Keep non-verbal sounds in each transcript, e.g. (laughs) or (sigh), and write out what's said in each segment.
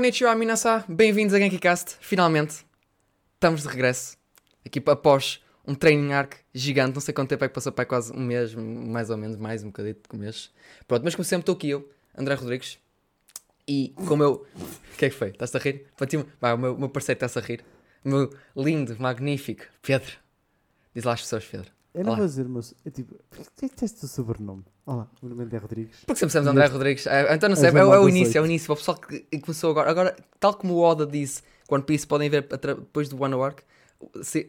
Konnichiwa Minasa, bem-vindos a GenkiCast, finalmente. Estamos de regresso. Aqui após um training arc gigante, não sei quanto tempo é que passou, para quase um mês, mais ou menos, mais um bocadito de um mês. Pronto, mas como sempre estou aqui eu, André Rodrigues, e como eu... O que é que foi? Estás-te a rir? Vai, o meu, meu parceiro está-se a rir. O meu lindo, magnífico Pedro. Diz lá às pessoas, Pedro. Eu não Olá. vou dizer, mas é tipo, porquê é que tens o sobrenome? Olá, o meu nome é Rodrigues. Porque sempre somos André. Rodrigues. É, então não sei, é, é, o início, é o início. O pessoal que começou agora. Agora, tal como o Oda disse, One Piece podem ver depois do One Arc,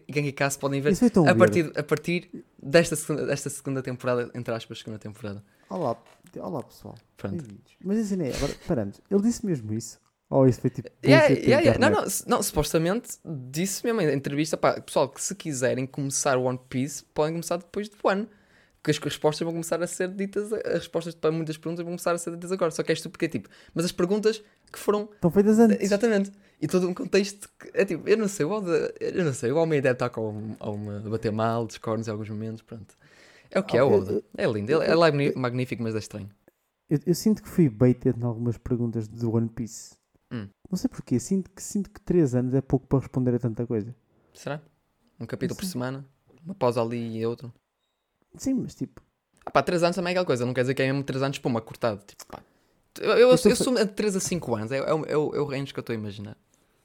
Genki Cast podem ver a partir, a partir desta, segunda, desta segunda temporada, entre aspas, segunda temporada. Olá, olá pessoal. Pronto. Mas assim, é, agora, parando, ele disse mesmo isso. Ou isso foi tipo. Yeah, yeah, yeah. Não, não, não, supostamente disse mesmo em entrevista. Pá, pessoal, que se quiserem começar One Piece, podem começar depois do ano. Porque as respostas vão começar a ser ditas. As respostas para muitas perguntas vão começar a ser ditas agora. Só que é estúpido, porque é tipo. Mas as perguntas que foram. Estão feitas antes. Exatamente. E todo um contexto. Que, é tipo, eu não sei, o Oda, eu não sei. O homem deve estar com a, uma, a bater mal, discordes em alguns momentos. Pronto. É o que é o Oda. É lindo. Ele, ele é magnífico, mas é estranho. Eu, eu sinto que fui baited em algumas perguntas do One Piece. Hum. Não sei porquê, sinto que, sinto que 3 anos é pouco para responder a tanta coisa. Será? Um capítulo por semana? Uma pausa ali e outro? Sim, mas tipo. Ah pá, 3 anos também é aquela coisa, não quer dizer que é mesmo 3 anos para uma cortada. Tipo, pá. Eu, eu, eu, eu sou de 3 a 5 anos, é, é, é, o, é o range que eu estou a imaginar.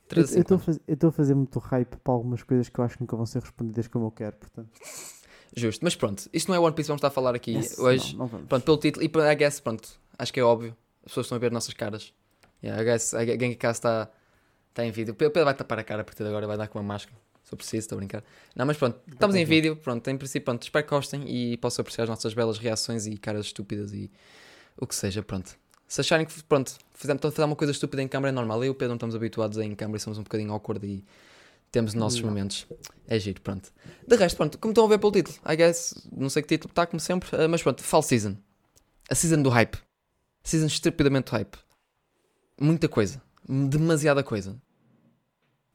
3 eu estou a fazer muito hype para algumas coisas que eu acho que nunca vão ser respondidas como eu quero, portanto. Justo, mas pronto, isto não é One Piece, vamos estar a falar aqui yes, hoje. Não, não pronto, pelo título, e I guess, pronto, acho que é óbvio, as pessoas estão a ver nossas caras. Yeah, I guess, a Genkicast está tá em vídeo. O Pedro vai tapar a cara a partir de agora, vai dar com uma máscara. Se eu preciso, estou a brincar. Não, mas pronto, estamos em vídeo. Pronto, em princípio, pronto, espero que gostem e possam apreciar as nossas belas reações e caras estúpidas e o que seja, pronto. Se acharem que, pronto, fizemos, fazer uma coisa estúpida em câmara é normal. Eu e o Pedro não estamos habituados a em câmara e somos um bocadinho awkward e temos nossos não. momentos. É giro, pronto. De resto, pronto, como estão a ver pelo título, I guess, não sei que título está, como sempre, eh, mas pronto, Fall Season. A season do hype. Season estupidamente hype. Muita coisa. Demasiada coisa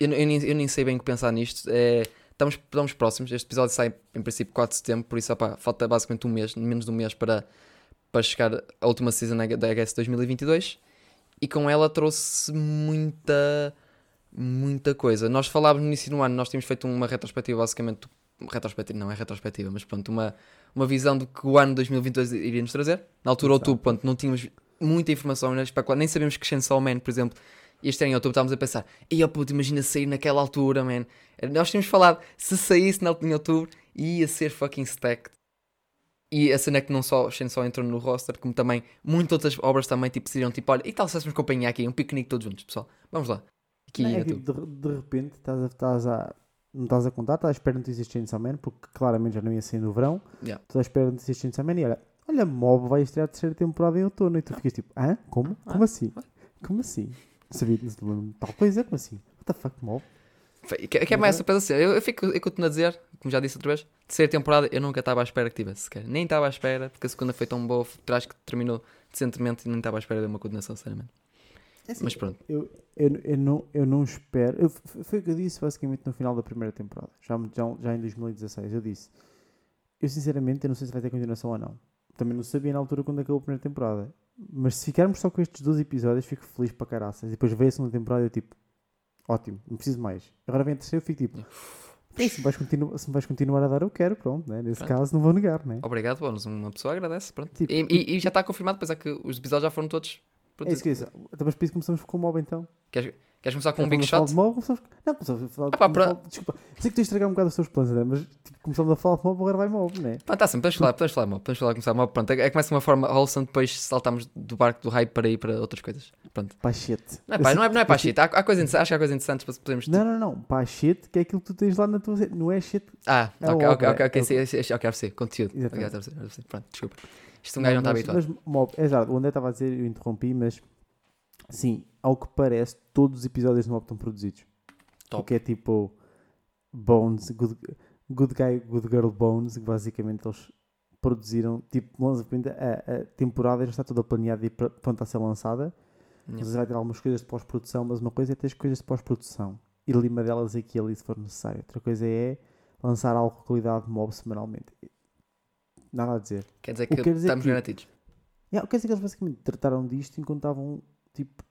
eu, eu, nem, eu nem sei bem o que pensar nisto. É, estamos, estamos próximos. Este episódio sai em princípio 4 de setembro, por isso opa, falta basicamente um mês, menos de um mês para, para chegar à última season da HS 2022. E com ela trouxe muita, muita coisa. Nós falávamos no início do ano, nós tínhamos feito uma retrospectiva, basicamente. Retrospectiva, não é retrospectiva, mas pronto, uma, uma visão do que o ano 2022 iria nos trazer. Na altura, outubro, pronto, não tínhamos muita informação, nem sabemos que Chainsaw Man, por exemplo, este ano em outubro estávamos a pensar, e puto, imagina sair naquela altura, man. Nós tínhamos falado, se saísse em outubro, ia ser fucking stacked. E a cena é que não só só entrou no roster, como também muitas outras obras também tipo, seriam tipo, olha, e tal se fôssemos companhia aqui, um piquenique todos juntos, pessoal. Vamos lá. Aqui, não, é que, de, de, repente estás a, estás a, não estás a contar, estás à espera de notícias de Chainsaw Man, porque claramente já não ia sair no verão. Yeah. Estás à espera de notícias de Chainsaw Man e olha, olha, Mob vai estrear a terceira temporada em outono. E tu ficas tipo, hã? Como? Ah, Como assim? Como assim? Sabia tal coisa, como assim? What the fuck, mob? Que, que é mais surpresa assim. Eu, eu, fico, eu continuo a dizer, como já disse outra vez, terceira temporada eu nunca estava à espera que tivesse sequer. Nem estava à espera, porque a segunda foi tão boa, acho que terminou decentemente e nem estava à espera de uma continuação, sinceramente. É assim, Mas pronto. Eu, eu, eu, não, eu não espero. Eu, foi o que eu disse basicamente no final da primeira temporada, já, já, já em 2016. Eu disse: Eu sinceramente eu não sei se vai ter continuação ou não. Também não sabia na altura quando acabou a primeira temporada. Mas se ficarmos só com estes dois episódios, fico feliz para caraças. E depois veio a segunda temporada e eu tipo, ótimo, não preciso mais. Agora vem a terceira eu fico tipo, se me, vais continuar, se me vais continuar a dar, eu quero, pronto, né? nesse pronto. caso não vou negar. Né? Obrigado, Bônus, uma pessoa agradece. Pronto. Tipo, e, e, e, já está confirmado, pois é que os episódios já foram todos. Pronto. É isso que é isso. Então, mas por isso começamos com o mob então. Queres, Queres começar com um big shot? Mob, começamos... Não, começamos a falar. Ah, pá, pra... Desculpa, sei que estou a estragar um bocado os seus planos, né? mas tipo, começamos a falar de mob, agora vai mob, né? Ah, tá sim, podemos falar, podemos falar mob, podemos falar começar mob. Pronto, é, é começa de uma forma wholesome, depois saltamos do barco do hype para ir para outras coisas. Pronto. Pachete. Não é, pá, não é, não é pachete, há, há coisa acho que há coisas interessantes para podermos. Não, não, não. Pachete, que é aquilo que tu tens lá na tua. Não é shit. Ah, é ok, ok, ok, ok, ok, ok, ok, conteúdo. Ok, pronto, desculpa. Isto um gajo não está habituado. Mas mob, é já, o André estava a dizer, eu interrompi, mas Sim, ao que parece, todos os episódios no Mob estão produzidos. Top. O que é tipo Bones, Good, good Guy, Good Girl Bones, que basicamente eles produziram, tipo, a, a temporada já está toda planeada e pronta a ser lançada. Às vezes vai ter algumas coisas de pós-produção, mas uma coisa é ter as coisas de pós-produção e lima delas aqui e ali se for necessário. Outra coisa é lançar algo com qualidade de mob semanalmente. Nada a dizer. Quer dizer que, que estamos garantidos. Yeah, quer dizer que eles basicamente trataram disto enquanto estavam tipo,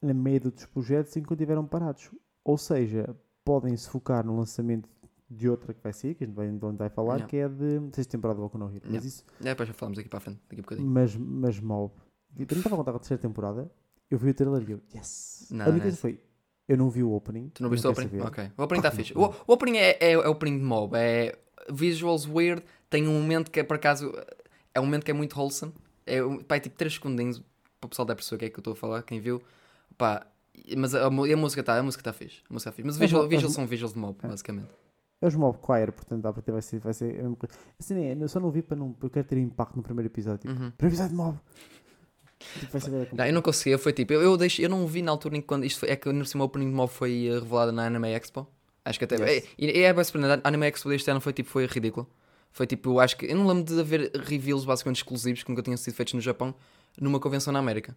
na meio dos projetos enquanto estiveram parados. Ou seja, podem se focar no lançamento de outra que vai ser, que a gente vai, vai falar, yeah. que é de sexta temporada do Boku no Hero. Mas isso. É, depois já falamos daqui para a frente, daqui a bocadinho. Mas, mas Mob. Eu não estava a contar com a terceira temporada, eu vi o trailer e eu, yes! Não, a única coisa foi, eu não vi o opening. Tu não viste o opening? Saber. Ok. O opening está fixe. O, o, opening é, é, é o opening de Mob, é visuals weird, tem um momento que é por acaso, é um momento que é muito wholesome. É, pá, é tipo 3 segundinhos para o pessoal da pessoa que é que eu estou a falar, quem viu. Pá, mas a, a, a música está, a música está fixe. A música tá fixe. Mas visual, visuals são visuals de Mob, é. basicamente. É os Mob Choir, portanto, dá para ter, vai ser. Vai ser assim, é, eu só não vi para não. Eu quero ter impacto no primeiro episódio. Tipo, uhum. Primeiro episódio de Mob. Tipo, não, eu não consegui, foi tipo, eu, eu, deixo, eu não vi na altura em que quando isto foi, é que no cima o opening de Mob foi uh, revelado na Anime Expo. Acho que até. Yes. É, e é, é, é, a Anime Expo deste ano foi tipo, foi ridículo. Foi tipo, acho que. Eu não lembro de haver reveals basicamente exclusivos que nunca tinham sido feitos no Japão numa convenção na América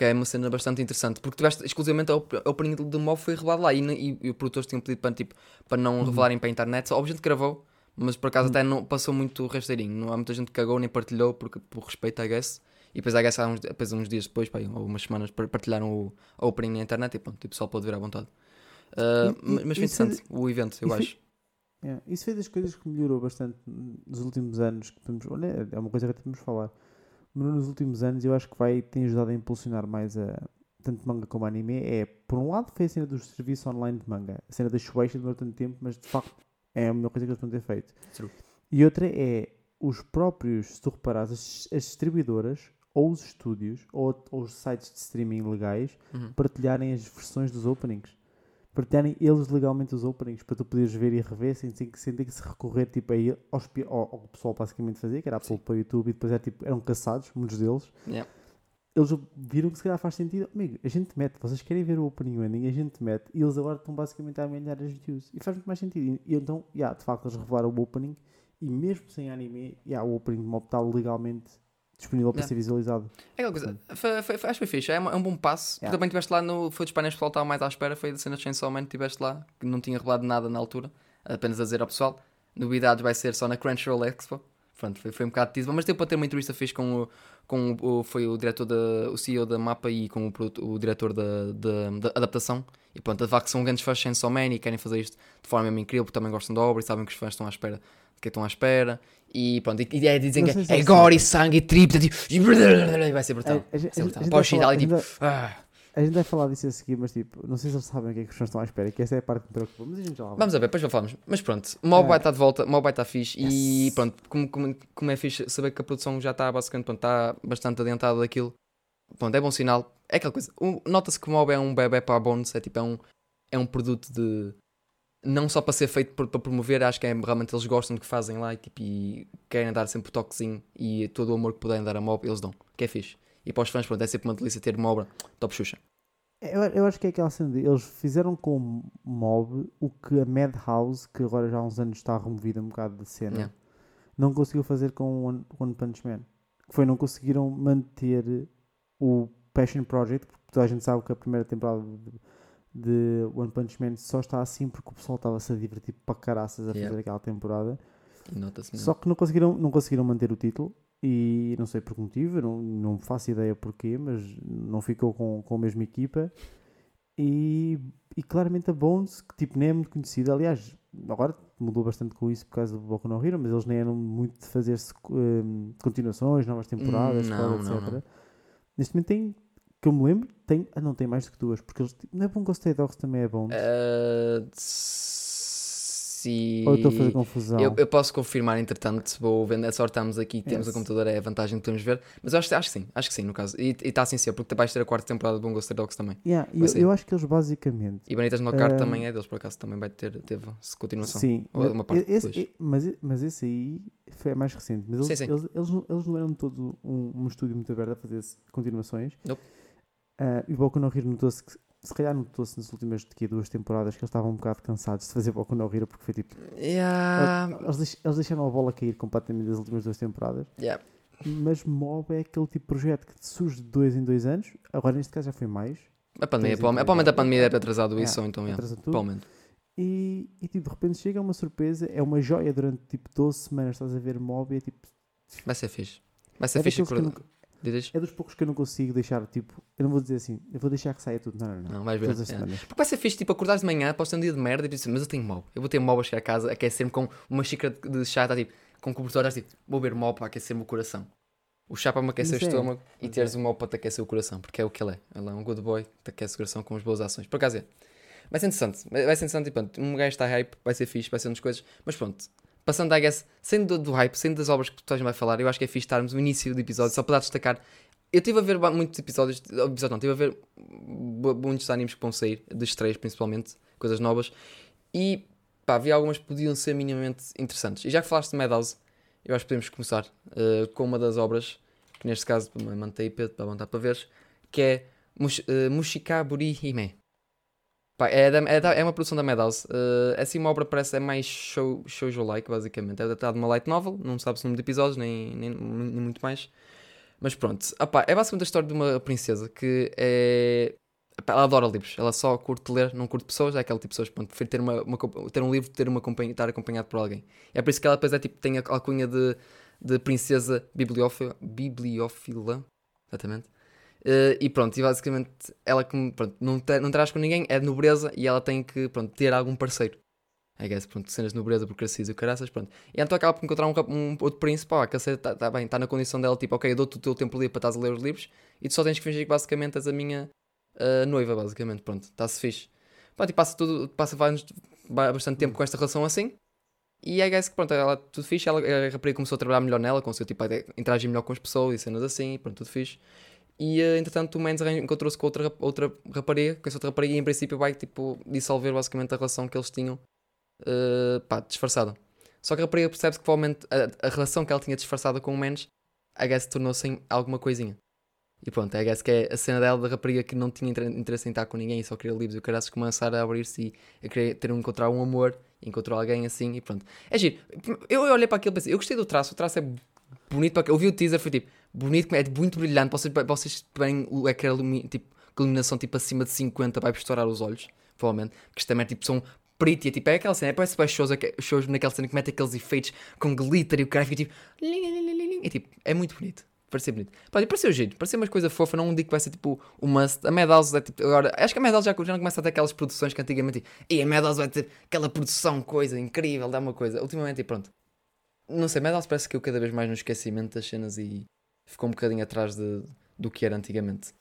que é uma cena bastante interessante, porque tiveste exclusivamente a opening de Mob foi revelado lá e, e, e os produtores tinham pedido para, tipo, para não uhum. revelarem para a internet. Só, gente gravou, mas por acaso uhum. até não passou muito rasteirinho. Não há muita gente que cagou nem partilhou porque, por respeito, I guess. E depois, I guess, há uns, depois, uns dias depois, pá, ou umas semanas, partilharam o, a opening na internet e pronto, tipo, pessoal pode ver à vontade. Uh, e, mas foi interessante o evento, eu acho. Yeah, isso foi das coisas que melhorou bastante nos últimos anos. Que podemos, olha, é uma coisa que temos falar mas nos últimos anos eu acho que vai tem ajudado a impulsionar mais a tanto manga como anime é por um lado foi a cena dos serviços online de manga a cena da Shueisha demorou tanto tempo mas de facto é a melhor coisa que eles podem ter feito True. e outra é os próprios se tu reparares as, as distribuidoras ou os estúdios ou, ou, os sites de streaming legais uhum. partilharem as versões dos openings partilharem eles legalmente os openings para tu poderes ver e rever sem, sem, sem ter que se recorrer tipo, aí aos, ao, ao que o pessoal basicamente fazia, que era upload para o YouTube e depois era, tipo, eram caçados, muitos deles. Yeah. Eles viram que se calhar faz sentido. Amigo, a gente mete, vocês querem ver o opening e ending, a gente mete e eles agora estão basicamente a ganhar as views. E faz muito mais sentido. E, e então, yeah, de facto, eles revelaram o opening e mesmo sem anime, yeah, o opening de mob está legalmente disponível para ser visualizado. É aquela coisa, foi, foi, foi, acho que foi fixe, é, um, é um bom passo. Yeah. Tu também estiveste lá no. Foi dos painéis que o pessoal estava mais à espera, foi da cena de Chainsaw Man, estiveste lá, que não tinha revelado nada na altura, apenas a dizer ao pessoal. Novidades vai ser só na Crunchyroll Expo. Pronto, foi, foi um bocado teaser, mas deu para ter uma entrevista fixe com o, com o, foi o diretor da, o CEO da Mapa e com o, o diretor da, da, da, adaptação. E pronto, a VAC são grandes fãs de Chainsaw Man e querem fazer isto de forma mesmo incrível, porque também gostam da obra e sabem que os fãs estão à espera que estão à espera. E pronto, e, é, dizem que é, é gore e sangue e tripa tipo, e vai ser brutal. A, a, brutal. Pós e tipo. Ah. A gente vai falar disso a seguir, mas tipo, não sei se eles sabem o que é que os fãs estão à espera, que essa é a parte que me preocupa, mas a gente já lá Vamos a ver, depois já falamos. Mas pronto, o Mob é. está de volta, o Mob está fixe yes. e pronto, como, como, como é fixe saber que a produção já está basicamente, pronto, está bastante adiantada daquilo, pronto, é bom sinal. É aquela coisa, nota-se que o Mob é um bebê para a Bones, é tipo, é um, é um produto de não só para ser feito para, para promover, acho que é, realmente eles gostam do que fazem lá e, tipo, e querem dar sempre o toquezinho e todo o amor que puderem dar a mob, eles dão, que é fixe. E para os fãs, pronto, é sempre uma delícia ter uma obra top Xuxa. Eu, eu acho que é aquela cena de, eles fizeram com o Mob o que a Madhouse, que agora já há uns anos está removida um bocado da cena, yeah. não conseguiu fazer com o One, One Punch Man. Que foi, não conseguiram manter o Passion Project, porque toda a gente sabe que a primeira temporada de, de One Punch Man só está assim porque o pessoal estava-se a divertir para caraças a fazer aquela temporada. Só que não conseguiram, não conseguiram manter o título e não sei por que motivo, não, não faço ideia porquê, mas não ficou com, com a mesma equipa. E, e claramente a Bones, que tipo nem é muito conhecida, aliás, agora mudou bastante com isso por causa do Boku no Hero, mas eles nem eram muito de fazer um, continuações, novas temporadas, não, etc. Não, não. Neste momento tem que eu me lembro, tem. Ah, não, tem mais do que duas, porque eles. Não é bom que o Stay Dogs também é bom. Uh, se... Ou eu estou a fazer confusão? Eu, eu, posso confirmar, entretanto, vou vendo. A sorte estamos aqui, temos yes. o computador, é a vantagem que podemos ver. Mas eu acho, acho que sim, acho que sim, no caso. E está assim ser, porque vais ter a quarta temporada do Stray Dogs também. Yeah, eu, eu, acho que eles basicamente. E Banitas no Kart uh... também é deles, por acaso, também vai ter teve continuação. Sim, Ou uma parte esse, mas, mas esse aí foi mais recente. Mas eles, sim, sim. Eles, eles, eles, não eram todo um, um estúdio muito aberto a fazer continuações. Nope. Uh, e o Boku no Hero notou-se que, se calhar notou-se nas últimas daqui, duas temporadas que eles estavam um bocado cansados de fazer Boku no Hero porque foi tipo. Yeah. Eles, eles deixaram a bola cair completamente das últimas duas temporadas. Yeah. Mas Mob é aquele tipo de projeto que surge de dois em dois anos. Agora, neste caso, já foi mais. A pandemia, provavelmente a pandemia deve ter atrasado isso, yeah, ou então, yeah, provavelmente. E, e tipo, de repente chega uma surpresa, é uma joia durante tipo 12 semanas, estás a ver Mob e é tipo. Vai ser fixe. Vai ser é fixe. Nunca, Dizes? É dos poucos que eu não consigo deixar, tipo, eu não vou dizer assim, eu vou deixar que saia tudo. Não, não, não. Não, vais ver. É. Porque vai ser fixe, tipo, acordar de manhã, posso ter um dia de merda e dizer, mas eu tenho mob. Eu vou ter mob a chegar a casa, aquecer-me com uma xícara de chá, tá, tipo, com cobertor, tá, tipo, vou beber mob para aquecer-me o coração. O chá para me aquecer o é. estômago é. e teres o mob para te aquecer o coração, porque é o que ele é. Ele é um good boy que te aquece o coração com as boas ações. Por acaso é. Vai ser interessante. Vai ser interessante e pronto. Um gajo está hype, vai ser fixe, vai ser umas coisas. Mas pronto, passando, I guess, sendo do, do hype, sendo das obras que tu vai falar, eu acho que é fixe estarmos no início do episódio, só para destacar. Eu estive a ver muitos episódios, episódios não, estive a ver muitos animes que vão sair, dos três principalmente, coisas novas, e pá, vi algumas que podiam ser minimamente interessantes. E já que falaste de Madhouse, eu acho que podemos começar uh, com uma das obras, que neste caso mantei para apontar para ver, que é Mush, uh, Mushikaburi Hime. Pá, é, da, é, da, é, uma produção da Madhouse. Uh, assim, uma obra parece é mais show, shoujo-like, basicamente. É adaptado de uma light novel, não sabe-se o número de episódios, nem, nem, nem, muito mais. Mas pronto, Epá, é basicamente a história de uma princesa que é. Ela adora livros, ela só curte ler, não curte pessoas, é aquele tipo de pessoas que prefere ter, uma, uma, ter um livro ter uma estar acompanhado por alguém. É por isso que ela depois é tipo, tem a alcunha de, de princesa bibliófila, bibliófila, exatamente. Uh, e pronto, e basicamente ela que pronto, não, te, não traz com ninguém, é de nobreza e ela tem que pronto, ter algum parceiro. I guess, pronto, cenas de nobreza, burocracias e caraças, pronto. E então acaba por encontrar um, um outro príncipe, que está tá bem, está na condição dela, tipo, ok, eu dou-te o teu tempo livre para estás a ler os livros e tu só tens que fingir que basicamente és a minha uh, noiva, basicamente, pronto, está-se fixe. Pronto, e passa tudo, passa bastante tempo com esta relação assim. E I guess que pronto, ela tudo fixe, ela, a rapariga começou a trabalhar melhor nela, conseguiu tipo, interagir melhor com as pessoas e cenas assim, pronto, tudo fixe. E uh, entretanto o Mendes encontrou-se com outra, outra rapariga, com essa outra rapariga, e em princípio vai tipo dissolver basicamente a relação que eles tinham, uh, pá, disfarçada. Só que a rapariga percebe-se que provavelmente a, a, relação que ela tinha disfarçada com o Mendes, a guess tornou-se em alguma coisinha. E pronto, a guess que é a cena dela da rapariga que não tinha interesse em estar com ninguém e só queria livros e o caraças começar a abrir-se e a querer ter, encontrar um amor, encontrou alguém assim e pronto. É giro. Eu olhei para aquilo e pensei, eu gostei do traço, o traço é bonito para eu vi o teaser, foi tipo, bonito, é muito brilhante. Vocês, vocês verem o ecrã tipo, iluminação tipo acima de 50 vai estourar os olhos, provavelmente. Porque isto também tipo, são preto e é, tipo, é aquela cena, é, parece bem shows, shows naquela cena que mete aqueles efeitos com glitter e o cara fica tipo. É tipo, é muito bonito. Parecia bonito. Pode pareceu giro, pareceu umas coisas fofas, não digo que vai ser tipo o must. A Madhouse é tipo. Agora, acho que a Madhouse já, já não começa a ter aquelas produções que antigamente. E a Madhouse vai ter aquela produção, coisa incrível, dá uma coisa. Ultimamente, e pronto. Não sei, Madhouse parece que eu cada vez mais no esquecimento das cenas e ficou um bocadinho atrás de, do que era antigamente.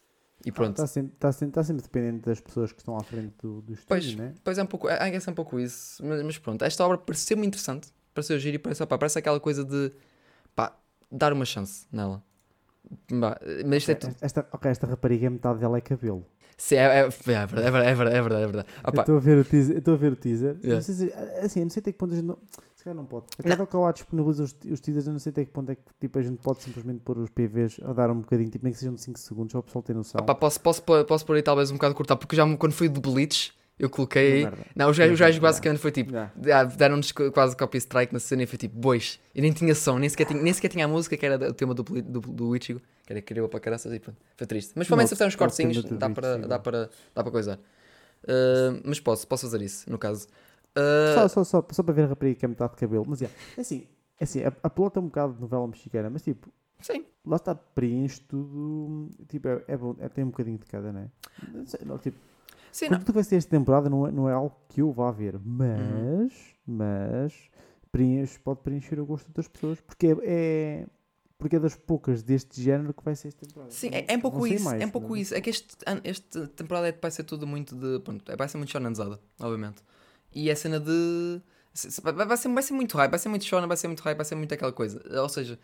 E pronto. Está ah, sempre, tá sempre, tá sempre dependente das pessoas que estão à frente do, do estúdio, pois, né? Pois é um pouco, é, é um pouco isso, mas, mas, pronto, esta obra pareceu-me interessante, pareceu giro e parece, opa, parece aquela coisa de pá, dar uma chance nela. mas isto é tudo. Esta, ok, esta rapariga, metade dela é cabelo. Sim, é, é, é, verdade, é verdade, é verdade, é verdade. É verdade. Estou a ver o teaser. Estou a ver o teaser. Yeah. Não sei se, assim, não sei até que ponto a gente não, se calhar não pode. A cada que lá disponibiliza os, os teasers, eu não sei até que ponto é que tipo, a gente pode simplesmente pôr os PVs a dar um bocadinho, tipo, nem que sejam de 5 segundos, só o pessoal ter noção. Opa, posso, posso, posso pôr aí talvez um bocado cortar, porque já quando fui de Bleach eu coloquei. Não, não os gajos basicamente foi tipo. Yeah. Deram-nos quase copy strike na cena e foi tipo, bois. E nem tinha som, nem sequer tinha, nem sequer tinha a música que era o tema do, do, do Ichigo, que era incrível para caraças e pronto. Foi triste. Mas pelo menos se uns cortezinhos, dá para, dá, para, dá para coisar. Uh, mas posso, posso fazer isso, no caso. Uh... Só, só, só, só para ver a rapariga que é metade de cabelo. Mas é assim, é assim a, a plot é um bocado de novela mexicana, mas tipo. Sim. Lá está, preenche tudo. Tipo, é, é bom, é, tem um bocadinho de cada, né? não é? Tipo, Sim, não. tu vais ter esta temporada, não é, não é algo que eu vá ver, mas, uhum. mas preenche, pode preencher o gosto das pessoas, porque é, é, porque é das poucas deste género que vai ser esta temporada. Sim, é, é um pouco isso, mais, é um pouco mas... isso. É que este, este temporada é, vai ser tudo muito de, pronto, é, vai ser muito shonanzada, obviamente. E a cena de vai ser, vai ser muito hype, vai ser muito shonen, vai ser muito hype, vai ser muito aquela coisa. Ou seja,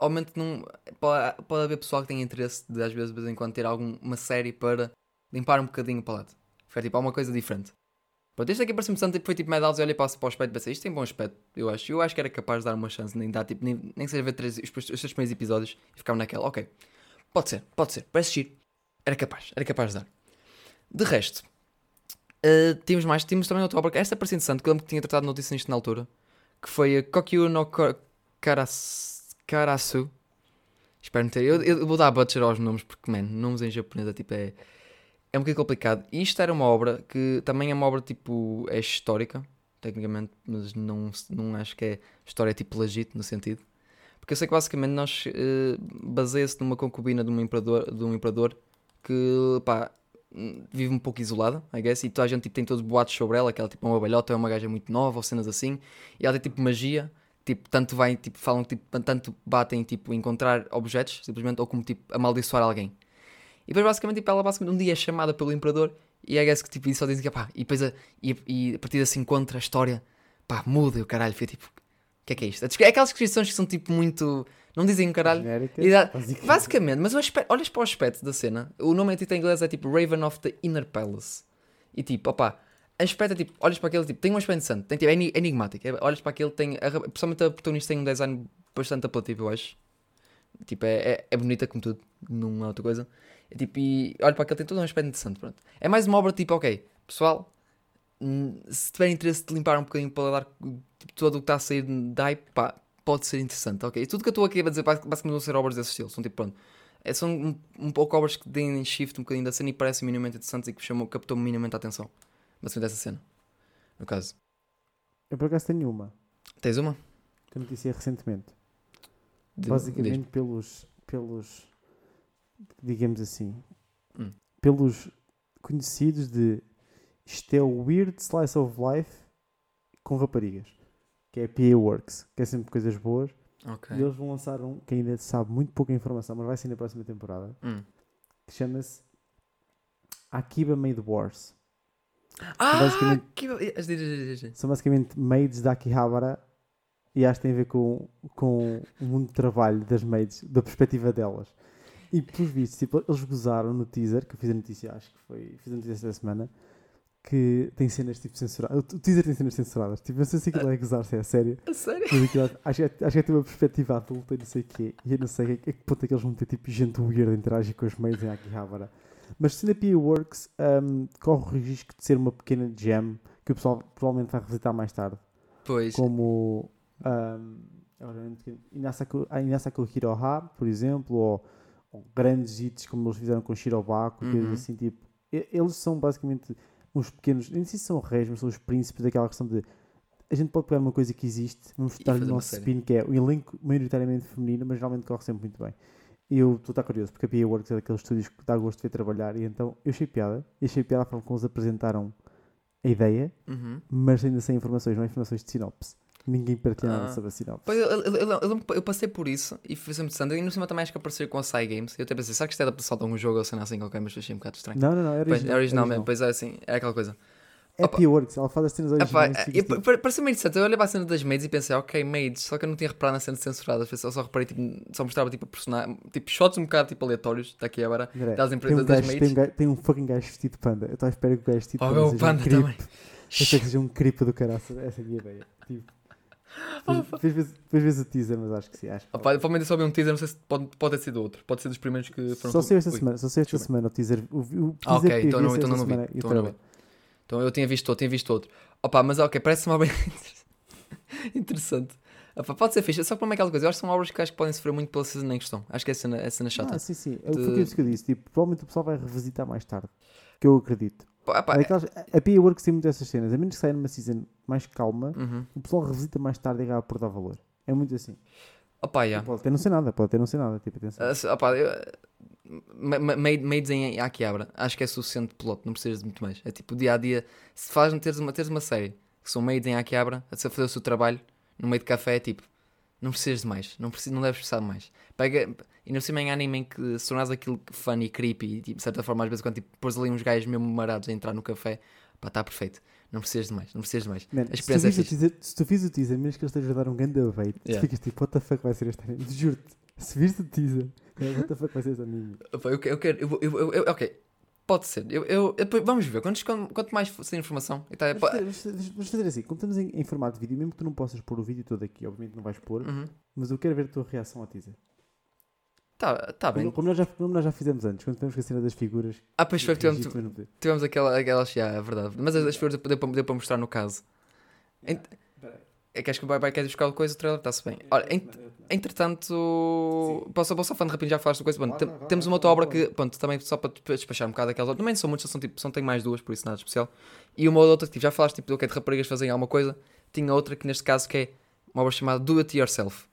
obviamente não, pode, pode haver pessoal que tenha interesse de às vezes de vez em quando ter alguma série para limpar um bocadinho o palato. Foi tipo alguma coisa diferente. Pronto, este aqui parece-me tanto, tipo, foi tipo Medals e olhei para, para o aspecto e pensei, isto tem bom aspecto, eu acho. Eu acho que era capaz de dar uma chance, nem dar, tipo, nem, nem seja ver três, os, os três primeiros episódios e ficava naquela, ok. Pode ser, pode ser, parece giro. Era capaz, era capaz de dar. De resto, uh, tínhamos mais, tínhamos também outra obra, esta parece interessante, que eu lembro que tinha tratado notícia nisto na altura, que foi a Kokyu no Karasu. Espero não ter, eu, eu vou dar butcher aos nomes, porque, man, nomes em japonês é tipo, é é um bocadinho complicado. E isto era uma obra que também é uma obra tipo. é histórica, tecnicamente, mas não, não acho que é história tipo legítimo no sentido. Porque eu sei que basicamente nós uh, baseia-se numa concubina de um imperador, de um imperador que, pá, vive um pouco isolada, I guess, e toda a gente tipo, tem todos boatos sobre ela, que ela tipo, é uma balhota, é uma gaja muito nova, ou cenas assim, e ela tem tipo magia, tipo, tanto vai, tipo, falam tipo, tanto batem tipo, encontrar objetos, simplesmente, ou como tipo, amaldiçoar alguém. E depois basicamente tipo, ela basicamente um dia é chamada pelo imperador e I guess que tipo, só dizem que pá, e depois a, e, e a partir desse encontra a história, pá, muda e o caralho, fica tipo, o que é que é isto? É aquelas descrições que são tipo muito. Não dizem um caralho. basicamente. basicamente, mas o aspecto, olhas para o aspecto da cena, o nome em inglês é tipo Raven of the Inner Palace. E tipo, opá, aspecto é tipo, olhas para aquele tipo, tem um aspecto santo, tem, tipo, é enigmático. É, olhas para aquele, tem. A, principalmente a protagonista tem um design bastante apelativo, eu acho. Tipo, é, é, é bonita como tudo, não é outra coisa. É tipo, e olha para aquele, tem todo um aspecto interessante, pronto. É mais uma obra tipo, ok, pessoal, se tiver interesse de limpar um bocadinho para dar tipo, todo o que está a sair de hype, pá, pode ser interessante, ok? Tudo que eu estou aqui a dizer basicamente vão ser obras desse estilo, são tipo, pronto. É, são um, um pouco obras que deem shift um bocadinho da cena e parecem minimamente interessantes e que chamou, captou minimamente a atenção. Basicamente essa cena, no caso. Eu por acaso tenho uma. Tens uma? Que eu notícia recentemente. De, Basicamente pelos, pelos, digamos assim, hum. pelos conhecidos de isto é o Weird Slice of Life com raparigas, que é a PA Works, que é sempre coisas boas. Okay. E eles vão lançar um que ainda sabe muito pouca informação, mas vai ser na próxima temporada, hum. que chama-se Akiba Made Wars. Ah, basicamente, Akiba... São basicamente maids da Akihabara e acho que tem a ver com, com o mundo de trabalho das maids, da perspectiva delas. E por visto, tipo, eles gozaram no teaser, que eu fiz a notícia, acho que foi, fiz a notícia esta semana, que tem cenas tipo censuradas. O teaser tem cenas censuradas. Tipo, não sei se aquilo é gozar, se é sério. A sério? Mas aquilo, acho, que, acho que é tipo uma perspectiva adulta e não sei o quê. E eu não sei a que ponto é que eles vão ter tipo gente weird a interagir com os meios em Akihabara. Mas se na PA Works um, corre o risco de ser uma pequena gem que o pessoal provavelmente vai revisitar mais tarde. Pois. Como um, Inasako Hiroha, por exemplo, ou, ou, grandes hits como eles fizeram com Shirobako, uhum. coisas assim, tipo. Eles são basicamente uns pequenos, nem sei se são reis, mas são os príncipes daquela questão de a gente pode pegar uma coisa que existe, vamos estar no nosso spin, que é o elenco maioritariamente feminino, mas geralmente corre sempre muito bem. E eu estou a estar curioso, porque a PA Works é daqueles estúdios que dá gosto de ver trabalhar, e então eu achei piada, e achei piada a forma como eles apresentaram a ideia, uhum. mas ainda sem informações, não há informações de sinopse. Ninguém partilha nada ah. sobre a sinopse. Pois, eu, eu, eu, eu, passei por isso e foi sempre interessante. E no cima também acho que apareceu com a Sai Games. Eu até pensei, será que isto é adaptação de algum jogo ou cena assim qualquer, mas achei um bocado estranho. Não, não, não, é original. Pois, é original, mesmo, pois é assim, é aquela coisa. É Opa. P-Works, ela faz as cenas originais. Opa, tipo... Pareceu meio interessante. Eu olhei para a cena das maids e pensei, ok, maids, só que eu não tinha reparado na cena censurada. Eu só reparei, tipo, só mostrava tipo, personagem, tipo shots um bocado tipo, aleatórios daqui agora, das empresas um das gajo, maids. Tem um, tem um fucking gajo vestido de panda. Eu estou à espera que o gajo vestido de panda. Oh, o panda um também. Eu sei que seja um creep do caraço. Essa é a minha ideia. Tipo. Depois vês o teaser, mas acho que sim. Acho que Opa, provavelmente só vi um teaser, não sei se pode, pode ter sido outro. Pode ser dos primeiros que foram. Só sei esta semana, só sei esta semana o teaser. O, o teaser ah, ok, então não, então não, vi. Então, não vi. então eu tinha visto outro, tinha visto outro. Opa, mas ok, parece uma obra (laughs) interessante. Opa, pode ser fixe, só para aquela coisa. Eu acho que são obras que acho que podem sofrer muito pela cena em questão. Acho que é a cena, é a cena chata. Ah, sim, sim. De... Foi isso que eu disse. Tipo, provavelmente o pessoal vai revisitar mais tarde. Que eu acredito. Pá, é aquelas, a Pia Works tem muito essas cenas. A menos que saia numa season mais calma, uhum. o pessoal revisita mais tarde e acaba por dar valor. É muito assim. Opa, yeah. Pode ter não ser nada, pode ter não ser nada. Tipo, atenção. Uh, opa, eu, made, em Akihabara, acho que é suficiente piloto, não precisas de muito mais. É tipo dia a dia. Se faz teres uma, teres uma série que são made em Akihabara, a fazer o seu trabalho no meio de café, é tipo, não precisas de mais, não, precisas, não deves precisar de mais. Pega, e não sei em anime em que se tornas aquilo funny, creepy, e tipo, de certa forma, às vezes, quando tipo, pôs ali uns gajos mesmo marados a entrar no café, pá, está perfeito. Não precisas de mais, não precisas de mais. Man, a experiência se, tu é teaser, se tu fiz o teaser, mesmo que ele esteja a dar um grande bait, yeah. tu ficas tipo, what the fuck vai ser este anime? Juro-te, se viste o teaser, é, what the fuck vai ser este anime? Eu, eu quero, eu, eu, eu, eu, ok, Pode ser. Eu, eu, eu, vamos ver. Quanto, quanto mais sem informação. Então, é, vamos, fazer, vamos, fazer, assim. Como estamos em, em, formato de vídeo, mesmo que tu não possas pôr o vídeo todo aqui, obviamente não vais pôr, uhum. mas eu quero ver a tua reação ao teaser. Tá, tá bem. Como, nós já, como nós já fizemos antes, quando tivemos com a cena das figuras. Ah, pois foi tivemos, tivemos aquela, aquela. Já, é verdade. Mas as, as figuras deu para, deu para mostrar no caso. Ent... É que acho que vai, vai querer buscar coisa, o trailer está-se bem. Olha, ent, entretanto, posso, posso só falando rapidinho, já falaste de coisa. Bom, tem, temos uma outra obra que, pronto, também só para despachar um bocado aquelas outras. Também são muitas, são tipo, são, tem mais duas, por isso nada especial. E uma outra que tipo, já falaste tipo, okay, de raparigas fazem alguma coisa. Tinha outra que neste caso que é uma obra chamada Do It Yourself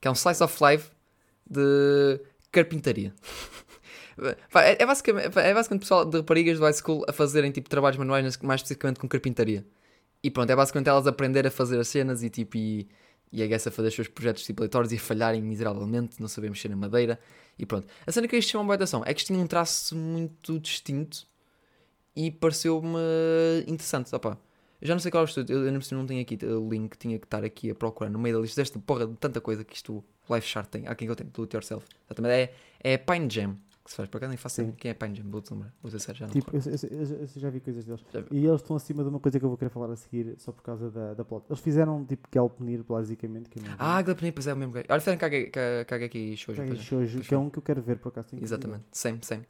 que é um slice of life de carpintaria. (laughs) é, é, basicamente, é basicamente pessoal de raparigas do high school a fazerem tipo trabalhos manuais, mais especificamente com carpintaria. E pronto, é basicamente elas aprender a fazer as cenas e tipo. E, e a Guess a fazer os seus projetos aleatórios e a falharem miseravelmente, não saber mexer na madeira e pronto. A cena que isto chama boa atenção é que isto tinha um traço muito distinto e pareceu-me interessante. Opa, eu já não sei qual é o estúdio, eu, eu não tenho aqui o link, tinha que estar aqui a procurar no meio da lista desta porra de tanta coisa que isto Live Chart tem. Há quem eu tenho, do It Yourself. Exatamente, é, é Pine Jam que se faz. Por acaso nem faço quem é Pine Jam, vou-te lembrar. Vou dizer já não tipo, eu, eu, eu, já vi coisas deles. E eles estão acima de uma coisa que eu vou querer falar a seguir só por causa da, da plot. Eles fizeram tipo Galpnir, basicamente. Que ah, Galpnir, pois é o mesmo. Olha, fizeram Kageki Shoujo. Kageki Shoujo, que é um que eu quero ver por acaso. Exatamente, same, same.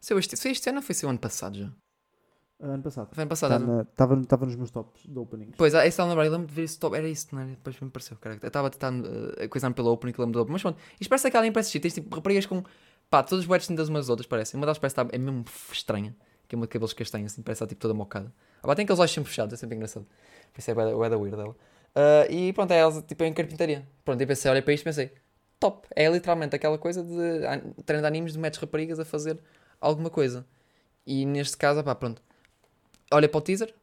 Se este, se este ano foi o ano passado já. Ano passado. Foi ano passado. Estava tá nos meus tops de openings. Pois, esse estava a lembrar. Eu lembro de ver esse top. Era isso, não era? Depois me pareceu. Cara. Eu estava a tentar uh, coisar pela opening que lembro do opening. Mas pronto, isto parece aquela impressa Tens tipo raparigas com. Pá, todas as boetes das umas outras, parecem. Uma delas parece estar. É mesmo estranha. Que é uma de cabelos castanhos, assim. Parece estar tipo toda mocada. Pá, tem aqueles olhos sempre fechados. É sempre engraçado. Pensei, é o da weird dela. Uh, e pronto, é ela tipo em carpintaria. Pronto, eu pensei, olhei para isto e pensei. Top. É literalmente aquela coisa de treino de animes de metes raparigas a fazer alguma coisa. E neste caso, pá, pronto olha para o teaser,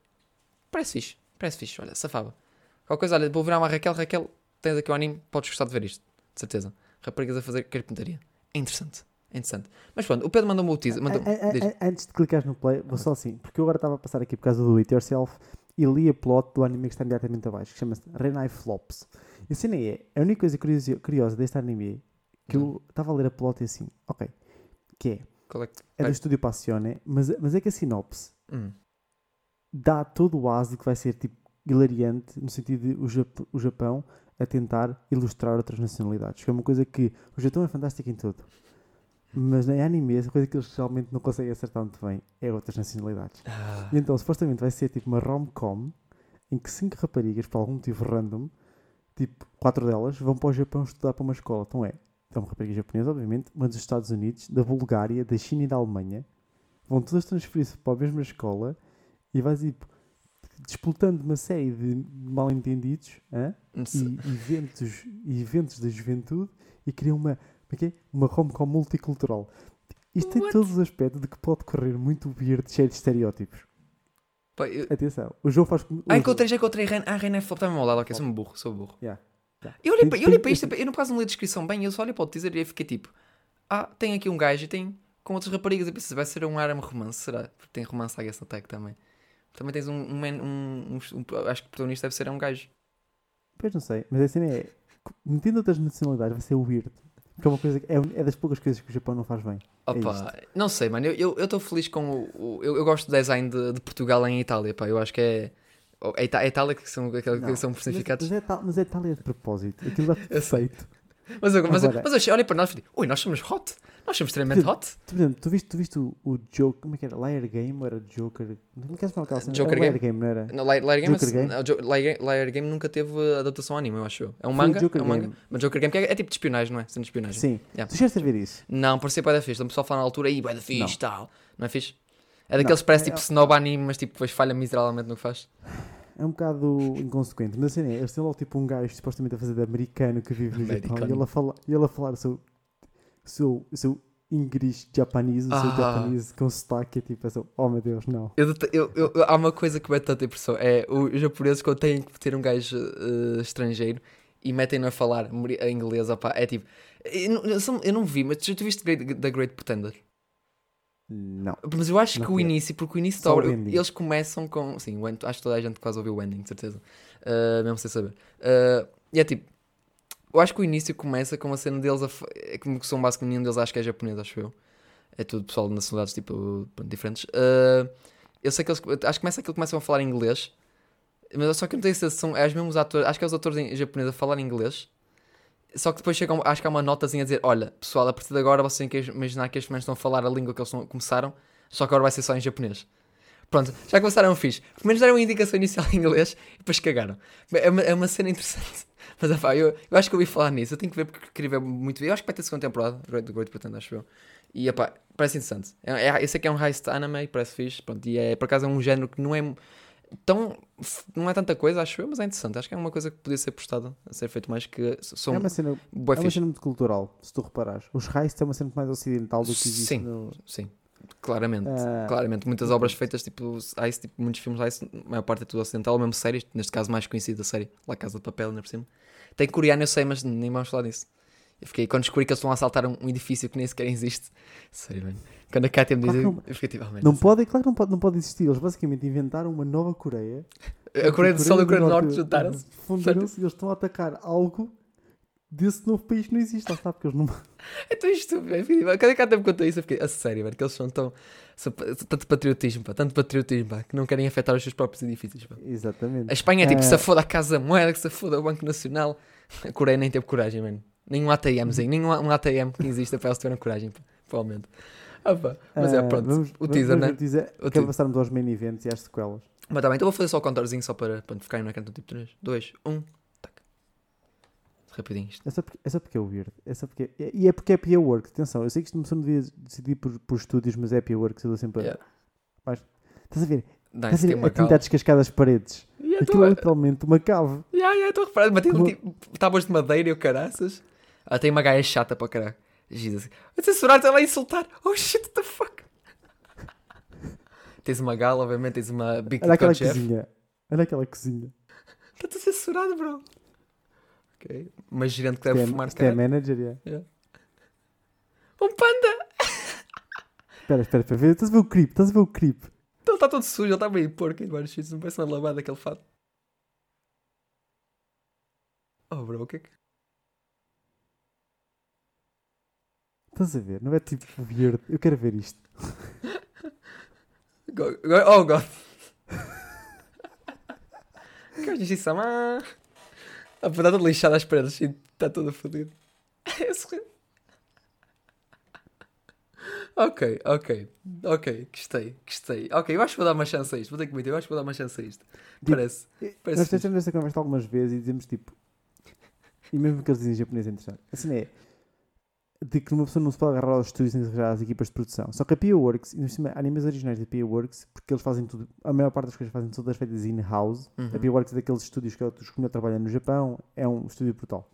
parece fixe, parece fixe, olha, safava. Qualquer coisa, olha, vou virar uma Raquel, Raquel, tens aqui o anime, podes gostar de ver isto, de certeza. Raparigas a fazer carpintaria. É interessante. É interessante. Mas pronto, o Pedro mandou-me o teaser. Mandou Antes de clicares no play, vou só assim, porque eu agora estava a passar aqui por causa do It Yourself e li a plot do anime que está imediatamente abaixo, que chama-se Renai Flops. E a cena é, a única coisa curiosa, curiosa deste anime que eu estava a ler a plot e assim, ok, que é, é, é do estúdio Passione, mas, mas é que a sinopse hum dá todo o asa que vai ser tipo hilariante no sentido de o, Jap o Japão a tentar ilustrar outras nacionalidades. Que é uma coisa que o Japão é fantástico em tudo. Mas na anime, a coisa que eles realmente não conseguem acertar muito bem é outras nacionalidades. Ah. E então, supostamente, vai ser tipo uma rom-com em que cinco raparigas, por algum motivo random, tipo, quatro delas, vão para o Japão estudar para uma escola. Então é, então raparigas japonesas, obviamente, mas dos Estados Unidos, da Bulgária, da China e da Alemanha. Vão todas transferir-se para a mesma escola e vais tipo, disputando uma série de mal-entendidos e eventos, eventos da juventude e criam uma, okay? É é? uma rom-com multicultural. Isto What? tem todos os aspectos de que pode correr muito weird, cheio de estereótipos. Pá, eu... Atenção, o jogo faz. Ah, encontrei, já encontrei a Reina Flop, está-me ao lado, ok, sou um burro, sou burro. Yeah. Yeah. Eu olhei, para, eu olhei para isto, eu não quase não li a descrição bem, eu só olhei para o teaser e fiquei tipo, ah, tem aqui um gajo e tem com outras raparigas, eu pensei, vai ser um arame romance, será? Porque tem romance a Guess Attack também. Também tens um, um, um, um, Acho que o protagonista deve ser um gajo. Pois não sei, mas a cena é. Metendo outras nacionalidades vai ser weird. Porque é uma coisa é, é das poucas coisas que o Japão não faz bem. É Opa, é não sei, mano. Eu estou feliz com o. o eu, eu, gosto do design de, de, Portugal em Itália, pá. Eu acho que é. É, a Itália que são, que, que são personificados. Mas, mas, é, mas é Itália de propósito. Aquilo (laughs) perfeito. Mas, eu, mas, Agora, mas eu olhei para nós e falei, ui, nós somos hot. Nós somos extremamente hot. Tu, tu, tu, viste, tu viste o, o Joker, como é que era? Liar Game ou era Joker? Não queres falar aquela cena? Joker Liar Game. não era? Não, Liar, Game, Joker Game? Não, Liar, Liar Game nunca teve adaptação anime, eu acho. É um manga, é um manga. Mas Joker Game é, é, tipo de espionagem, não é? Sendo espionagem. Sim. Yeah. Tu chegaste a ver isso? Não, parecia bué da fixe. Estamos só a falar na altura, aí bué da fixe e tal. Não é fixe? É daqueles que parece tipo é, snob anime, mas tipo depois falha miseravelmente no que faz é um bocado inconsequente. Mas assim, eles têm logo tipo um gajo supostamente a fazer de americano que vive no Japão e ele a, fala, e ele a falar o seu, seu, seu inglês japonês, o seu ah. japonês com sotaque, é tipo assim, oh meu Deus, não. Eu, eu, eu, há uma coisa que mete tanta impressão, é os japoneses quando têm que ter um gajo uh, estrangeiro e metem-no a falar inglês, opa, é tipo, eu não, eu não vi, mas tu viste The Great Pretender? Não. Mas eu acho não que o início, porque o início da obra, eles começam com. Sim, o, acho que toda a gente quase ouviu o ending, de certeza. Uh, mesmo sem saber. Uh, e é tipo. Eu acho que o início começa com uma cena deles. A, é como são basicamente nenhum deles, acho que é japonês, acho eu. É tudo pessoal de nacionalidades tipo, diferentes. Uh, eu sei que eles. Acho que começa aquilo começam a falar inglês. Mas só que eu não tenho certeza se são. É os mesmos atores. Acho que é os atores japoneses a falar inglês. Só que depois chegam, acho que há uma notazinha a dizer: Olha, pessoal, a partir de agora vocês têm que imaginar que estes menos estão a falar a língua que eles começaram, só que agora vai ser só em japonês. Pronto, já começaram fixe. Pelo menos deram uma indicação inicial em inglês e depois cagaram. É uma, é uma cena interessante. (laughs) Mas afá, eu, eu acho que eu ouvi falar nisso. Eu tenho que ver porque queria ver muito. Eu acho que vai ter segunda temporada do Great Pretender, acho eu. E epá, parece interessante. É, é, eu é um heist anime, parece fixe. Pronto, e é por acaso é um género que não é tão. Não é tanta coisa, acho eu, mas é interessante. Acho que é uma coisa que podia ser postada a ser feito mais que. São é uma cena, é uma cena muito cultural, se tu reparares. Os raios é uma cena muito mais ocidental do que existe sim, no... Sim, claramente. Uh... Claramente. Muitas obras feitas, tipo Ice, tipo, muitos filmes Ice, a maior parte é tudo ocidental, mesmo séries, neste caso mais conhecida a série, La Casa de Papel, ainda por cima. Tem coreano, eu sei, mas nem vamos falar disso. Eu fiquei, quando descobri que eles estão a assaltar um, um edifício que nem sequer existe. (laughs) Sério, mano. Quando a Katia me diz, claro não, efetivamente. Não assim. pode, claro que não pode, não pode existir. Eles basicamente inventaram uma nova Coreia. (laughs) A Coreia do Sul e a Coreia do Norte juntaram-se. Fundaram-se e eles estão a atacar algo desse novo país que não existe. Lá está, porque eles não. (laughs) É tão estúpido. Quando a Katia me contou isso, eu fiquei, a sério, mano, que eles são tão. São, tanto patriotismo, pá, tanto patriotismo, pá, que não querem afetar os seus próprios edifícios. Pá. Exatamente. A Espanha é tipo, é... se foda a Casa Moeda, que se foda o Banco Nacional. A Coreia nem teve coragem, mano. Nenhum ATMzinho, nenhum um ATM que exista para eles terem coragem, pá, provavelmente. Ah, pá. Mas é, ah, pronto. Vamos, o teaser, né? Teaser, o quer passarmos aos main events e às sequelas. Mas tá bem, então vou fazer só o contorzinho só para, para ficar no ecrã do tipo 3, 2, 1, tac. Rapidinho isto. É só porque é, só porque é weird. É só porque, é, e é porque é PA Work. Atenção, eu sei que isto não devia decidir por, por estúdios, mas é PA Work. Eu dou sempre. Yeah. Mas, estás a ver? Não, estás a ver a tentar descascar as paredes. Yeah, Aquilo tô... é literalmente uma cave. Yeah, yeah, estou a reparar. Mas tem tipo, tábuas de madeira e o caraças. Ah, tem uma gaia chata para caralho. Jesus. A censurar-te ela a insultar. Oh shit, what the fuck? tens uma gala, obviamente, tens uma Big Olha aquela cozinha. Olha aquela cozinha. Está-te censurado, bro. Ok. Uma gerente que deve é, fumar é manager, yeah. yeah. Um panda! Espera, espera, espera. Estás a ver o creep? Estás a ver o creep? Então está todo sujo, ele está meio porco em vários sítios. Não parece uma lavada aquele fato. Oh, bro, o que é que. Estás a ver? Não é tipo weird. Eu quero ver isto. Go, go, oh god. Que justiça, mãe. A está toda lixada às paredes e está toda fodido. (laughs) ok, ok, ok, gostei, gostei. Ok, eu acho que vou dar uma chance a isto. Vou ter que meter, eu acho que vou dar uma chance a isto. Tipo, parece. parece nós temos esta conversa algumas vezes e dizemos tipo. E mesmo que eles dizem japonês é interessante. Assim é de que uma pessoa não se pode agarrar aos estúdios nem às equipas de produção. Só que a PA Works, e cima, animes originais da PA Works, porque eles fazem tudo, a maior parte das coisas fazem todas feitas in-house. Uhum. A PA Works é daqueles estúdios que eu escolhi trabalhar no Japão, é um estúdio brutal.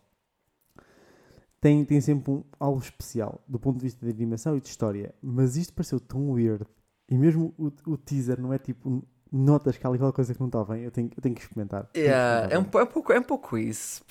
Tem, tem sempre um, algo especial do ponto de vista de animação e de história, mas isto pareceu tão weird. E mesmo o, o teaser não é tipo notas que há aquela coisa que não está bem, eu tenho, eu tenho que experimentar. Yeah, que experimentar é, um, é, um pouco, é um pouco isso.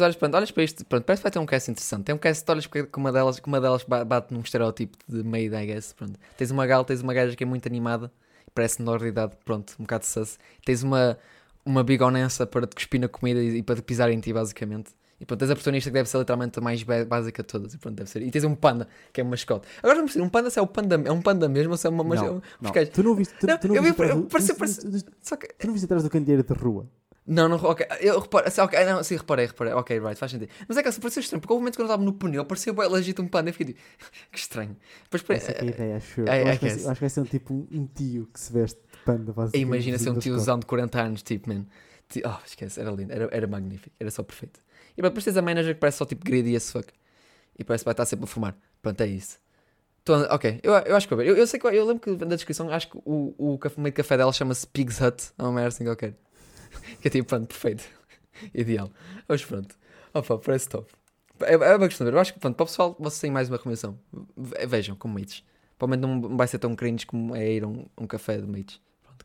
Olhas, pronto, olhas para isto, pronto, parece que vai ter um cast interessante. Tem um cast, olhas que uma delas, que uma delas bate num estereótipo de maid, I guess. Pronto. Tens uma gal, tens uma gaja que é muito animada, parece menor de idade, pronto, um bocado de sus. Tens uma, uma bigonença para te cuspir na comida e, e para te pisar em ti, basicamente. E pronto, tens a protagonista que deve ser literalmente a mais básica de todas. E pronto, deve ser. E tens um panda, que é um mascote. Agora vamos dizer, um panda se é, o panda, é um panda mesmo ou se é uma. Não, não. Tu não viste. Tu, não, tu não viste. Eu, parece, parece, só que... Tu não viste atrás do candeeiro de rua? Não, não, ok. Eu reparo, assim, ok, não, sim, reparei, reparei. Ok, right, faz sentido. Mas é que assim, pareceu estranho, porque houve um momento quando eu estava no pneu, parecia bem legítimo um panda. Eu fiquei tipo, (laughs) que estranho. Depois, Essa é a ideia, acho. É, eu acho, que vai, acho que vai ser um tipo um tio que se veste de panda, basicamente. Imagina ser um tiozão de 40 anos, tipo, man. Oh, esquece, era lindo, era, era magnífico, era só perfeito. E depois tens a manager que parece só tipo greedy as fuck. E parece que vai estar sempre a fumar. Pronto, é isso. Tô, ok, eu, eu acho que ver. Eu, eu sei que eu lembro que na descrição acho que o, o meio de café dela chama-se Pig's Hut. É uma merda assim qualquer. (laughs) que é tipo, pronto, perfeito. (laughs) Ideal. Mas pronto. Opa, parece top. É, é uma questão de ver. Eu acho que pronto, para o pessoal, vocês têm mais uma recomendação. Vejam como mates. Provavelmente não vai ser tão cringe como é ir a um, um café de mates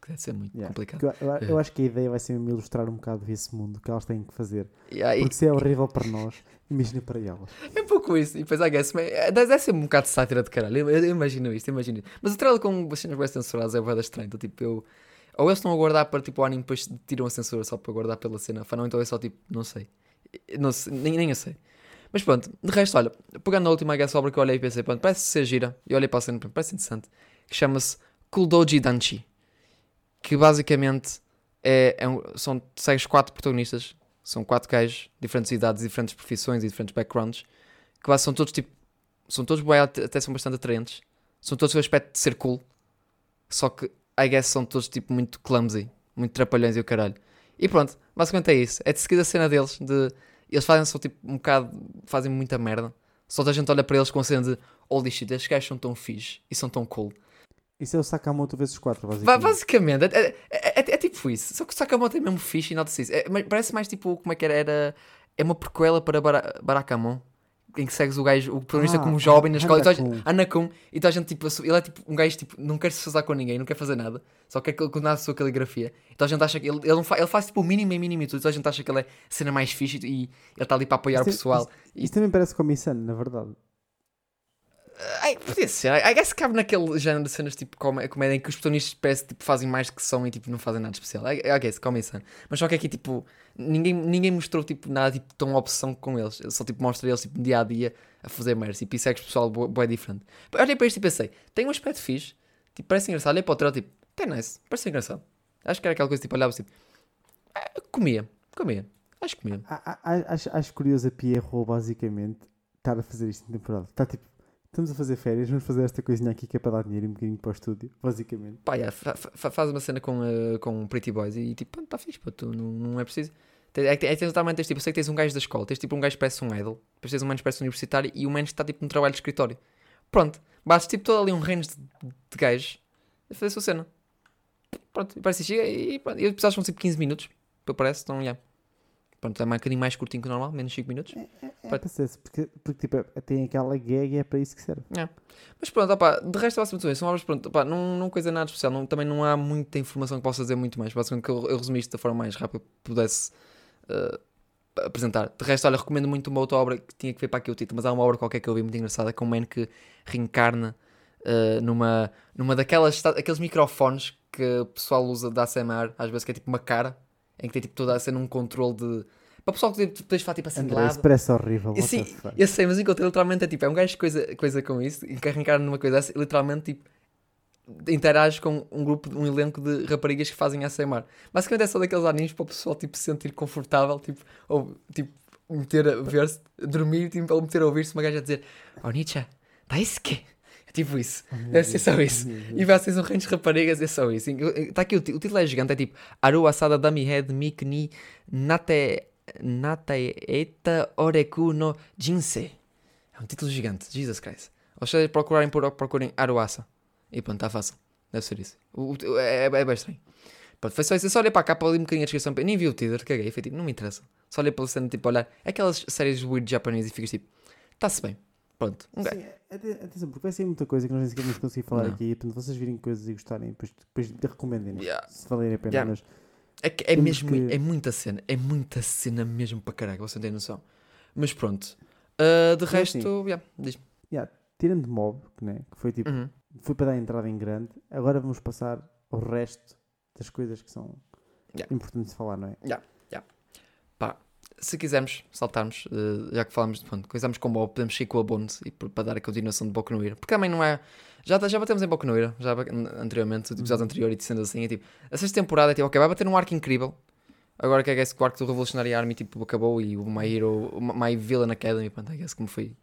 que deve ser muito yeah. complicado. Eu, eu, eu, acho que a ideia vai ser mesmo ilustrar um bocado esse mundo que elas têm que fazer. Yeah, Porque e... se é horrível para nós, imagina para elas. É um pouco isso. E depois, I guess, é, deve ser um bocado de sátira de caralho. Eu, eu imagino isto, imagino isto. Mas o trailer com vacinas bem censuradas é bem estranho. Então, tipo, eu. Ou eles estão a guardar para tipo o anime depois tiram a censura só para guardar pela cena. Ou não, então é só tipo, não sei. Não sei nem, nem eu sei. Mas pronto, de resto, olha, pegando a última guess obra que eu olhei e pensei, pronto, parece ser gira. E olhei para a cena, parece interessante. Que chama-se Kuldoji Danchi que basicamente é, é um, são, segues quatro protagonistas, são quatro gajos, diferentes idades, diferentes profissões e diferentes backgrounds, que são todos tipo, são todos bem, até são bastante atraentes, são todos o aspecto de ser cool, só que, I guess, são todos tipo muito clumsy, muito trapalhões e o caralho. E pronto, basicamente é isso, é de seguir a cena deles, de, eles fazem só tipo um bocado, fazem muita merda, só a gente olha para eles com a cena de, holy shit, estes gajos são tão fixe e são tão cool Isso é o Sakamoto vezes 4, basicamente. Basicamente, é, é, é, é, tipo isso. Só que o Sakamoto é mesmo fixe e nota-se isso. É, parece mais tipo, como é que era? era é uma prequela para Bar Barakamon em que segues o gajo, o protagonista ah, como jovem na escola, Anakun, e toda a gente, tipo, ele é tipo um gajo, tipo, não quer se fazer com ninguém, não quer fazer nada, só quer continuar a sua caligrafia. Então a gente acha que ele, ele, faz, ele faz tipo o mínimo e mínimo e tudo, então a gente acha que ele é a cena mais fixe e, ele está ali para apoiar isto, o pessoal. Isto, isto, também parece com a na verdade. Ai, podia ser. I guess cabe naquele género de cenas tipo comédia em que os protagonistas parece tipo fazem mais que são e tipo não fazem nada especial. I, I guess, Sun. Mas só que aqui tipo ninguém, ninguém mostrou tipo nada tipo tão opção com eles. Só tipo mostra eles tipo dia a dia a fazer merda. Tipo, isso é que o pessoal é diferente. Olhei para isto e pensei, tem um aspecto fixe, tipo, parece engraçado. Olhei para o trailer tipo, tem nice, parece engraçado. Acho que era aquela coisa tipo, olhava tipo, ah, comia, comia. Acho que comia. Acho, acho curioso a Pierrot basicamente estar a fazer isto em temporada. Está tipo Estamos a fazer férias, vamos fazer esta coisinha aqui que é para dar dinheiro um bocadinho para o estúdio, basicamente. Pá, yeah, fa fa faz uma cena com, uh, com Pretty Boys e tipo, está fixe, pá, tu não, não é preciso. É que é, totalmente tens tipo, eu sei que tens um gajo da escola, tens tipo um gajo que parece um idol, depois tens um menos que parece um universitário e o menos está tipo num trabalho de escritório. Pronto, bates tipo todo ali um reino de, de gajos a fazer a sua cena. Pronto, e parece que chega e, pronto, e episódios são tipo 15 minutos, parece, então, yeah. Pronto, é um bocadinho mais curtinho que o normal, menos 5 minutos. É, é, é porque, porque tipo, é, tem aquela gag e é para isso que serve. É. Mas pronto, opa, de resto, basicamente, são obras, pronto, opa, não, não coisa nada especial, não, também não há muita informação que possa dizer muito mais. Basicamente, que eu, eu resumi isto da forma mais rápida que pudesse uh, apresentar. De resto, olha, recomendo muito uma outra obra que tinha que ver para aqui o título, mas há uma obra qualquer que eu vi muito engraçada, com um man que reencarna uh, numa, numa daquelas aqueles microfones que o pessoal usa da ASMR, às vezes que é tipo uma cara em que tem tipo toda a cena um controle de. Para o pessoal que depois faz tipo assim André, de lado. Isso parece horrível. Sim, eu sei, mas encontrei literalmente é tipo, é um gajo coisa, coisa com isso, e carregar numa coisa dessa, literalmente tipo, interage com um grupo, um elenco de raparigas que fazem ASMR. Basicamente é só daqueles animes para o pessoal tipo, se sentir confortável, tipo, ou tipo, meter a ver-se, dormir, tipo, ou meter a ouvir-se uma gaja a dizer: Oh Nietzsche, Daisuke. Tipo isso. Deve ser só isso. E vocês um range de raparigas é só isso. Está aqui o, o título é gigante, é tipo Aru Asada Dami Head Mikni Nate Nataeta Oreku no Jinse. É um título gigante, Jesus Christ. Ou seja, procurarem por procurem Aruasa. E pronto, está fácil. Deve ser isso. O, o, é, é, é bem estranho. Pronto, foi só isso. Eu só olhei para a capa ali um bocadinho a descrição. Nem vi o teaser, caguei. Foi tipo, não me interessa. Só olhei pela cena, tipo, olhar. Aquelas séries weird japonês e ficas tipo, está-se bem. Pronto. Um Sim, atenção, porque vai ser muita coisa que nós nem sequer vamos conseguir falar não. aqui. Portanto, vocês virem coisas e gostarem, depois, depois recomendem. Yeah. Se valerem a pena. Yeah. Mas é, que é mesmo, que... é muita cena. É muita cena mesmo para caralho, você tem noção. Mas pronto. Uh, de Mas resto, assim, yeah, diz-me. Yeah, tirando mob, né, que foi tipo, uhum. foi para dar entrada em grande, agora vamos passar ao resto das coisas que são yeah. importantes de falar, não é? Yeah. Se quisermos saltarmos, uh, já que falamos, pronto, começamos com Bob, podemos seguir com a Bones e para dar a continuação de Boku no Hero, porque também não é. Já, já batemos em Boku no Hero, já anteriormente, o episódio uhum. anterior, e sendo assim, é tipo, a sexta temporada é tipo, ok, vai bater um arco incrível. Agora que é esse arco do Revolutionary Army tipo, acabou e o My Hero, o My Villain Academy, pronto, I guess como foi,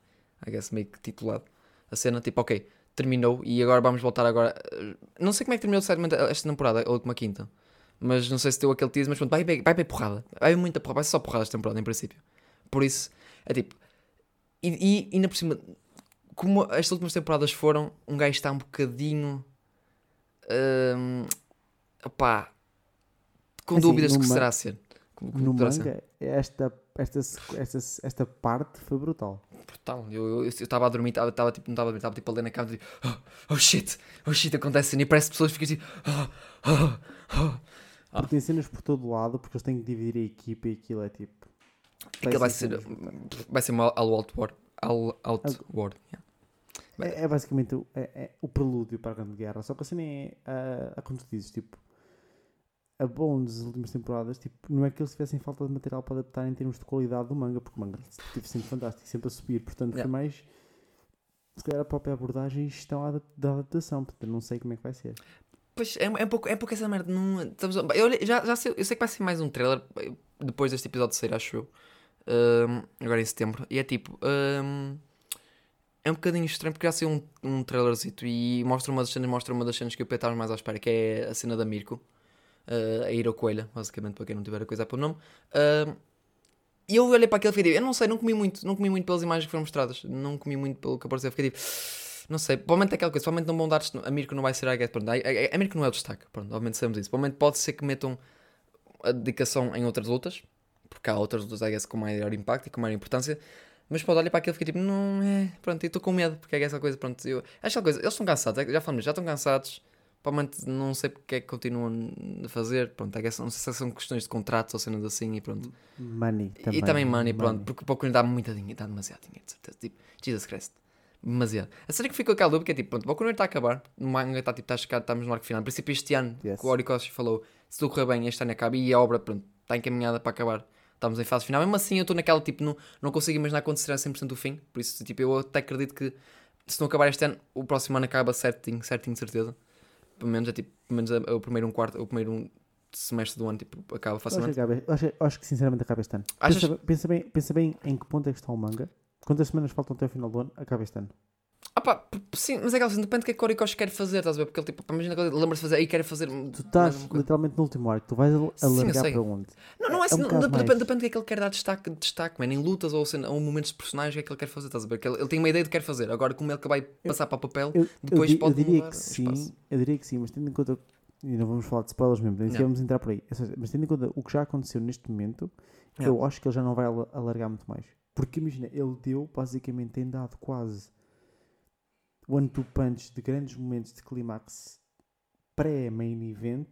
I guess meio que titulado a cena, tipo, ok, terminou e agora vamos voltar agora. Não sei como é que terminou esta temporada, a última quinta. Mas não sei se deu aquele teaser, mas pronto, vai, vai, vai bem porrada. Vai muita porrada, vai ser só porrada esta temporada, em princípio. Por isso, é tipo. E, e ainda por cima, como estas últimas temporadas foram, um gajo está um bocadinho. Um, opá, com assim, dúvidas do que será ser. Como, no manga. Esta, esta, esta, esta parte foi brutal. Brutal. Eu estava a dormir, estava tipo, não estava a dormir, estava tipo a ler na cama, tipo, oh, oh shit, oh shit, acontece. E parece que pessoas ficam assim, oh, oh, oh. Porque tem cenas por todo lado, porque eles têm que dividir a equipa e aquilo é tipo. Aquilo vai ser, vai ser uma All Outward. All Outward. Yeah. É, é, basicamente o, é, é, o prelúdio para a Grande Guerra. Só que a cena é, a, a, como tu dizes, tipo, a bom das últimas temporadas, tipo, não é que eles tivessem falta de material para adaptar em termos de qualidade do manga, porque o manga teve sempre fantástico, sempre a subir. Portanto, yeah. foi mais, se calhar, a própria abordagem e gestão da adaptação. Portanto, não sei como é que vai ser. Pois é, é, um, pouco, é um pouco essa merda. Não, estamos, eu já, já sei, eu sei que vai ser mais um trailer depois deste episódio sair, acho eu. Um, agora em setembro. E é tipo. Um, é um bocadinho estranho porque já saiu um, um trailerzito e mostra uma das cenas, mostra uma das cenas que eu estava mais à espera, que é a cena da Mirko. Uh, a Ira Coelha, basicamente, para quem não tiver a coisa para o nome. Uh, e eu olhei para aquele vídeo, eu não sei, não comi muito, não comi muito pelas imagens que foram mostradas, não comi muito pelo que apareceu, fiquei tipo Não sei, provavelmente é aquela coisa, provavelmente não vão dar. A Mirko não vai ser a guest. Pronto, a, a, a Mirko não é o destaque, pronto, obviamente sabemos isso. Provavelmente pode ser que metam a dedicação em outras lutas, porque há outras lutas, I guess, com maior impacto e com maior importância. Mas pode olhar para aquilo e fica tipo, não é. Pronto, eu estou com medo, porque é essa coisa, pronto. Eu, esta coisa, eles estão cansados, é já falamos, já estão cansados. Provavelmente não sei porque é que continuam a fazer. Pronto, é não sei se são questões de contratos ou cenas assim e pronto. Money também. E também money, pronto, money. porque pouco dá muita dinheiro, dá demasiado dinheiro, de certeza. Tipo, Jesus Christ. Demasiado. A série que ficou aquela dúvida que é tipo, pronto, o Boku está a acabar, o manga está tipo, está a chegar, estamos no arco final. Em princípio, este ano, yes. que o Orikoshi falou, se tudo correr bem, este ano acaba e a obra, pronto, está encaminhada para acabar. Estamos em fase final. Mesmo assim, eu estou naquela tipo, não, não consigo imaginar quando será 100% o fim. Por isso, tipo, eu até acredito que se não acabar este ano, o próximo ano acaba certinho, certinho de certeza. Pelo menos é tipo, pelo menos é, é o primeiro um quarto, o primeiro um semestre do ano tipo, acaba facilmente. Acho, que, acho, acho que sinceramente acaba este ano. Achas... Pensa, pensa, bem, pensa bem em que ponto é que está o manga. Quantas semanas faltam até o final do ano? Acaba este ano. Ah pá, sim, mas é que assim, depende do que é que o quer fazer, estás a ver? Porque ele, tipo, imagina que ele lembra-se de fazer aí quer fazer. Tu estás literalmente no último arco, tu vais alargar para onde? Não, não é, assim, é um não, depende, depende, depende do que é que ele quer dar destaque, destaque man, em lutas ou, ou momentos de personagem, o que é que ele quer fazer, estás a ver? Ele, ele, tem uma ideia de que quer fazer, agora como ele que vai passar eu, para o papel, eu, depois eu, pode eu diria que sim, Eu diria que sim, mas tendo em conta, e não vamos falar de spoilers mesmo, nem sequer vamos entrar por aí, mas tendo em conta o que já aconteceu neste momento, eu acho que ele já não vai alargar muito mais. Porque imagina, ele deu, basicamente, tem dado quase one-two punch de grandes momentos de clímax pré-main event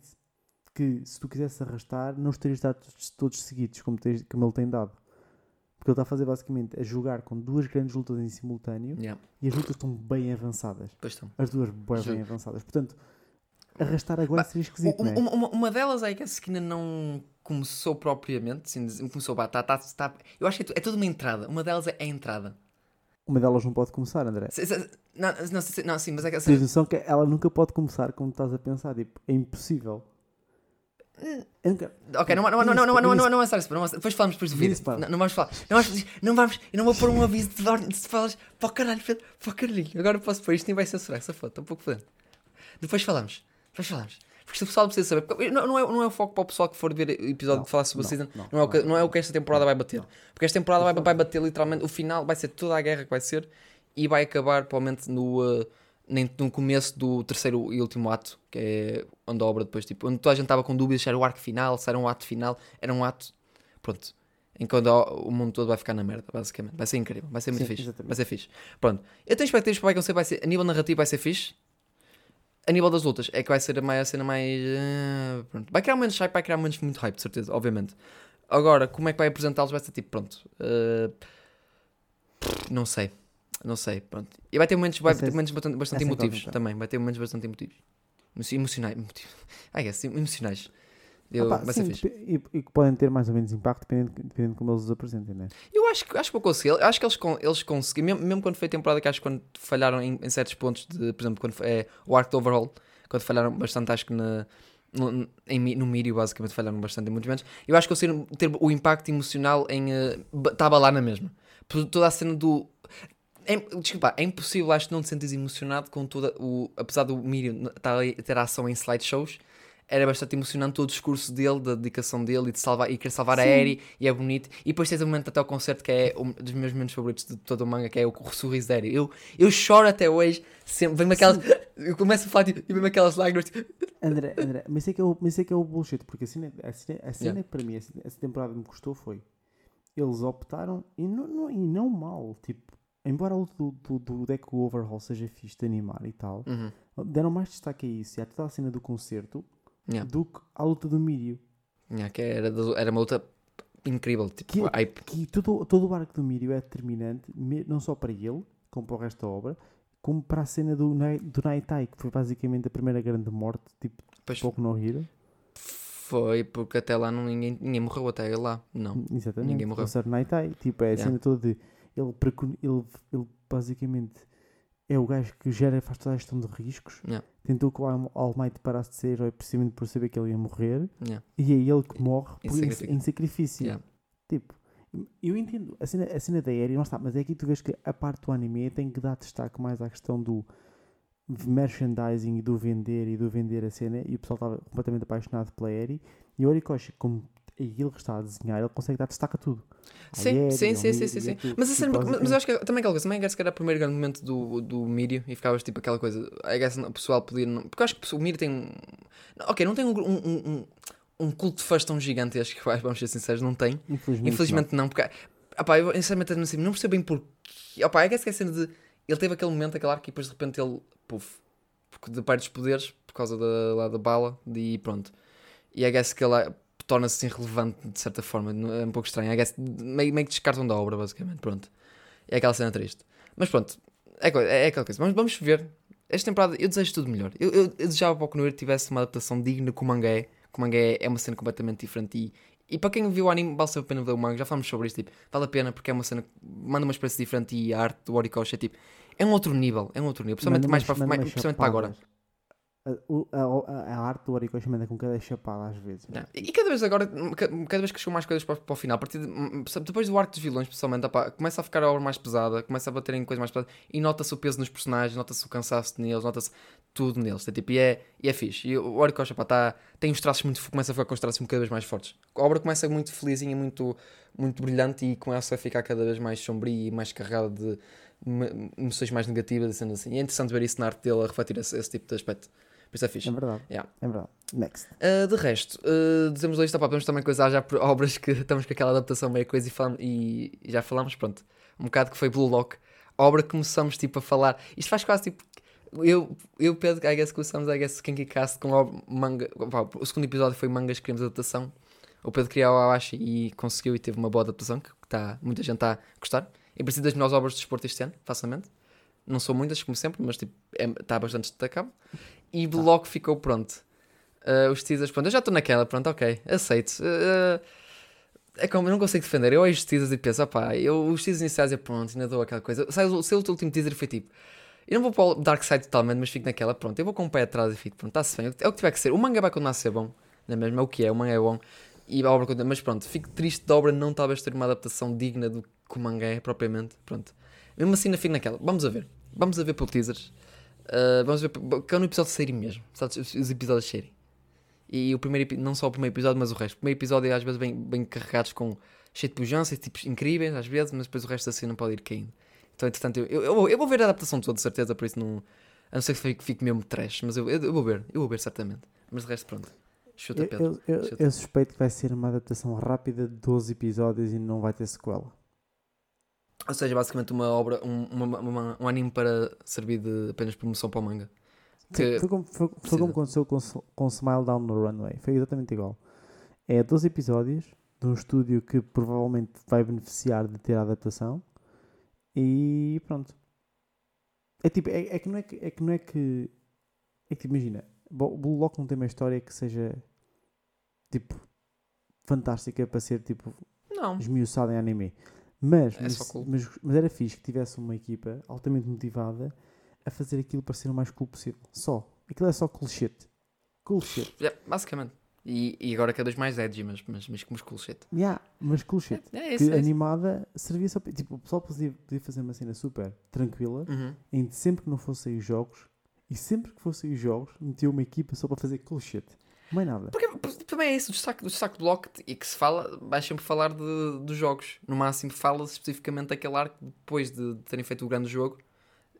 que se tu quisesse arrastar não os terias dado todos seguidos como, tens, como ele tem dado. Porque ele está a fazer basicamente a jogar com duas grandes lutas em simultâneo yeah. e as lutas estão bem avançadas. Pois estão. As duas bem, bem avançadas. Portanto, arrastar agora seria esquisito. Uma, é? uma, uma, delas é que a ainda não começou propriamente. Assim, começou, tá, tá, tá, eu acho que é, é tudo uma entrada. Uma delas é a entrada. Uma delas não pode começar, André. Se, se, não, não, se, não, sim, mas é que... Tens noção que ela nunca pode começar como estás a pensar, tipo, é impossível. Nunca... Ok, não, não, não, não, não, não, não, não, não, depois falamos depois do vídeo. Não, não vamos falar. Não vamos, não vamos, eu não vou pôr um aviso de ordem de falas para o caralho, para o caralho. Agora posso pôr isto nem vai censurar essa foto, estou um pouco fodendo. Depois falamos, depois falamos. Porque o pessoal precisa saber. Não, não, é, não é o foco para o pessoal que for ver o episódio de falar sobre a season. Não, não, é o que, não é o que esta temporada vai bater. Porque esta temporada vai, vai bater literalmente. O final vai ser toda a guerra que vai ser e vai acabar provavelmente no, uh, no começo do terceiro e último ato, que é onde a obra depois, tipo, onde toda a gente estava com dúvidas se era o arco final, se era um ato final, era um ato, pronto, em que o mundo todo vai ficar na merda, basicamente. Vai ser incrível, vai ser muito Sim, fixe. Exatamente. Vai ser fixe. Pronto, eu tenho expectativas para que vai ser, a nível narrativo vai ser fixe. A nível das lutas, é que vai ser a, mais, a cena mais. Uh, pronto. Vai criar momentos hype, vai criar momentos muito hype, de certeza, obviamente. Agora, como é que vai apresentá-los? Vai ser tipo, pronto. Uh, não sei. Não sei, pronto. E vai ter momentos, vai ter momentos bastante, bastante emotivos também. Vai ter momentos bastante emotivos. Emocionais. Ai, (laughs) é, emocionais. Eu, Opa, vai sim, ser E, e, que podem ter mais ou menos impacto dependendo, dependendo de como eles os apresentem, né? Eu acho, acho que vou conseguir. Acho que eles, eles conseguiram, mesmo, mesmo quando foi a temporada que acho que quando falharam em, em certos pontos, de, por exemplo, quando foi, é, o arc overhaul, quando falharam bastante, acho que na, no, em, no mídia basicamente falharam bastante em muitos momentos. Eu acho que conseguiram ter o impacto emocional em. Uh, estava lá na mesma. Por toda a cena do é, desculpa, é impossível, acho que não te sentes emocionado com toda o. Apesar do Miriam ter ação em slideshows, era bastante emocionante todo o discurso dele, da dedicação dele e de salvar, e querer salvar Sim. a Eri, e é bonito. E depois tens o momento até o concerto que é um dos meus momentos favoritos de todo o manga, que é o, sorriso da Eri. Eu, eu choro até hoje, sempre, vem aquelas. (laughs) Eu começo a falar tipo, e vem aquelas lágrimas. Tipo... (laughs) André, André, mas sei que é o, mas sei que é o bullshit, porque a cena, a cena, a cena yeah. para mim, essa temporada me custou foi. Eles optaram, e não, não, e não mal, tipo embora o do, do, do deck overhaul seja fixe de animar e tal, uhum. deram mais destaque a isso e a toda a cena do concerto yeah. do que à luta do Mirio. Yeah, que era, era uma luta incrível, tipo, que, hype. Que todo, todo o arco do Mirio é determinante, não só para ele, como para o resto da obra, como para a cena do, do Naitai, que foi basicamente a primeira grande morte, tipo, pois, pouco no Hero. Foi, porque até lá não, ninguém, ninguém morreu até lá, não. Exatamente. Ninguém morreu. O Naitai, tipo, é a yeah. cena toda de ele, ele, ele basicamente é o gajo que gera, faz toda a gestão de riscos. Yeah. Tentou que o All Might parasse de ser herói precisamente por saber que ele ia morrer. Yeah. E é ele que morre em, por, sacrifício. Em, sacrifício. Yeah. Tipo, eu entendo a cena, a cena da Aérea, não está, mas é aqui tu vês que a parte do anime tem que dar destaque mais à questão do merchandising e do vender e do vender a cena. E o pessoal estava completamente apaixonado pela Eri. E o Orikoshi, como aquilo que está a desenhar, ele consegue dar destaque a tudo. Sim, é, sim, sim, sim, sim, sim. Mas, assim, mas, mas eu acho que também aquela coisa, também acho que era o primeiro grande momento do, do Mírio e ficavas tipo aquela coisa, I guess o pessoal podia. Porque eu acho que o Mírio tem um. Ok, não tem um, um, um, um culto de fãs tão gigantesco, vamos ser sinceros, não tem. Infelizmente, Infelizmente não. não, porque. Opá, eu sinceramente não percebo bem porquê. Opá, I guess que é a cena de. Ele teve aquele momento, aquele arco, e depois de repente ele. Puf, porque de parte dos poderes, por causa da, lá da bala, e pronto. E I guess que ele torna-se assim relevante de certa forma. É um pouco estranho. I guess, meio, meio que descartam da obra, basicamente. Pronto. É aquela cena triste. Mas pronto, é, é, é aquela coisa. Vamos, vamos ver. Esta temporada eu desejo tudo melhor. Eu, eu, eu desejava para o que tivesse uma adaptação digna como o manga é. Que o manga é, é uma cena completamente diferente. E, e para quem viu o anime, vale a pena ver o manga. Já falamos sobre isto. Tipo, vale a pena porque é uma cena. Manda uma experiência diferente e a arte do Horikoshi é tipo. É um outro nível. É um outro nível. Principalmente, mais, mais, para, mais, principalmente para agora a, a, a, arte do Horikoshi manda com cada chapada às vezes. Não. E cada vez agora, cada vez que chegam mais coisas para, para o final, a partir de, depois do arco dos vilões, pessoalmente, opa, começa a ficar a obra mais pesada, começa a bater em coisas mais pesadas e nota-se o peso nos personagens, nota-se o cansaço neles, nota-se tudo neles. É, tipo, e, é, e é fixe. E o opa, tá, tem os traços muito, começa a ficar com os traços cada vez mais fortes. A obra começa muito felizinha, muito, muito brilhante e começa a ficar cada vez mais sombria e mais carregada de emoções mais negativas, sendo assim. E é interessante ver isso na arte dele a refletir esse, esse tipo de aspecto. Por isso é fixe. É verdade. Yeah. É verdade. Next. Uh, de resto, uh, dizemos isto, opa, podemos também coisar já por (laughs) obras que estamos com aquela adaptação meio coisa e, falam, e, e já falámos, pronto. Um bocado que foi Blue Lock. A obra que começamos tipo a falar. Isto faz quase tipo. Eu, eu Pedro, I guess começamos, I guess, Kinky Cast com manga. Opa, o segundo episódio foi Mangas Queremos Adaptação. O Pedro criou a Awashi e conseguiu e teve uma boa adaptação que tá, muita gente está a gostar. Em princípio, das melhores obras de desporto este ano, facilmente. Não são muitas, como sempre, mas tipo, está é, bastante destacável. E tá. logo ficou pronto. Uh, os teasers, pronto, eu já estou naquela, pronto, ok, aceito. Uh, é como eu não consigo defender. Eu olho os teasers e penso, opá, eu, os teasers iniciais é pronto, ainda dou aquela coisa. Sai, o seu último teaser foi tipo. Eu não vou para o Dark Side totalmente, mas fico naquela, pronto. Eu vou com o pé atrás e fico, pronto, está-se bem. É o que tiver que ser. O manga vai continuar a ser bom, não é mesmo? É o que é, o manga é bom. E a obra continua, mas pronto, fico triste da obra não talvez ter uma adaptação digna do que o manga é, propriamente. Pronto. Mesmo assim, fico naquela. Vamos a ver. Vamos a ver pelo teasers. Uh, vamos ver que é no episódio sair mesmo. Os episódios saírem. E o primeiro não só o primeiro episódio, mas o resto. O primeiro episódio é às vezes bem, bem carregados com cheio de pujança, tipos incríveis, às vezes, mas depois o resto da cena pode ir caindo. Então, entretanto, eu, eu, eu, vou, eu vou ver a adaptação toda, de certeza, por isso não. A não ser que fique, fique mesmo trash, mas eu, eu, eu, vou ver, eu vou ver certamente. Mas de resto, pronto. Chuta, Pedro. Eu, eu, eu suspeito que vai ser uma adaptação rápida de 12 episódios e não vai ter sequela. Ou seja, basicamente uma obra, um, uma, uma, um anime para servir de apenas promoção para o manga. Que foi, como, foi, foi como aconteceu com, com Smile Down no Runway. Foi exatamente igual. É 12 episódios de um estúdio que provavelmente vai beneficiar de ter a adaptação. E pronto. É tipo, é, é que não é que. É que, não é que, é que imagina, o Blue Lock não tem uma história que seja tipo fantástica para ser tipo não. esmiuçada em anime. Mas, é mas, cool. mas, mas, era fixe que tivesse uma equipa altamente motivada a fazer aquilo para ser o mais cool possível. Só. Aquilo é só cool shit. Cool shit. Yeah, basicamente. E, e agora cada vez mais edgy, mas, mas, mas como cool shit. Yeah, mas cool shit. É, é isso, que é animada servia só Tipo, o pessoal podia, podia fazer uma cena super tranquila uhum. em sempre que não fossem os jogos e sempre que fossem os jogos metia uma equipa só para fazer cool shit. Mais nada. Porque também é isso, do destaque, do destaque do e que se fala, vais sempre falar de, dos jogos. No máximo fala-se especificamente daquele arco depois de, de terem feito o grande jogo.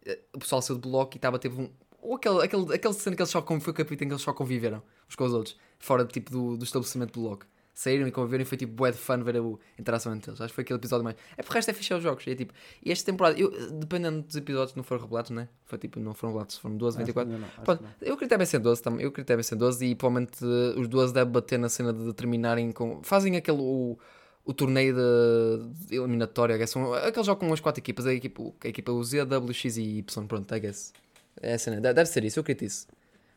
Eh, o pessoal saiu do bloco e estava, teve um. Ou aquele, aquele, aquele cena que eles só foi o capítulo em que eles só conviveram uns com os outros, fora tipo, do, do estabelecimento do bloco saíram e conviveram e foi tipo bué de fun ver a interação entre eles. Acho que foi aquele episódio mais. É por resto é fixe os jogos. E, é, tipo, e esta temporada, eu, dependendo dos episódios não foram revelados, né? Foi tipo, não foram revelados, foram 12, 24. Não, Pronto, eu acredito devem ser 12 também. Eu acredito devem ser 12 e provavelmente uh, os 12 devem bater na cena de terminarem com. Fazem aquele. O, o torneio de, de eliminatória, guess, são aqueles jogos com as quatro equipas, a equipa, a equipa o Z, W, X e Y, pronto, I guess. É a cena, deve ser isso, eu acredito isso.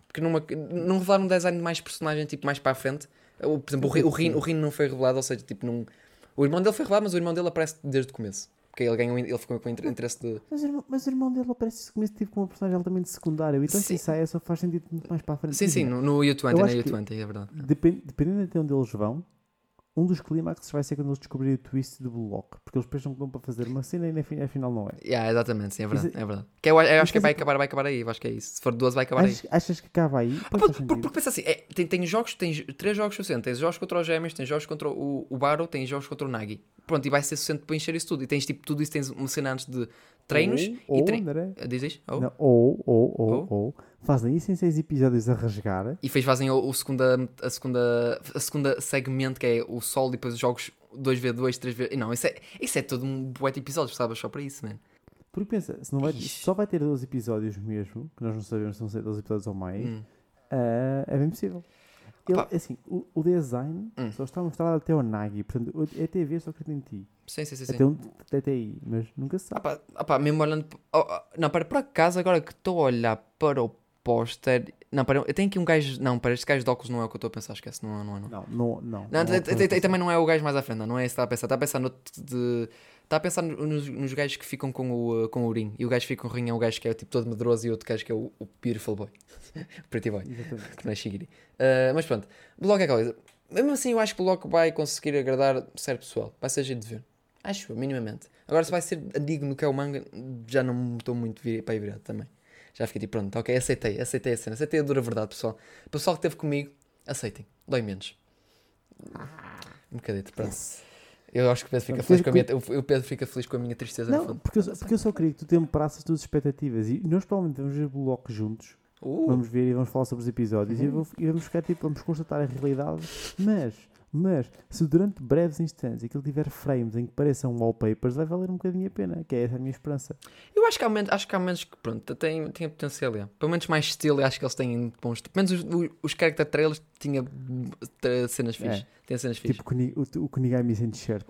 Porque numa, não revelaram um design de mais personagem, tipo, mais para a frente, o, por exemplo, o, o, Rino, o Rino não foi revelado, ou seja, tipo, não... o irmão dele foi revelado, mas o irmão dele aparece desde o começo. Porque ele ganhou, ele ficou com interesse de. Mas, mas o irmão dele aparece desde o começo tipo, como um personagem altamente secundário. Então, sim. se isso só faz sentido muito mais para a frente. Sim, sim, no, no U20, na U20, é verdade. Depend, dependendo de onde eles vão, um dos clímaxes vai ser quando eles descobrirem o twist do bloco, porque eles pensam que vão para fazer uma cena e afinal não é. Yeah, exatamente, sim, é verdade. Isso, é verdade. Que eu, eu acho que vai acabar, vai acabar aí, eu acho que é isso. Se for 12, vai acabar achas, aí. Achas que acaba aí? Ah, porque, porque, pensa assim, é, tem, tem jogos, tem três jogos suficientes. Tens jogos contra os Gêmeos, tens jogos contra o, o Baro, tens jogos contra o Nagi. Pronto, e vai ser suficiente para encher isso tudo. E tens tipo tudo isso, tens uma cena antes de treinos ou, e tre... ou, Dizes? Ou? Ou, ou, ou, ou, fazem isso em seis episódios a rasgar. E fez, fazem o, o, segunda, a, segunda, a segunda segmento que é o sol e depois os jogos 2v2, 3v. Não, isso é, isso é todo um bué de episódios, sabes? Só para isso, mano. Porque pensa, se não vai, só vai ter 12 episódios mesmo, que nós não sabemos se vão ser 12 episódios ou mais, hum. uh, é bem possível. Ele, assim, o, o design hum. só está mostrado até o Nagi, portanto, é TV só que em ti. Sim, sim, sim. Até, um, até aí, mas nunca se sabe. Pá, pá, mesmo olhando. Oh, oh, não, para por acaso, agora que estou a olhar para o póster. Não, para, eu tenho aqui um gajo. Não, para este gajo de óculos não é o que eu estou a pensar, esquece, não é, não é. Não, não, não. não, não, não também não é o gajo mais à frente, não, não é esse que está a pensar. Está a pensar no de. Está a pensar nos, nos gajos que ficam com o, com o ring. E o gajo que fica com o ring é o gajo que é tipo todo medroso e outro gajo que é o, o Beautiful Boy. (laughs) Pretty Boy. Exatamente. Que não é Shigiri. Uh, mas pronto. Bloco é aquela coisa. Mesmo assim, eu acho que o Bloco vai conseguir agradar certo pessoal. Vai ser jeito de ver. Acho, minimamente. Agora, se vai ser digno que é o manga, já não estou muito para ir virado também. Já fiquei tipo, pronto, ok, aceitei, aceitei a cena. Aceitei a dura verdade, pessoal. O pessoal que esteve comigo, aceitem. Dói menos. Um bocadito, pronto. Yes. Eu acho que o Pedro fica, feliz com a minha, o Pedro fica feliz com a minha tristeza não, Porque eu, porque eu só queria que tu temperasses as tuas expectativas e nós provavelmente vamos ver o bloco juntos. Uh. Vamos ver e vamos falar sobre os episódios uhum. e, vou, e, vamos ficar tipo, vamos constatar a realidade, mas mas se durante breves instantes aquilo tiver frames em que pareçam wallpapers, vai valer um bocadinho a pena, que é essa a minha esperança. Eu acho que há menos, acho que, há menos que pronto, tem, tem potencial. É. Pelo menos mais estilo, acho que eles têm bons. Pelo menos os, os, os character trailers tinham cenas fixas. É. Tem cenas fixas. Tipo o, o Kunigami sem t-shirt.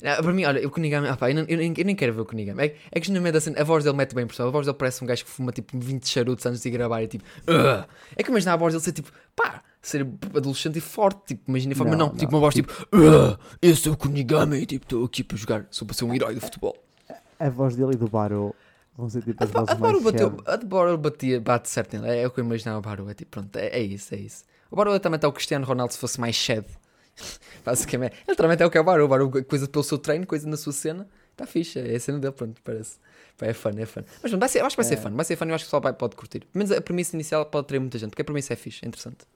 para mim, olha, o Kunigami, opa, eu, não, eu, nem, eu, nem quero ver o Kunigami. É, é que no meio da cena, a voz dele mete bem por A voz dele parece um gajo que fuma tipo 20 charutos antes de gravar e tipo. Uh! É que imagina a voz dele ser tipo, pá ser adolescente e forte, tipo, imagina a forma, não, não, não, tipo uma voz tipo, ah, eu sou o Kunigami, tipo, estou aqui para jogar, sou para ser um herói do futebol. A, a voz dele e do Baro vão ser tipo as a, vozes a mais bateu, A de Baro batia, bate certo nele, é o que eu imaginava o Baro, é tipo, pronto, é, é isso, é isso. O Baro também está o Cristiano Ronaldo se fosse mais shed, (laughs) basicamente. Ele literalmente é o que é o Baro, o Baro coisa pelo seu treino, coisa na sua cena, está fixe, é a cena dele, pronto, parece. É fã, é fã. Mas não, vai ser, acho que vai ser é. fã, vai ser fã, eu acho que o pessoal pode curtir. Pelo menos a premissa inicial pode ter muita gente, porque a premissa é fixe, é interessante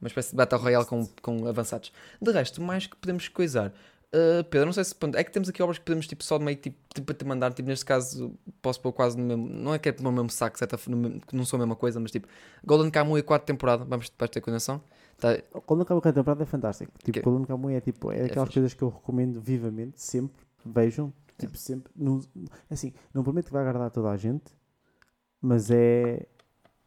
uma espécie de Battle Royale com, com avançados. De resto, mais que podemos coisar. Uh, Pedro, não sei se é que temos aqui obras que podemos tipo, só meio tipo, tipo te mandar, tipo, neste caso posso pôr quase no mesmo, não é que é no mesmo saco, certo, que não sou a mesma coisa, mas tipo, Golden Kamuy 4 temporada, vamos, vais ter condição? Tá. Golden Kamuy 4 temporada é fantástico, tipo, que? Golden Kamuy é tipo, é, é aquelas coisas que eu recomendo vivamente, sempre, vejam, tipo, é. sempre, não, assim, não prometo que vai agradar toda a gente, mas é,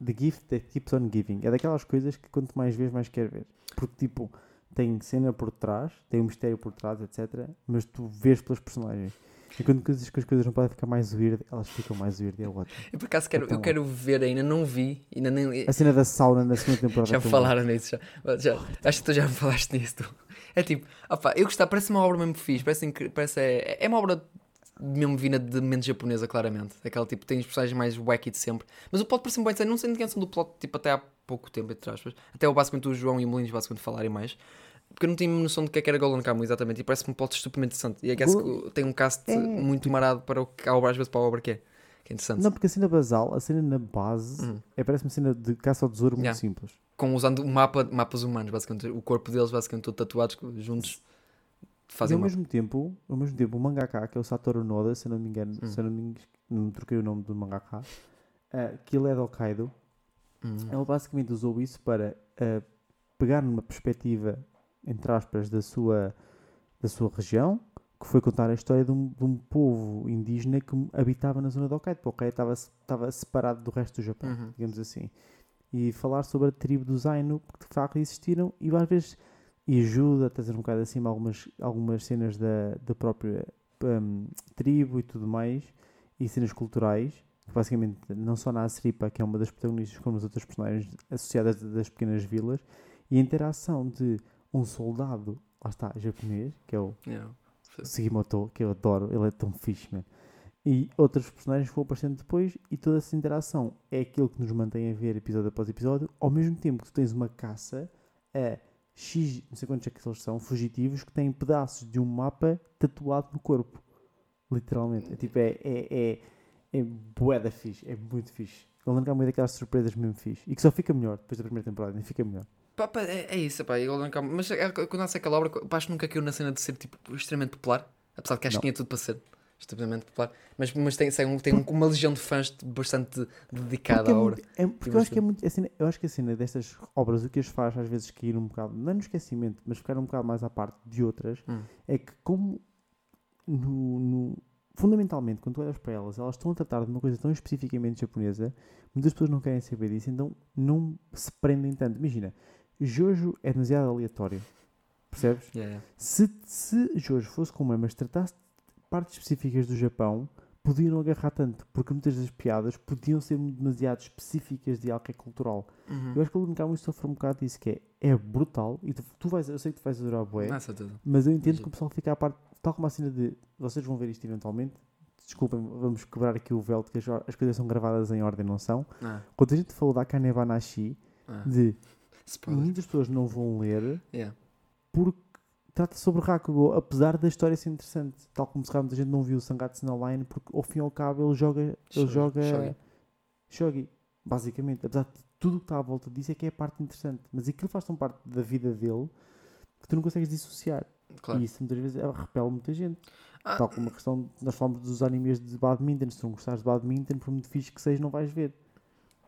The gift that keeps on giving. É daquelas coisas que quanto mais vês, mais quer ver. Porque, tipo, tem cena por trás, tem um mistério por trás, etc. Mas tu vês pelos personagens. E quando dizes que as coisas não podem ficar mais weird, elas ficam mais weird. É ótimo. Eu por acaso quero, eu quero ver, ainda não vi. Ainda nem... A cena da sauna na segunda temporada. já me falaram nisso. Já, já, acho que tu já me (laughs) falaste nisso. É tipo, opa, eu gostava, parece uma obra mesmo fixe. Parece, parece é, é uma obra mesmo vinda de mente japonesa, claramente. Aquela tipo, tem os personagens mais wacky de sempre. Mas o plot parece-me bem, não sei ninguém do plot, tipo, até há pouco tempo, entre aspas. Até o, basicamente o João e o Molinos basicamente falarem mais. Porque eu não tinha noção de que, é que era Golden Kamuy exatamente. E parece-me um plot estupidamente interessante. E é que tem um cast é. muito marado para o que a obra, às vezes, para a obra que é. Que é interessante. Não, porque a cena basal, a cena na base, hum. é, parece-me uma cena de caça ao tesouro muito yeah. simples. Com usando o mapa, mapas humanos, basicamente. O corpo deles, basicamente, todo tatuados juntos fazem ao mesmo tempo ao mesmo tempo o mangaka que é o Satoru Noda se não me engano hum. se eu não me, não troquei o nome do mangaka uh, que ele é de Hokkaido hum. ele basicamente usou isso para uh, pegar numa perspectiva entre aspas da sua da sua região que foi contar a história de um, de um povo indígena que habitava na zona de Hokkaido porque estava, estava separado do resto do Japão uhum. digamos assim e falar sobre a tribo dos Ainu que de facto existiram e às vezes e ajuda a trazer um bocado acima algumas, algumas cenas da, da própria um, tribo e tudo mais, e cenas culturais, que basicamente não só na Asripa, que é uma das protagonistas, como as outras personagens associadas das pequenas vilas, e a interação de um soldado, lá está, japonês, que é o yeah. Sugimoto, que eu adoro, ele é tão fixe, man. E outros personagens que vão aparecendo depois, e toda essa interação é aquilo que nos mantém a ver episódio após episódio, ao mesmo tempo que tu tens uma caça a X, não sei quantos é que eles são, fugitivos, que têm pedaços de um mapa tatuado no corpo. Literalmente. É tipo, é, é, é, é bué da fixe, é muito fixe. Golden Kamuy é daquelas surpresas mesmo fixe. E que só fica melhor depois da primeira temporada, nem fica melhor. Pá, pá, é, é, isso, pá, Golden Kamuy. Mas é, quando nasce aquela obra, pá, acho que nunca caiu na cena de ser tipo extremamente popular. Apesar de que acho que tinha tudo para ser estupidamente popular. Mas, mas tem, tem, tem uma legião de fãs bastante dedicada porque à obra. É, porque eu acho que é muito. Assim, eu acho que a cena destas obras, o que as faz às vezes cair um bocado, não é no esquecimento, mas ficar um bocado mais à parte de outras, hum. é que como no, no, fundamentalmente, quando tu olhas para elas, elas estão a tratar de uma coisa tão especificamente japonesa, muitas pessoas não querem saber disso, então não se prendem tanto. Imagina, Jojo é demasiado aleatório. Percebes? Yeah, yeah. Se, se Jojo fosse como é, mas tratasse partes específicas do Japão podiam não agarrar tanto, porque muitas das piadas podiam ser demasiado específicas de algo que é cultural. Uhum. Eu acho que o Linkamu sofre um bocado disso, que é, é brutal, e tu, tu vais, eu sei que tu vais adorar o Boé, mas eu entendo que o pessoal fica à parte, tal como a cena de, vocês vão ver isto eventualmente, desculpem, vamos quebrar aqui o véu, que as, as coisas são gravadas em ordem, não são? Ah. Quando a gente falou da Kanebanashi, ah. de Spoiler. muitas pessoas não vão ler, yeah. porque trata sobre Rakugo, apesar da história ser interessante. Tal como se muita gente não viu o Sangatsu no Line, porque ao fim e ao cabo ele joga, ele joga shogi. shogi, basicamente. Apesar de tudo o que está à volta disso é que é a parte interessante. Mas aquilo faz tão parte da vida dele que tu não consegues dissociar. Claro. E isso muitas vezes repele muita gente. Ah. Tal como a questão, nós falamos dos animes de badminton. Se tu não gostares de badminton, por muito fixe que seja, não vais ver.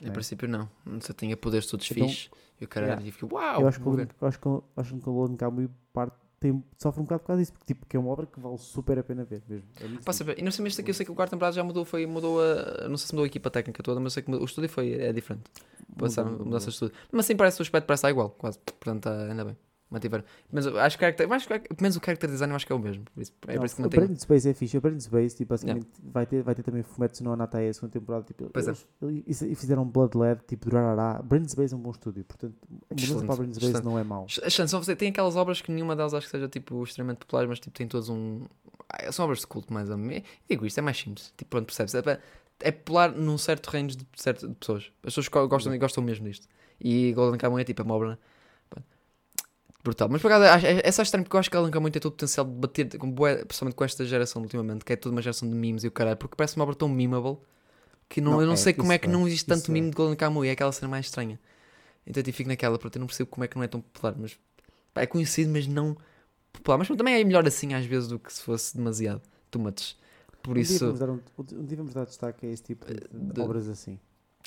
Em é? princípio, não. Se tinha poderes todos então, fixe, eu quero yeah. e uau! Eu acho que, eu acho que, eu acho que o Lone parte tem, sofre um bocado por causa disso, porque tipo, que é uma obra que vale super a pena ver mesmo. É Passa bem. E não sei mesmo que eu sei que o quarto temporada já mudou, foi, mudou a. Não sei se mudou a equipa técnica toda, mas sei que o estúdio foi, é diferente. Passar, mudança de estúdio. Mas assim parece o aspecto parece igual, quase. Portanto, tá, ainda bem mantiveram. Mas acho que, pelo menos o character design eu acho que é o mesmo. Por isso, é por isso que mantém. O Brand Space é fixe. O Brand Space, tipo, basicamente, yeah. vai, ter, vai ter também Fumetsu no Anatai a segunda temporada. Tipo, pois eles, é. e fizeram Blood LED, tipo, Durarará. Brand Space é um bom estúdio, portanto, a mudança para Brand Space não é mau. Excelente. Tem aquelas obras que nenhuma delas acho que seja, tipo, extremamente populares, mas, tipo, tem todos um... Ah, são obras de culto, mais ou menos. Digo isto, é mais simples. Tipo, pronto, percebes? É, é popular num certo range de, certo, de pessoas. As pessoas gostam, gostam mesmo disto. E Golden Kamuy é tipo é uma obra brutal. Mas por acaso, é, é só estranho porque eu acho que ela nunca muito tem todo o potencial de bater, com boa, principalmente com esta geração ultimamente, que é toda uma geração de memes e o caralho, porque parece uma obra tão memeable que não, não eu não é, sei como é que é, não existe tanto meme é. de Golden Kamuy, é aquela cena mais estranha. Então eu fico naquela, porque eu não percebo como é que não é tão popular, mas pá, é conhecido, mas não popular. Mas também é melhor assim às vezes do que se fosse demasiado too much. Por um isso. Dia vamos dar um, um dia vamos dar destaque a esse tipo de, de, de obras assim.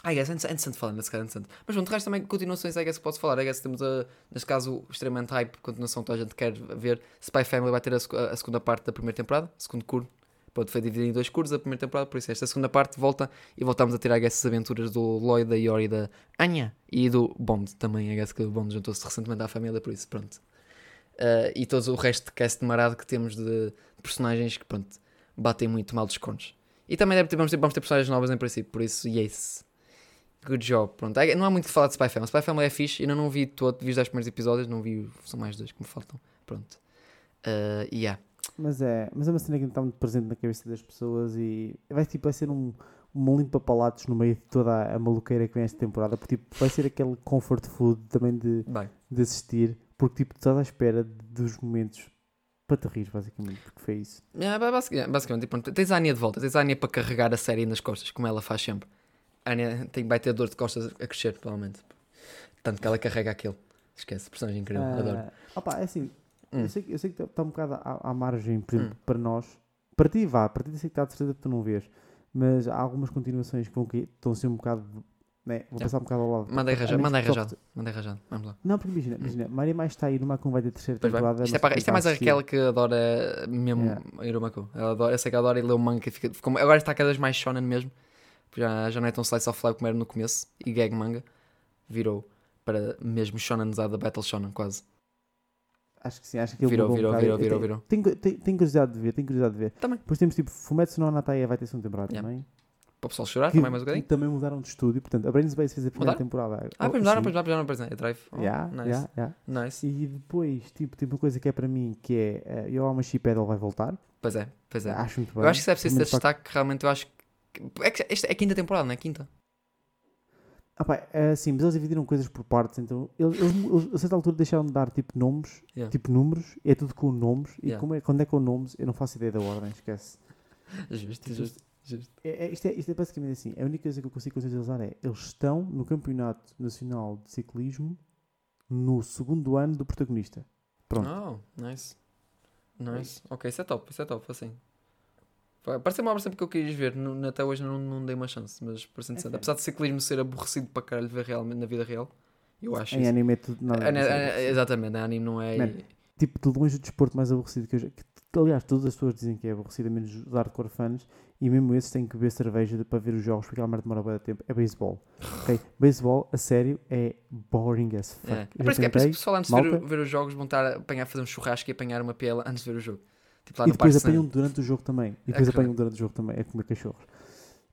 Ah, yes, é interessante falar nesse caso, interessante. Mas pronto, de resto também continuações, I guess, que posso falar. I guess temos, a, neste caso, extremamente hype, continuação que toda a gente quer ver. Spy Family vai ter a, a segunda parte da primeira temporada, segundo curso. Pronto, foi dividido em dois cursos a primeira temporada, por isso esta segunda parte volta e voltamos a ter, I guess, as aventuras do Lloyd, da Yori, da Anya e do Bond também. I guess que o Bond juntou-se recentemente à família, por isso, pronto. Uh, e todo o resto de cast marado que temos de personagens que, pronto, batem muito mal dos cones. E também deve ter, vamos, ter, vamos ter personagens novas em princípio, por isso, yes. Good job, pronto. Não há muito que falar de Spy Family. Spy Family é fixe, ainda não vi todo, vi os 10 primeiros episódios, não vi, são mais dois que me faltam. Pronto. Uh, yeah. Mas é, mas é uma cena que está muito presente na cabeça das pessoas e vai, tipo, vai ser um, um limpa palatos no meio de toda a maluqueira que vem esta temporada, porque tipo, vai ser aquele comfort food também de, de assistir, porque tipo, estás à espera dos momentos para te rir, basicamente, porque foi isso. Yeah, basicamente, basicamente tipo, tens a Anya de volta, tens a Anya para carregar a série nas costas, como ela faz sempre. Anya tem, vai ter dor de costas a crescer, provavelmente. Tanto que ela carrega aquilo. Esquece, personagem incrível, uh, adoro. Opa, é assim, hum. eu, sei, eu sei que está um bocado à, à margem, por exemplo, hum. para nós. Para ti, vá, para ti, sei que está de certeza que tu não vês. Mas há algumas continuações que vão que estão a ser um bocado. Né, vou passar um bocado ao lado. Mandei rajado, mandei rajado. Mandei rajado, vamos lá. Não, porque imagina, imagina, hum. Maria mais está aí numa como vai ter terceira temporada. Isto, é, para, isto é mais aquela que adora mesmo yeah. Irumako. Ela adora, eu sei que adora e lê o manga. Fica, agora está cada vez mais shonen mesmo já, já não é tão slice of life como era no começo, e gag manga virou para mesmo shonenzada Battle Shonen, quase. Acho que sim, acho que ele virou, virou, um virou, virou, virou, Tenho, tenho, tenho, curiosidade de ver, tenho curiosidade de ver. Também. Depois temos tipo Fumetsu no Anataia vai ter segunda temporada yeah. também. Para o pessoal chorar que, também mais um bocadinho. também mudaram de estúdio, portanto a Brains Base fez a primeira Mudaram? temporada. Ah, depois mudaram, depois mudaram, depois é Drive. Oh, yeah, nice. Yeah, yeah. nice. E depois, tipo, tem uma coisa que é para mim que é uh, Yoama Shipedal vai voltar. Pois é, pois é. Acho muito bem. Eu acho que se é preciso ter destaque, realmente eu acho que. É, que esta é a quinta temporada, não é? Quinta. Ah, pá, é assim, mas eles dividiram coisas por partes, então eles, eles, a certa altura deixaram de dar tipo nomes, yeah. tipo números, é tudo com nomes, e yeah. como é, quando é com nomes, eu não faço ideia da ordem, esquece. Justo, justo, justo. É, é, isto, é, isto é basicamente assim, a única coisa que eu consigo contextualizar é, eles estão no Campeonato Nacional de Ciclismo no segundo ano do protagonista. Pronto. Oh, nice. Nice. Ok, isso é top, isso é top, assim. Parece uma obra sempre que eu quis ver, não, até hoje não, não dei uma chance, mas parece interessante. É Apesar de ciclismo ser aborrecido para caralho ver realmente na vida real, eu acho. Em isso. anime é tudo. Não, é, é, é, exatamente, em anime não é. Man, tipo, de longe o desporto mais aborrecido que eu já. Que, aliás, todas as pessoas dizem que é aborrecido, menos os hardcore fãs, e mesmo esses têm que beber cerveja para ver os jogos, porque aquela merda demora bastante tempo. É beisebol. ok? (laughs) Beisebol, a sério, é boring as fuck. É, é por isso que é por isso que o pessoal antes de ver, ver, os jogos vão estar a apanhar, fazer um churrasco e apanhar uma piela antes de ver o jogo. Tipo, e depois apanham durante o jogo também. E depois é apanham durante o jogo também, é comer cachorros.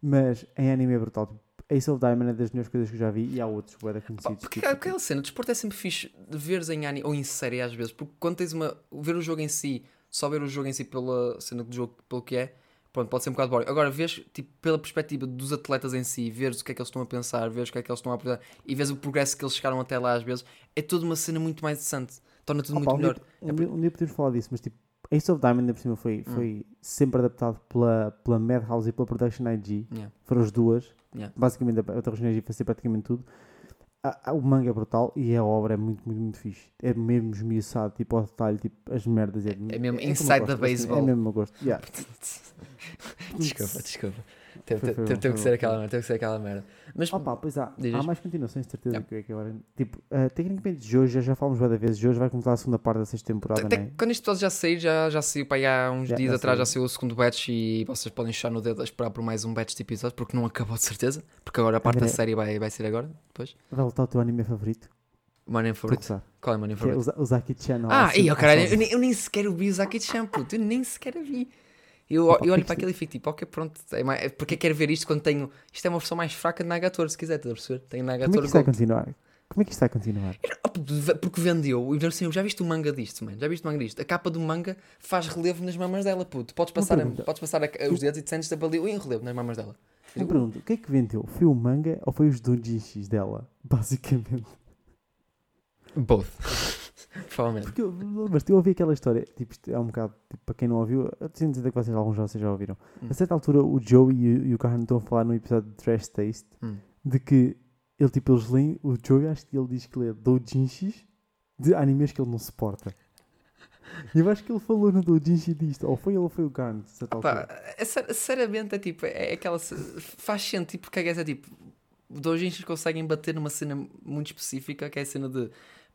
Mas em anime é brutal. Tipo, Ace of Diamond é das melhores coisas que eu já vi e há outros bué conhecidos. Porque tipo, aquela cena, o desporto é sempre fixe de veres em anime ou em série às vezes, porque quando tens uma. ver o jogo em si, só ver o jogo em si pela cena do jogo, pelo que é, pronto, pode ser um bocado boring. Agora, vês, tipo, pela perspectiva dos atletas em si, vês o que é que eles estão a pensar, vês o que é que eles estão a aprender e vês o progresso que eles chegaram até lá às vezes, é tudo uma cena muito mais decente. Torna tudo muito um melhor. Dia, um, dia, um dia podemos falar disso, mas tipo, Ace of Diamond, por cima, foi, hum. foi sempre adaptado pela, pela Madhouse e pela Production IG. Yeah. Foram as duas. Yeah. Basicamente, a Production IG fazia praticamente tudo. A, a, o manga é brutal e a obra é muito, muito, muito fixe. É mesmo esmiuçado, tipo, ao detalhe, tipo, as merdas. É, é mesmo é inside the baseball. É mesmo o meu gosto. Yeah. (laughs) (laughs) desculpa, desculpa. Teve, teve, teve, que ser aquela merda, teve que ser aquela merda. Mas, Opa, pois há, há mais continuações, de certeza yeah. que, é que agora. Tipo, uh, tecnicamente, de hoje, já falamos várias vezes, de hoje vai começar a segunda parte da sexta temporada. Até né? quando isto já sair, já, já saiu para aí há uns já, dias já atrás, saiu. já saiu o segundo batch e vocês podem deixar no dedo a esperar por mais um batch de episódios, porque não acabou de certeza. Porque agora a parte André, da série vai, vai ser agora. Depois. Vai voltar o teu anime favorito? O meu anime favorito? Qual é o meu anime favorito? É o, Zaki-chan. Ah, e (laughs) eu, caralho, eu, eu, nem sequer vi o Zaki-chan, puto, eu nem sequer vi. Eu, eu olho para aquilo e fico tipo, ok, pronto, é mais, porque quero ver isto quando tenho. Isto é uma versão mais fraca de Nagator, se quiser, estás a perceber? Tenho Nagator Como é que isto vai continuar? Como é que isto vai continuar? Porque vendeu. E assim, já viste o manga disto, mano? Já viste o manga disto? A capa do manga faz relevo nas mamas dela, puto. Podes passar, a, podes passar a, os dedos e te sentes ali em relevo nas mamas dela. Eu pergunto, o que é que vendeu? Foi o manga ou foi os doujinshis dela? (laughs) Basicamente. Both. Provavelmente. Porque eu, mas eu ouvi aquela história, tipo, é um bocado, tipo, para quem não ouviu, eu tenho dizer que vocês, alguns já, vocês já ouviram. Hum. A certa altura, o Joey e, o, e o Carmen estão a falar num episódio de Trash Taste hum. de que ele, tipo, eles leem, o Joey, acho que ele diz que lê doujinshis de animes que ele não suporta. E eu acho que ele falou no doujinshi disto, ou foi ele ou foi o Garn, de certa altura. É, seriamente, é tipo, é aquela. Faz sentido, porque a é tipo. Doujinshis conseguem bater numa cena muito específica, que é a cena de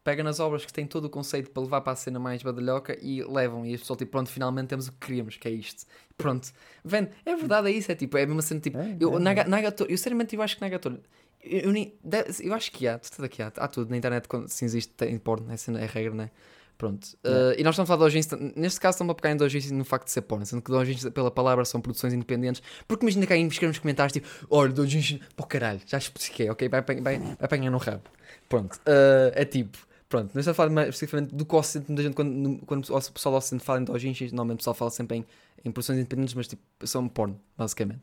pega nas obras que têm todo o conceito para levar para a cena mais badalhoca e levam. E as pessoas, tipo, pronto, finalmente temos o que queríamos, que é isto. Pronto. Vendo, é verdade, é isso. É tipo, é a mesma cena, tipo, é, eu, é, Naga, Nagator, eu seriamente eu acho que Nagator, eu, eu, eu, acho que há, tudo aqui há, há tudo na internet, quando, se existe, tem porno, é, cena, é regra, né? Pronto. Uh, e nós estamos a falar de Dojins, neste caso estamos a pegar em Dojins no facto de ser porno, sendo que Dojins, pela palavra, são produções independentes. Porque imagina que aí escrever nos comentários, tipo, olha, Dojins, pô caralho, já expliquei, ok? Vai, vai, vai apanhar no rabo. Pronto. Uh, é tipo, Pronto, não estou a falar mais especificamente do que o Ocidente, muita gente, quando, quando o pessoal do Ocidente fala em doujinshis, normalmente o pessoal fala sempre em, em produções independentes, mas tipo, são porno, basicamente.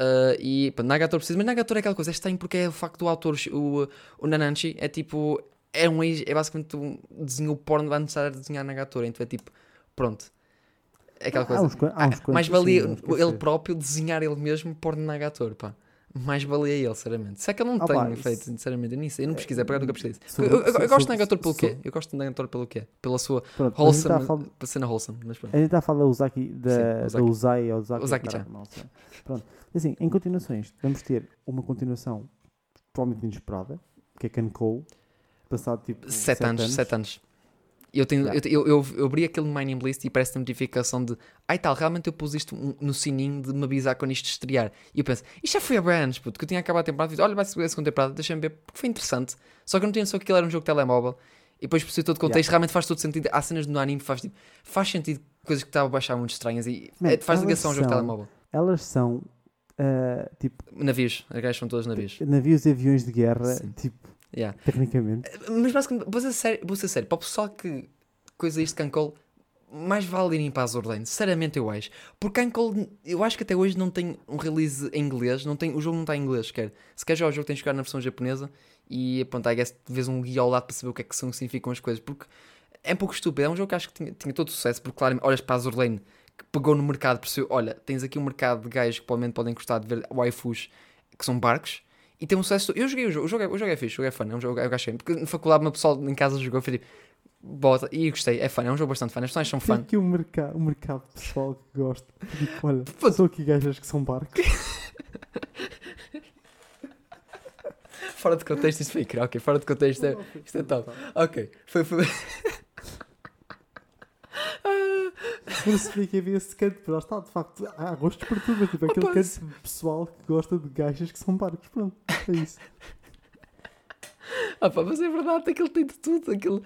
Uh, e pá, Nagator precisa, mas Nagator é aquela coisa, é estranho porque é o facto do autor, o, o Nananchi, é tipo, é, um, é basicamente um desenho porno antes de desenhar Nagator, então é tipo, pronto. É aquela coisa. Há uns, há uns mais valia ele próprio desenhar ele mesmo porno Nagator, pá mais valia ele, sinceramente. Se é que eu não ah, tenho pá, feito, sinceramente, eu, nisso, eu não pesquisei, para nunca pesquisei. Eu, eu, eu, gosto de Negator pelo quê? Eu gosto de Negator pelo quê? Pela sua pronto, wholesome, falar... cena wholesome. Mas pronto. A gente está a falar da Uzaki, da, Sim, da Uzai ou Uzaki. Uzaki-chan. Pronto. Assim, em continuações, vamos ter uma continuação provavelmente inesperada, que é Cole, passado tipo. 7 anos, 7 anos. Eu, tenho, yeah. eu, eu, eu, abri aquele Name List e parece a notificação de ai tal, realmente eu pus isto no sininho de me avisar quando isto estrear. E eu penso, isto já foi a Brands, puto, que eu tinha acabado a temporada. Olha, vai ser a segunda temporada, deixa-me ver, porque foi interessante. Só que eu não tinha noção que aquilo era um jogo de telemóvel. E depois percebi todo o contexto, yeah. realmente faz todo sentido. Há cenas no anime faz, tipo, faz sentido coisas que estava a baixar muito estranhas e Man, é, faz ligação ao jogo de telemóvel. Elas são uh, tipo. Navios, as gajas são todas navios. Navios e aviões de guerra, Sim. tipo. Yeah. Tecnicamente. Mas basicamente, vou ser sério, vou ser sério, para o pessoal que coisa isto cancou, mais vale irem para Azur Sinceramente, eu acho. Porque Uncle, eu acho que até hoje não tem um release em inglês. Não tem, o jogo não está em inglês sequer. Se quer jogar o jogo, tens de jogar na versão japonesa. E pronto, I guess vês um guia ao lado para saber o que é que são, significam as coisas. Porque é um pouco estúpido. É um jogo que acho que tinha, tinha todo sucesso. Porque, claro, olhas para Azur Lane, que pegou no mercado, percebeu: olha, tens aqui um mercado de gajos que provavelmente podem gostar de ver waifus que são barcos. E tem um sucesso. Eu joguei o jogo, o jogo é, o jogo é fixe, o jogo é fun, é um jogo, eu achei. Porque na faculdade, uma pessoal em casa jogou, foi tipo, bota, e gostei, é fun, é um jogo bastante fun, as personagens são fun. Tem aqui um mercado, um mercado pessoal que gosta. Tipo, olha, sou aqui gajas que são barcos. (laughs) fora de contexto, isso foi ok, fora de contexto, é, isto é top. Ok, foi. foi... percebi que havia esse canto, mas está, de facto, há gostos para tudo, tipo, aquele Opa, canto pessoal que gosta de gajas que são barcos, pronto, é isso. (laughs) Ah, pá, mas é verdade, aquele tem de tudo. Aquele...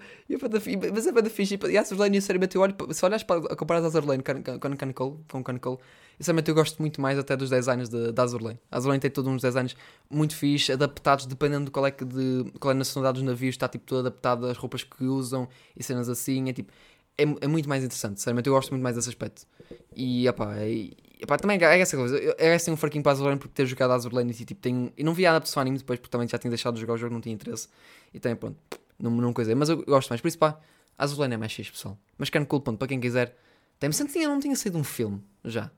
Mas é bada fixe. E a Azurlane, sinceramente, eu olho, se olhas para comparar a Azurlane com Canicole, com Canicole, sinceramente eu gosto muito mais até dos designs da Azurlane. A Azurlane tem todos uns designs muito fixe, adaptados, dependendo de qual é, que de, qual é a nacionalidade dos navios, está tipo, todo adaptado às roupas que usam e cenas assim. É tipo, é, é muito mais interessante, sinceramente, eu gosto muito mais desse aspecto. E, opá, opá também é essa coisa, é assim um fraquinho para a Azurlane porque ter jogado a Azurlane e tipo, tenho, e não vi a adaptação anime depois porque também já tinha deixado de jogar o jogo, não tinha interesse. E também, pronto, não, não coisa. Mas eu gosto mais, por isso, pá, a Azurlane é mais fixe, pessoal. Mas Can Cool, ponto, para quem quiser, tem me sentindo não tinha saído um filme já.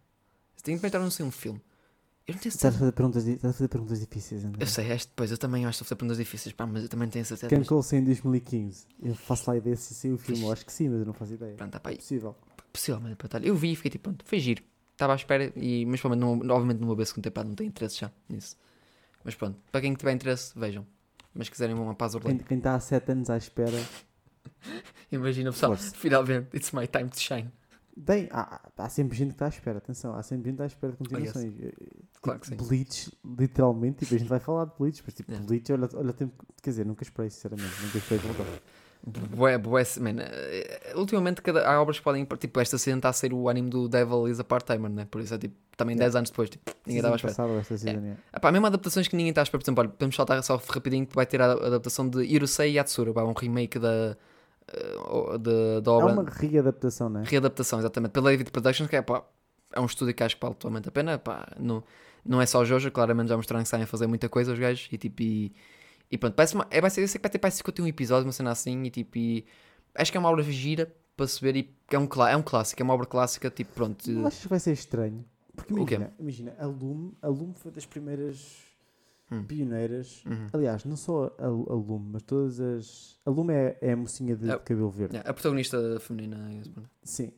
Tenho que tentar não ser um filme. Eu não tenho certeza. Estás a fazer perguntas, estás a fazer perguntas difíceis, André. Eu sei, este, depois eu também acho que estou a fazer perguntas difíceis, pá, mas eu também tenho certeza. Quem mas... em 2015? Eu faço lá ideia se saiu o filme, eu acho que sim, mas eu não faço ideia. Pronto, tá, pá, é possível. Possivelmente, pá, eu vi e fiquei tipo, pronto, foi giro. Estava à espera, e, mas provavelmente, não, obviamente, não vou ver segundo tempo, não tenho interesse já nisso. Mas pronto, para quem tiver interesse, vejam. Mas quiserem uma paz Quem, quem está há 7 anos à espera. (laughs) Imagina, pessoal, finalmente, it's my time to shine. Tem, há, há sempre gente que está à espera, atenção, há sempre gente que está à espera de continuações. Oh, yes. Claro que sim. Bleach, literalmente, tipo, a gente vai falar de Bleach, mas tipo, yeah. Bleach, olha, olha tempo, quer dizer, nunca esperei, sinceramente, nunca esperei voltar. Bué, bué, man, eh, ultimamente cada, há obras que podem, tipo, esta cena está a ser o anime do Devil is a Part-Timer, né? Por isso é tipo, também 10 yeah. anos depois, tipo, ninguém estava à espera. Passado esta season, yeah. Epá, mesmo adaptações que ninguém está à espera, por exemplo, olha, podemos saltar só rapidinho que vai ter a adaptação de Irusei Yatsura, um remake da de, da obra. É uma readaptação, não é? Readaptação, exatamente. Pela David Productions, que é, pá, é um estúdio que acho que vale totalmente a pena. Pá, não, não é só o Jojo, claramente já mostraram que saem a fazer muita coisa os gajos. E tipo, e, e pronto, parece uma, é, vai ser, eu sei que vai ter parece 51 episódios, uma cena assim. E tipo, e, acho que é uma obra gira para se ver. E é um, é um clássico, é uma obra clássica. Tipo, pronto. Não achas que vai ser estranho? Porque imagina, imagina a Lume, a Lume foi das primeiras hum. pioneiras. Uhum. Aliás, não só a, a Lume, mas todas as. A Lume é, é a mocinha de, a, de cabelo verde. É, a protagonista feminina. É Sim.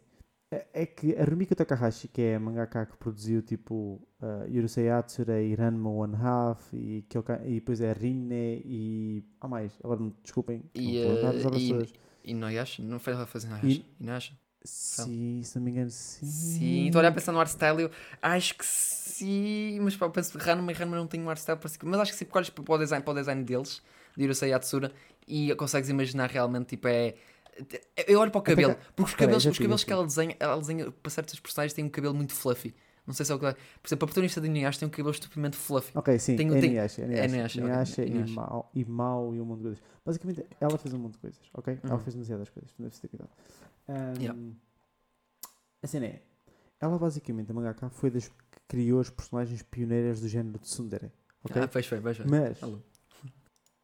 É, é que a Rumiko Takahashi, que é a mangaka que produziu tipo uh, Yurusei Atsura e Ranma One Half e, Kyoka, e depois é Rinne e. Ah, mais, agora desculpem. E, uh, e, e Noyasha? Não foi ela fazer Noyasha? Inuyasha? Sim, se não me engano, sim. Sim, estou a olhar pensando no art style eu acho que sim, mas pá, eu penso que Ranma e Ranma não tem um art style parecido, mas acho que sim, porque olhas para o design, para o design deles, de Hirosei Yatsura, e consegues imaginar realmente, tipo, é... Eu olho para o cabelo, porque os cabelos, os cabelos que ela desenha, ela desenha para certos personagens têm um cabelo muito fluffy. Não sei se é o que. Por exemplo, a protagonista de Inuyasha tem um cabelo estupidamente fluffy. Ok, sim. Tem, é tem... Inuyasha. É Inuyasha, Inuyasha, okay. e, Mal, e e um monte de coisas. Basicamente, ela fez um monte de coisas, ok? Uhum. Ela fez demasiadas coisas, deve ter cuidado. Um, yeah. A cena é, ela basicamente, a mangaka, foi das que criou as personagens pioneiras do género de Tsundere. Okay? Ah, pois foi, pois foi. Mas,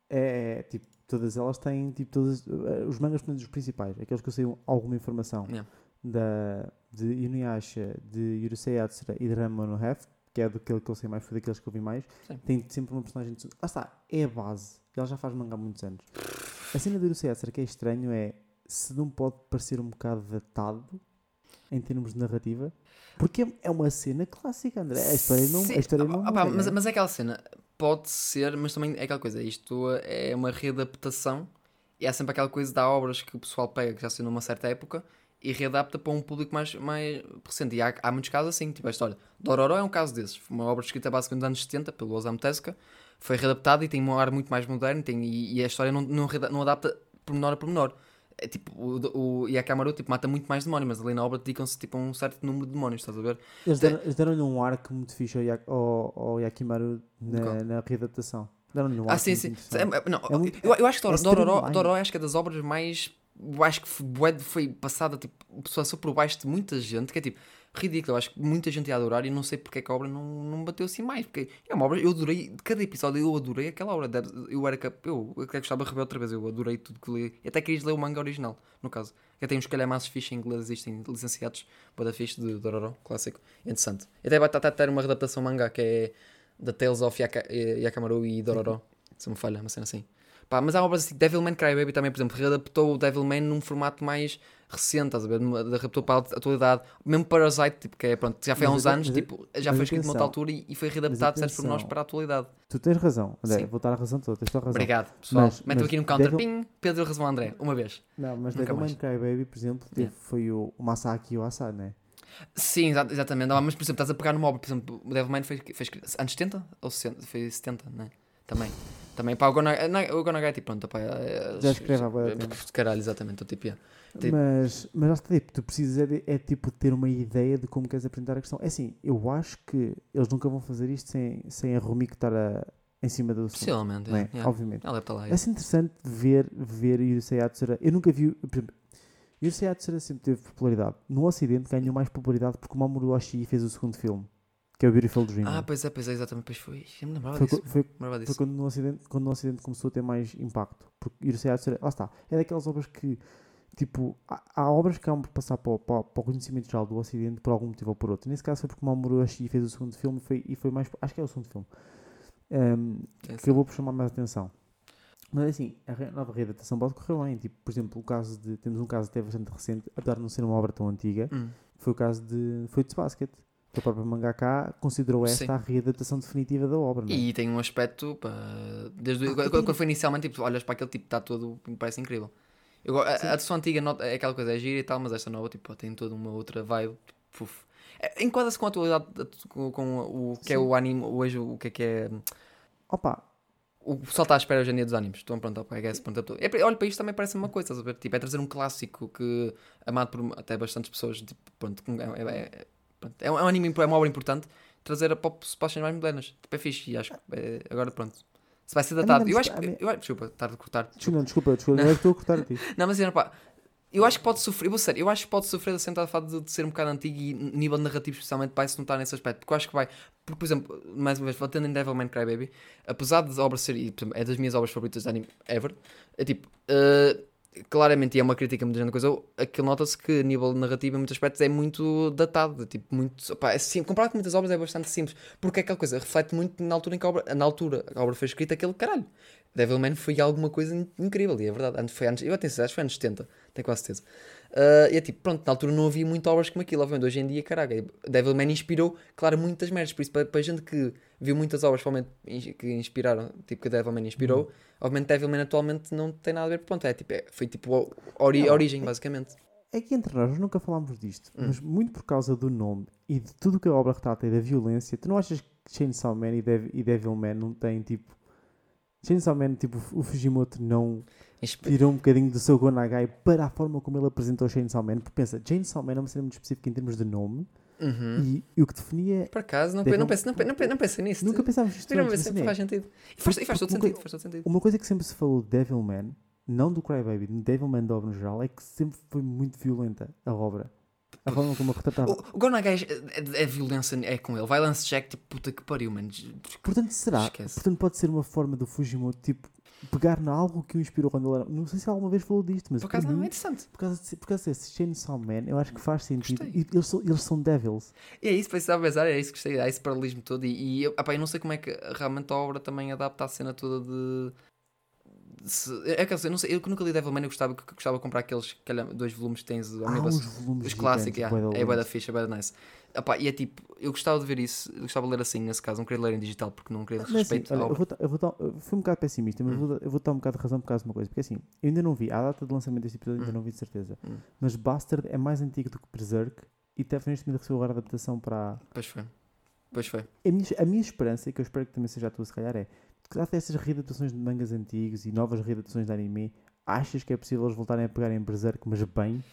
é, é, tipo, todas elas têm, tipo, todas, uh, os mangas, os principais, aqueles que eu sei alguma informação, yeah. da, de Inuyasha, de Yurusei Yatsura e de Ranma no que é daquele que eu sei mais, foi daqueles que eu vi mais, Sim. tem sempre uma personagem de. Lá está, é a base. Ela já faz manga há muitos anos. A cena de Yurusei Yatsura que é estranho é, se não pode parecer um bocado datado, em termos de narrativa. Porque é uma cena clássica, André. A história não, a história não ah, mas, mas é aquela cena, pode ser, mas também é aquela coisa. Isto é uma readaptação e é sempre aquela coisa de obras que o pessoal pega que já saiu numa certa época e readapta para um público mais, mais recente. E há, há muitos casos assim, tipo a história. Dororo é um caso desses. Foi uma obra escrita basicamente nos anos 70 pelo Osamu Tezuka. Foi readaptada e tem um ar muito mais moderno tem, e, e a história não, não, não adapta pormenor a pormenor. É tipo, o, o Yakamaru tipo, mata muito mais demónios, mas ali na obra dedicam-se tipo, a um certo número de demónios, estás a ver? Eles deram-lhe um arco muito fixe ao, Yak, ao, ao Yakimaru na, na readaptação. Deram-lhe um ah, arco. Ah, sim, sim. É, não, é muito, eu, eu, acho que Dororo, é acho que é das obras mais eu acho que foi, foi passada, tipo, passou por baixo de muita gente, que é tipo, ridículo. Eu acho que muita gente ia adorar e não sei porque é que a obra não, não bateu assim mais. Porque é uma obra, eu adorei, cada episódio eu adorei aquela obra. Eu era eu, eu gostava de rever outra vez, eu adorei tudo que li. E até queria ler o manga original, no caso. Eu tenho uns calhamaços fixe em inglês, existem licenciados, boa fixe de Dororo, clássico. Interessante. E até vai estar a ter uma adaptação manga que é The Tales of Yaka, Yakamaru e Dororo. Se me falha, uma cena assim. Pá, mas há obras assim, Devilman Crybaby também, por exemplo, readaptou o Devilman num formato mais recente, estás a ver? Readaptou para a atualidade. Mesmo Parasite, tipo, que é, pronto, já foi há uns anos, tipo, já foi escrito numa outra altura e, e foi readaptado, certo, por nós para a atualidade. Tu tens razão, André, Sim. vou dar a razão toda, tens toda a razão. Obrigado, pessoal. Meto aqui no counter, Devil... ping, Pedro razão André, uma vez. Não, mas Devilman Crybaby, por exemplo, yeah. foi o, o Masaki Yuasa, não é? Sim, exatamente. Mas, por exemplo, estás a pegar numa obra, por exemplo, o Devilman foi, foi anos 70 ou 60? Foi 70, não é? Também. Também, pá, o Gonagai, o Gonagai tipo, pronto, pá, é, já escreve há boa Caralho, exatamente, tipo, yeah. tipo, Mas, mas lá está, tipo, tu precisas é, é, tipo ter uma ideia de como queres apresentar a questão. É assim, eu acho que eles nunca vão fazer isto sem, sem a Rumiko estar a, em cima do Possivelmente, é? Yeah. Obviamente. Ela está lá. É assim interessante ver, ver Yurusei Yatsura. Eu nunca vi, por exemplo, Yurusei Yatsura sempre teve popularidade. No Ocidente ganhou mais popularidade porque o Mamoru Oshii fez o segundo filme que é o Beautiful Dream. Ah, pois é, pois é, exatamente. Pois foi. Eu me lembrava foi, disso. Foi, foi, foi quando, no Ocidente, quando no Ocidente começou a ter mais impacto. Porque Yurusei Yatsura, lá está, é daquelas obras que, tipo, há, há obras que acabam por passar para, para, para, o conhecimento geral do Ocidente por algum motivo ou por outro. Nesse caso foi porque Mamoru Oshii fez o segundo filme e foi, e foi mais, acho que é o segundo filme, um, é que vou por chamar mais atenção. Mas assim, a nova readaptação pode correr bem. Tipo, por exemplo, o caso de. Temos um caso até bastante recente, apesar de não ser uma obra tão antiga, hum. foi o caso de Fruits Basket que o próprio mangaka considerou esta Sim. a readaptação definitiva da obra. É? E tem um aspecto, pá, desde ah, quando, quando, foi inicialmente, tipo, olhas para aquele tipo, está todo, parece incrível. Eu, a, a versão antiga é aquela coisa, é gira e tal, mas esta nova tipo, tem toda uma outra vibe. Tipo, é, Enquadra-se com a atualidade, com, com o que é Sim. é o anime, hoje, o que é que é. Opa, o pessoal está à espera hoje em dia dos animes. Estão pronto, opa, guess, pronto, é, olha, para isto também parece uma coisa, estás a ver? Tipo, é trazer um clássico que, amado por até bastantes pessoas, tipo, pronto, é, é, Pronto, é, um, é um anime, é uma obra importante trazer a pop situações mais modernas. Tipo, é fixe e acho que é, agora pronto. Se vai ser datado. Eu acho que. Eu, desculpa, estar a cortar. Desculpa, não, desculpa, desculpa, não, não é que estou a cortar a ti. (laughs) não, mas pá, eu acho que pode sofrer, eu vou sério, eu acho que pode sofrer da sentada fato de, de, ser um bocado antigo e nível narrativo, especialmente, vai se notar nesse aspecto. Porque eu acho que vai. Porque, por exemplo, mais uma vez, voltando em Devilman Crybaby, apesar de a obra ser. É das minhas obras favoritas de anime ever, é tipo. Uh, claramente, e é uma crítica muito grande coisa, aquilo nota-se que a nível narrativo, em muitos aspectos, é muito datado. Tipo, muito. Opa, é sim, comparado com muitas obras, é bastante simples. Porque é aquela coisa reflete muito na altura em que a obra, na altura a obra foi escrita, aquele caralho. Devilman foi alguma coisa incrível, e é verdade. Antes foi antes, eu até acho que foi anos 70, tenho quase certeza. Uh, e é tipo, pronto, na altura não havia muitas obras como aquilo, obviamente. Hoje em dia, caraca, Devilman inspirou, claro, muitas merdas. Por isso, para, para a gente que viu muitas obras que inspiraram, tipo que Devilman inspirou, uhum. obviamente Devilman atualmente não tem nada a ver, pronto, é, tipo, é, foi tipo a ori não, origem, é, basicamente. É que entre nós, nunca falámos disto, hum. mas muito por causa do nome e de tudo que a obra retrata e da violência, tu não achas que Chainsaw Man e, Dev, e Devilman não têm tipo Chainsaw Man, tipo, o Fujimoto não tirou um bocadinho do seu Gonagai para a forma como ele apresentou Chainsaw Man, porque pensa, Chainsaw Man é uma cena muito específica em termos de nome, uhum. e, e, o que definia... Por acaso, não, não, não, não, nisso. Nunca pensávamos nisto. Não, mas faz sentido. E faz, e faz, todo sentido, faz todo sentido. Uma coisa que sempre se falou de Devilman, não do Crybaby, de Devilman da obra no geral, é que sempre foi muito violenta a obra. A forma como retratava. O, o Gonagai é, é, é, violência, é com ele. Violence check, tipo, puta que pariu, mano. Portanto, será? Esquece. Portanto, pode ser uma forma do Fujimoto, tipo, pegar na algo que o inspirou quando ele era. Não sei se alguma vez falou disto, mas. Por acaso não, é interessante. Por causa, de, por causa desse Chainsaw Man, eu acho que faz sentido. E eles são, eles são devils. E é isso, pensava pensar, é isso que gostei, é esse paralelismo todo. E, e eu, opa, eu não sei como é que realmente a obra também adapta a cena toda de se, é que eu não sei, eu nunca li Devilman, eu gostava, gostava de comprar aqueles dois volumes que tens ah, os, volumes os clássicos, yeah, é bué da ficha, é bué da nice. Epá, e é tipo, eu gostava de ver isso, eu gostava de ler assim, nesse caso, não queria ler em digital porque não queria mas, assim, respeito assim, olha, eu, vou eu, vou eu fui um bocado pessimista, mas hum. vou, eu vou dar um bocado de razão por causa de uma coisa, porque assim, eu ainda não vi, a data de lançamento deste episódio hum. ainda não vi de certeza, hum. mas Bastard é mais antigo do que Berserk e até neste momento recebeu agora a adaptação para. Pois foi. Pois foi. A minha, a minha esperança, e que eu espero que também seja a tua, se calhar, é que já essas readaptações de mangas antigos e novas readaptações de anime, achas que é possível eles voltarem a pegar em Berserk, mas bem?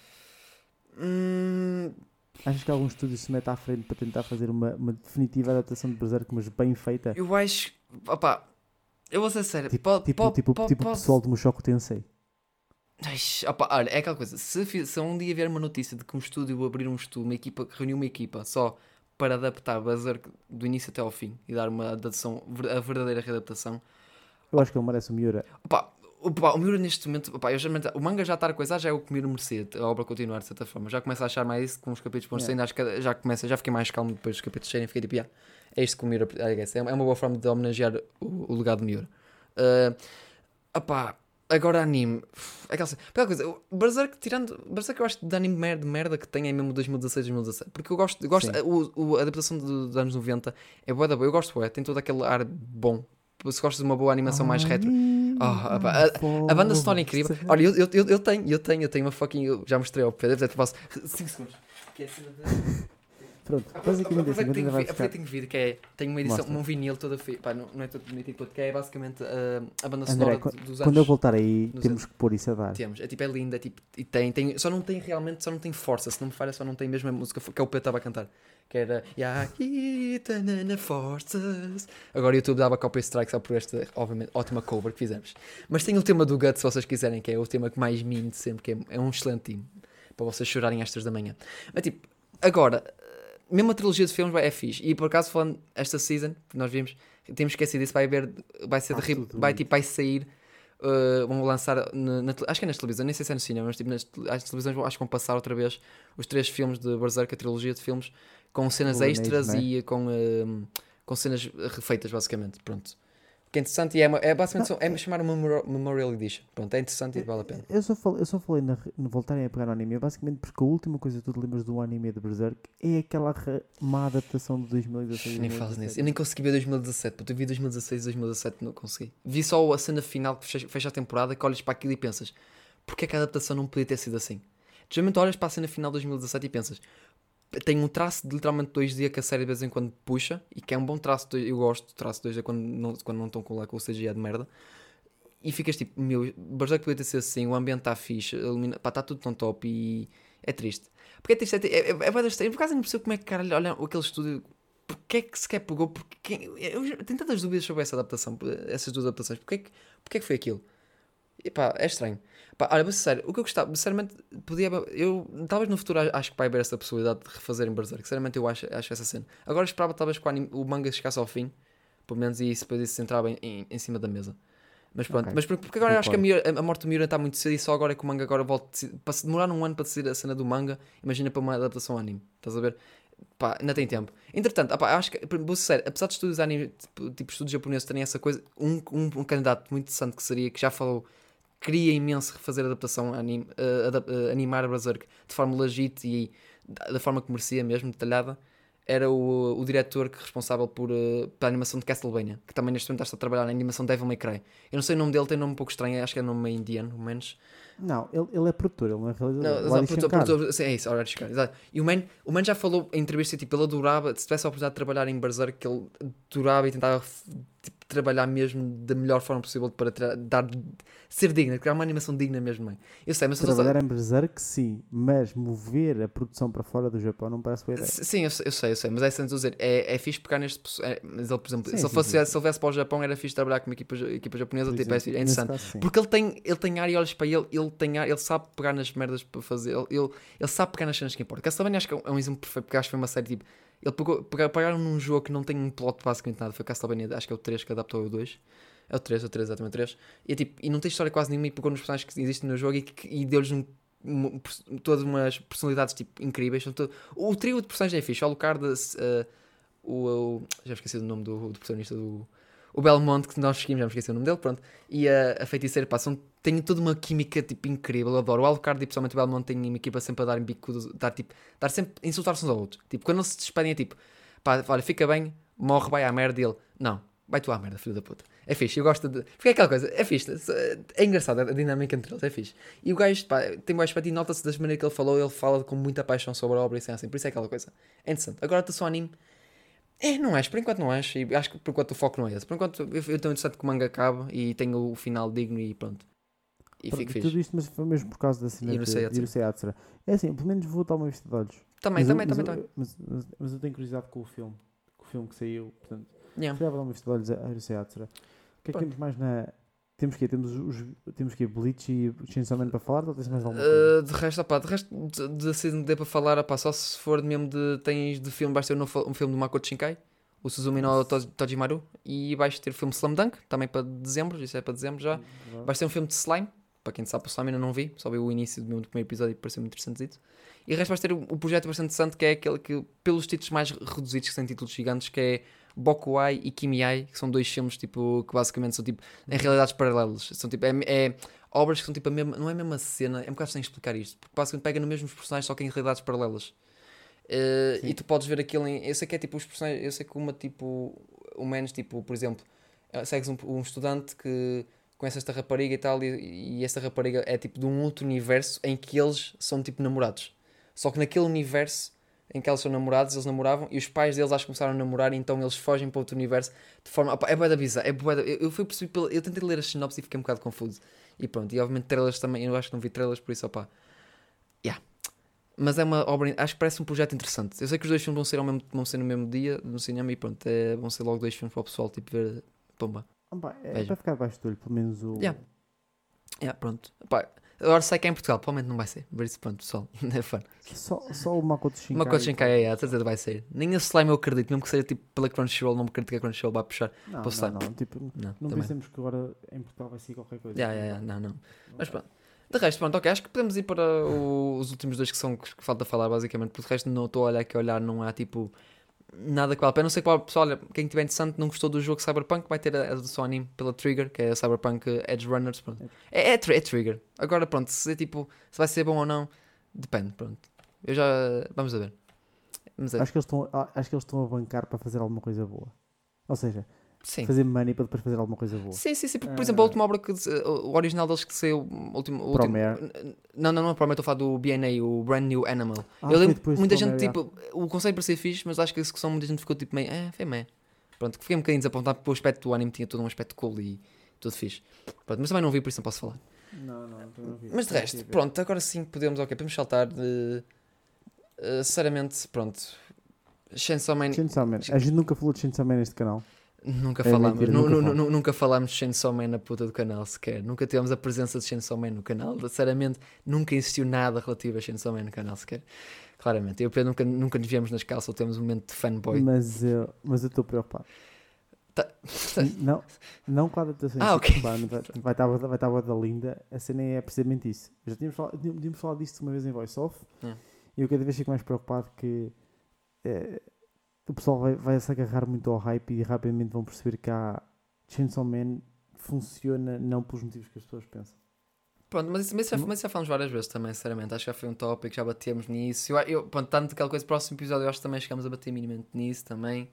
Hum... Achas que algum estúdio se mete à frente para tentar fazer uma, uma definitiva adaptação de Berserk, mas bem feita? Eu acho. Opá, eu vou ser sério. Tipo, tipo, tipo, tipo o pessoal do Mushoku Tensei. opa, olha, é aquela coisa. Se, se um dia vier uma notícia de que um estúdio abrir um estúdio, uma equipa, reuniu uma equipa só para adaptar Berserk do início até ao fim e dar uma adaptação, a verdadeira readaptação. Eu acho que ele merece o Miura. Opa, opa, o Miura neste momento, opa, eu já, o manga já está a coisa, já é o que o Miura merecia, a obra continuar de certa forma. Já começa a achar mais isso com os capítulos bons yeah. acho que já começa, já fiquei mais calmo depois dos capítulos saírem, fiquei tipo, yeah, é isto que o Miura, é, é uma boa forma de homenagear o, o legado de Miura. Uh, opa, Agora anime. Aquela, aquela coisa, Berserk, tirando. Berserk eu acho de anime merda, merda que tem é mesmo 2016, 2017. Porque eu gosto. Eu gosto o, o, a adaptação dos anos 90 é boa da boa. Eu gosto, é, tem todo aquele ar bom. Se gostas de uma boa animação mais retro. Oh, a, a, a, banda sonora é incrível. Olha, eu, eu, eu, tenho, eu tenho, eu tenho uma fucking. Eu já mostrei ao Pedro, deve ter 5 segundos. (laughs) Que é a cena de. Pronto, basicamente assim, tenho, vai ficar... tenho vídeo que é, tenho uma edição, Mostra. um vinil todo feito, pá, não, não é todo bonito todo, que é basicamente uh, a banda sonora André, dos anos. Quando eu voltar aí, temos anos. que pôr isso a dar. Temos, é tipo, é linda, é tipo, e tem, tem, só não tem realmente, só não tem força, se não me falha, só não tem mesmo a música que é o Pedro estava a cantar, que era na Forças. Agora o YouTube dava copy strike só por esta, obviamente, ótima cover que fizemos. Mas tem o tema do Gut, se vocês quiserem, que é o tema que mais mime sempre, que é, é um excelente time, para vocês chorarem às 3 da manhã. Mas tipo, agora mesmo a trilogia de filmes é fixe. E por acaso, falando esta season, nós vimos, temos esquecido disso, vai haver, vai ser de, vai, tipo, vai sair, uh, vão lançar, na, na, acho que é nas televisões, nem sei se é no cinema, mas tipo, nas, as televisões acho que vão passar outra vez os três filmes de Berserk, a trilogia de filmes, com cenas extras né? e com, uh, com cenas refeitas, basicamente. Pronto que é interessante e é, é basicamente é chamar uma Memorial Edition. Pronto, é interessante e vale a pena. Eu só falei, eu só falei na, no voltarem a pegar no anime, basicamente porque a última coisa que tu te lembras do anime de Berserk é aquela má adaptação de 2016. Nem faz nisso. Eu nem consegui ver 2017, porque eu vi 2016 e 2017 não consegui. Vi só a cena final que fecha, fecha a temporada que olhas para aquilo e pensas porque é que a adaptação não podia ter sido assim? Geralmente olhas para a cena final de 2017 e pensas tem um traço de literalmente 2D que a série de vez em quando puxa e que é um bom traço. De, eu gosto do traço 2D quando não, quando não estão com lá com o CGI de merda. E ficas tipo, meu, Berserk podia ter sido assim, o ambiente está fixe, está tudo tão top e é triste. Porque é triste, é, é, é, é, é por acaso não percebo como é que caralho, olha aquele estúdio, porque é que sequer pegou, porque, eu tenho tantas dúvidas sobre essa adaptação, essas duas adaptações, porque é que, porque é que foi aquilo? E pá, é estranho. Pá, olha, mas sério, o que eu gostava, sinceramente, podia. Eu, talvez no futuro acho que vai haver essa possibilidade de refazer em Berserk. Sinceramente, eu acho, acho essa cena. Agora esperava talvez que o, anime, o manga chegasse ao fim, pelo menos, e isso depois isso entrava em, em, em cima da mesa. Mas pronto, okay. mas porque agora eu acho que a, Miura, a morte do Miura está muito cedo e só agora é que o manga agora volta. Para se demorar um ano para decidir a cena do manga, imagina para uma adaptação anime. Estás a ver? Pá, ainda tem tempo. Entretanto, opa, acho que, vou ser sério, apesar de estudos anime, tipo, tipo estudos japoneses terem essa coisa, um, um, um candidato muito interessante que seria, que já falou queria imenso refazer a adaptação, anim, uh, adap uh, animar a Berserk de forma legit e da forma que merecia mesmo, detalhada, era o, o diretor que responsável por, uh, pela animação de Castlevania, que também neste momento está a trabalhar na animação de Devil May Cry. Eu não sei o nome dele, tem um nome um pouco estranho, acho que é nome meio indiano, pelo menos. Não, ele, ele é produtor, ele não é realizador. Não, exato, produtor, produtor, sim, é isso, Alright Shankar, exato. E o man, o man já falou em entrevista, tipo, ele adorava, se tivesse a oportunidade de trabalhar em Berserk, que ele adorava e tentava tipo, trabalhar mesmo da melhor forma possível para dar, ser digna, criar uma animação digna mesmo. Mãe. Eu sei, mas trabalhar em Berserk, sim, mas mover a produção para fora do Japão não parece boa ideia. Sim, eu, eu, sei, eu sei, mas é sem dizer, é, é fixe pegar neste. É, mas ele, por exemplo, sim, se, ele fosse, sim. se ele viesse para o Japão, era fixe trabalhar com uma equipa, equipa japonesa, tipo, é, é interessante. Caso, porque ele tem, ele tem ar e olhos para ele, ele tem ar, ele sabe pegar nas merdas para fazer, ele, ele, ele sabe pegar nas cenas que importa. Castlevania acho que é um exemplo perfeito, porque acho que foi uma série tipo ele pegou, pegaram num jogo que não tem um plot basicamente nada. Foi Castlevania, acho que é o 3 que adaptou o 2. É o 3, é o 3, exatamente o 3. E, é tipo, e não tem história quase nenhuma e pegou nos personagens que existem no jogo e, e deu-lhes um, um, todas umas personalidades tipo, incríveis. Todo, o trio de personagens é fixe. O Alucard, uh, o, o, já esqueci o nome do, do protagonista do. O Belmont, que nós seguimos, já me esqueci o nome dele, pronto. E a, a feiticeira, pá, são, tem toda uma química tipo incrível. Eu adoro. O Alucard e principalmente o Belmont têm uma equipa sempre a dar em bico, dar, tipo, dar sempre, insultar-se uns aos outros. Tipo, quando eles se despedem é tipo pá, olha, fica bem, morre, vai à merda e ele, não, vai tu à merda, filho da puta. É fixe, eu gosto de. Porque é aquela coisa, é fixe, é engraçado a dinâmica entre eles, é fixe. E o gajo, pá, tem mais para ti, nota-se das maneiras que ele falou, ele fala com muita paixão sobre a obra e assim, por isso é aquela coisa. É interessante. Agora, tu só anime. É, não és, por enquanto não és, e acho que por enquanto o foco não é esse. Por enquanto eu estou interessado que o manga acabe e tenha o final digno e pronto. E pronto, fico fixe. Tudo isto, mas foi mesmo por causa da cena de Atsura. É assim, pelo menos vou dar uma vista de olhos. Também, mas também, eu, também, mas, também. Mas, mas, mas, eu tenho curiosidade com o filme filme que saiu. Portanto, yeah. fui a dar uma vista de olhos a Hirose Atsura. O que é que temos mais na Temos que temos os temos que Bleach e Chainsaw Man para falar ou tens mais alguma coisa? Uh, de resto, opá, de resto de, de, de, de para falar, opá, só se for mesmo de tens de filme, vais ter um, um filme do Makoto Shinkai, o Suzumi no Tojimaru e vais ter o filme Slam Dunk, também para dezembro, isso é para dezembro já. Uhum. Vais ter um filme de Slime, para quem sabe o Slime ainda não vi, só vi o início do meu primeiro episódio e pareceu muito interessante. E o resto vais ter o, o projeto bastante interessante que é aquele que, pelos títulos mais reduzidos, que são títulos gigantes, que é Bokuai e Kimiai, que são dois filmes tipo, que basicamente são tipo em realidades paralelas. São tipo, é, é obras que são tipo a mesma, não é a mesma cena, é um bocado sem explicar isto, porque basicamente pega nos mesmos personagens, só que em realidades paralelas. Uh, e tu podes ver aquilo em. Eu sei que é tipo os personagens. Eu sei que uma tipo. O menos tipo, por exemplo, eh, segues um, um estudante que conhece esta rapariga e tal, e, e esta rapariga é tipo de um outro universo em que eles são tipo namorados. Só que naquele universo em que eles são namorados, eles namoravam, e os pais deles acho que começaram a namorar, e então eles fogem para outro universo de forma. Opa, é boa da bizarra, é boa eu, eu fui perceber pela, Eu tentei ler a sinopse e fiquei um bocado confuso. E pronto, e obviamente trailers também, eu acho que não vi trailers, por isso, opá. Yeah. Mas é uma obra, acho que parece um projeto interessante. Eu sei que os dois filmes vão ser, ao mesmo, vão ser no mesmo dia no cinema, e pronto, é, vão ser logo dois filmes para o pessoal, tipo, ver. Pomba. Opa, é para ficar debaixo do olho, pelo menos o. Yeah. Yeah, pronto. Opa, Agora sei que é em Portugal, provavelmente não vai ser. Por isso, pronto, pessoal, (laughs) é fã. Só, só o Makoto Shinkai. Makoto Shinkai, é, é, a certeza vai ser. Nem a slime eu acredito, mesmo que seja tipo pela Crunchyroll, não me acredito que a Crunchyroll vai puxar não, para o slime. Não, não, tipo, não, não pensemos que agora em Portugal vai ser qualquer coisa. Yeah, yeah, yeah, não, não. Mas pronto. De resto, pronto, ok, acho que podemos ir para o, os últimos dois que são que falta falar, basicamente, porque de resto não estou a olhar aqui a olhar, não há tipo nada que vale a pena. Não sei qual, pessoal, olha, quem estiver interessante, não gostou do jogo Cyberpunk, vai ter a, a do anime pela Trigger, que é a Cyberpunk Edge Runners. É, é, é, é, Trigger. Agora, pronto, se, é, tipo, se vai ser bom ou não, depende. Pronto. Eu já. Vamos a ver. Vamos a ver. Acho, que eles estão, acho que eles estão a bancar para fazer alguma coisa boa. Ou seja, Sim. fazer money para depois fazer alguma coisa boa. Sim, sim, sim. Por, por exemplo, a última obra que. O original deles que saiu. O último, o último, não, não, não, Promare, estou a falar do BNA, o Brand New Animal. Ah, eu lembro muita gente, tipo. O conceito para ser fixe, mas acho que a execução muita gente ficou tipo meio. É, foi meio. Pronto, fiquei um bocadinho desapontado porque o aspecto do anime tinha todo um aspecto cool e tudo fixe. Pronto, mas também não vi, por isso não posso falar. Não, não, não vi. Mas de resto, pronto, agora sim podemos, ok, podemos saltar de. Uh, sinceramente, pronto. Chainsaw Man. Chainsaw Man. A gente nunca falou de Chainsaw Man neste canal. Nunca é falámos, mentira, nunca, falamos. nunca falámos de Chainsaw Man na puta do canal sequer. Nunca tivemos a presença de Chainsaw Man no canal. Sinceramente, nunca existiu nada relativo a Chainsaw Man no canal sequer. Claramente, eu e Pedro nunca, nunca nos viemos nas calças ou temos um momento de fanboy. Mas eu mas estou preocupado. Tá. não, não com a adaptação. Ah, ok. Vai, vai, estar, vai estar a da linda. A cena é precisamente isso. Já tínhamos falado, tínhamos falado disso uma vez em voice off. É. E eu cada vez fico mais preocupado que. É, o pessoal vai, vai se agarrar muito ao hype e rapidamente vão perceber que a Chainsaw Man funciona não pelos motivos que as pessoas pensam. Pronto, mas isso, mas, já, mas já falamos várias vezes também, sinceramente. Acho que já foi um tópico, já batemos nisso. Eu, eu, pronto, tanto aquela coisa, próximo episódio, eu acho que também chegamos a bater minimamente nisso também.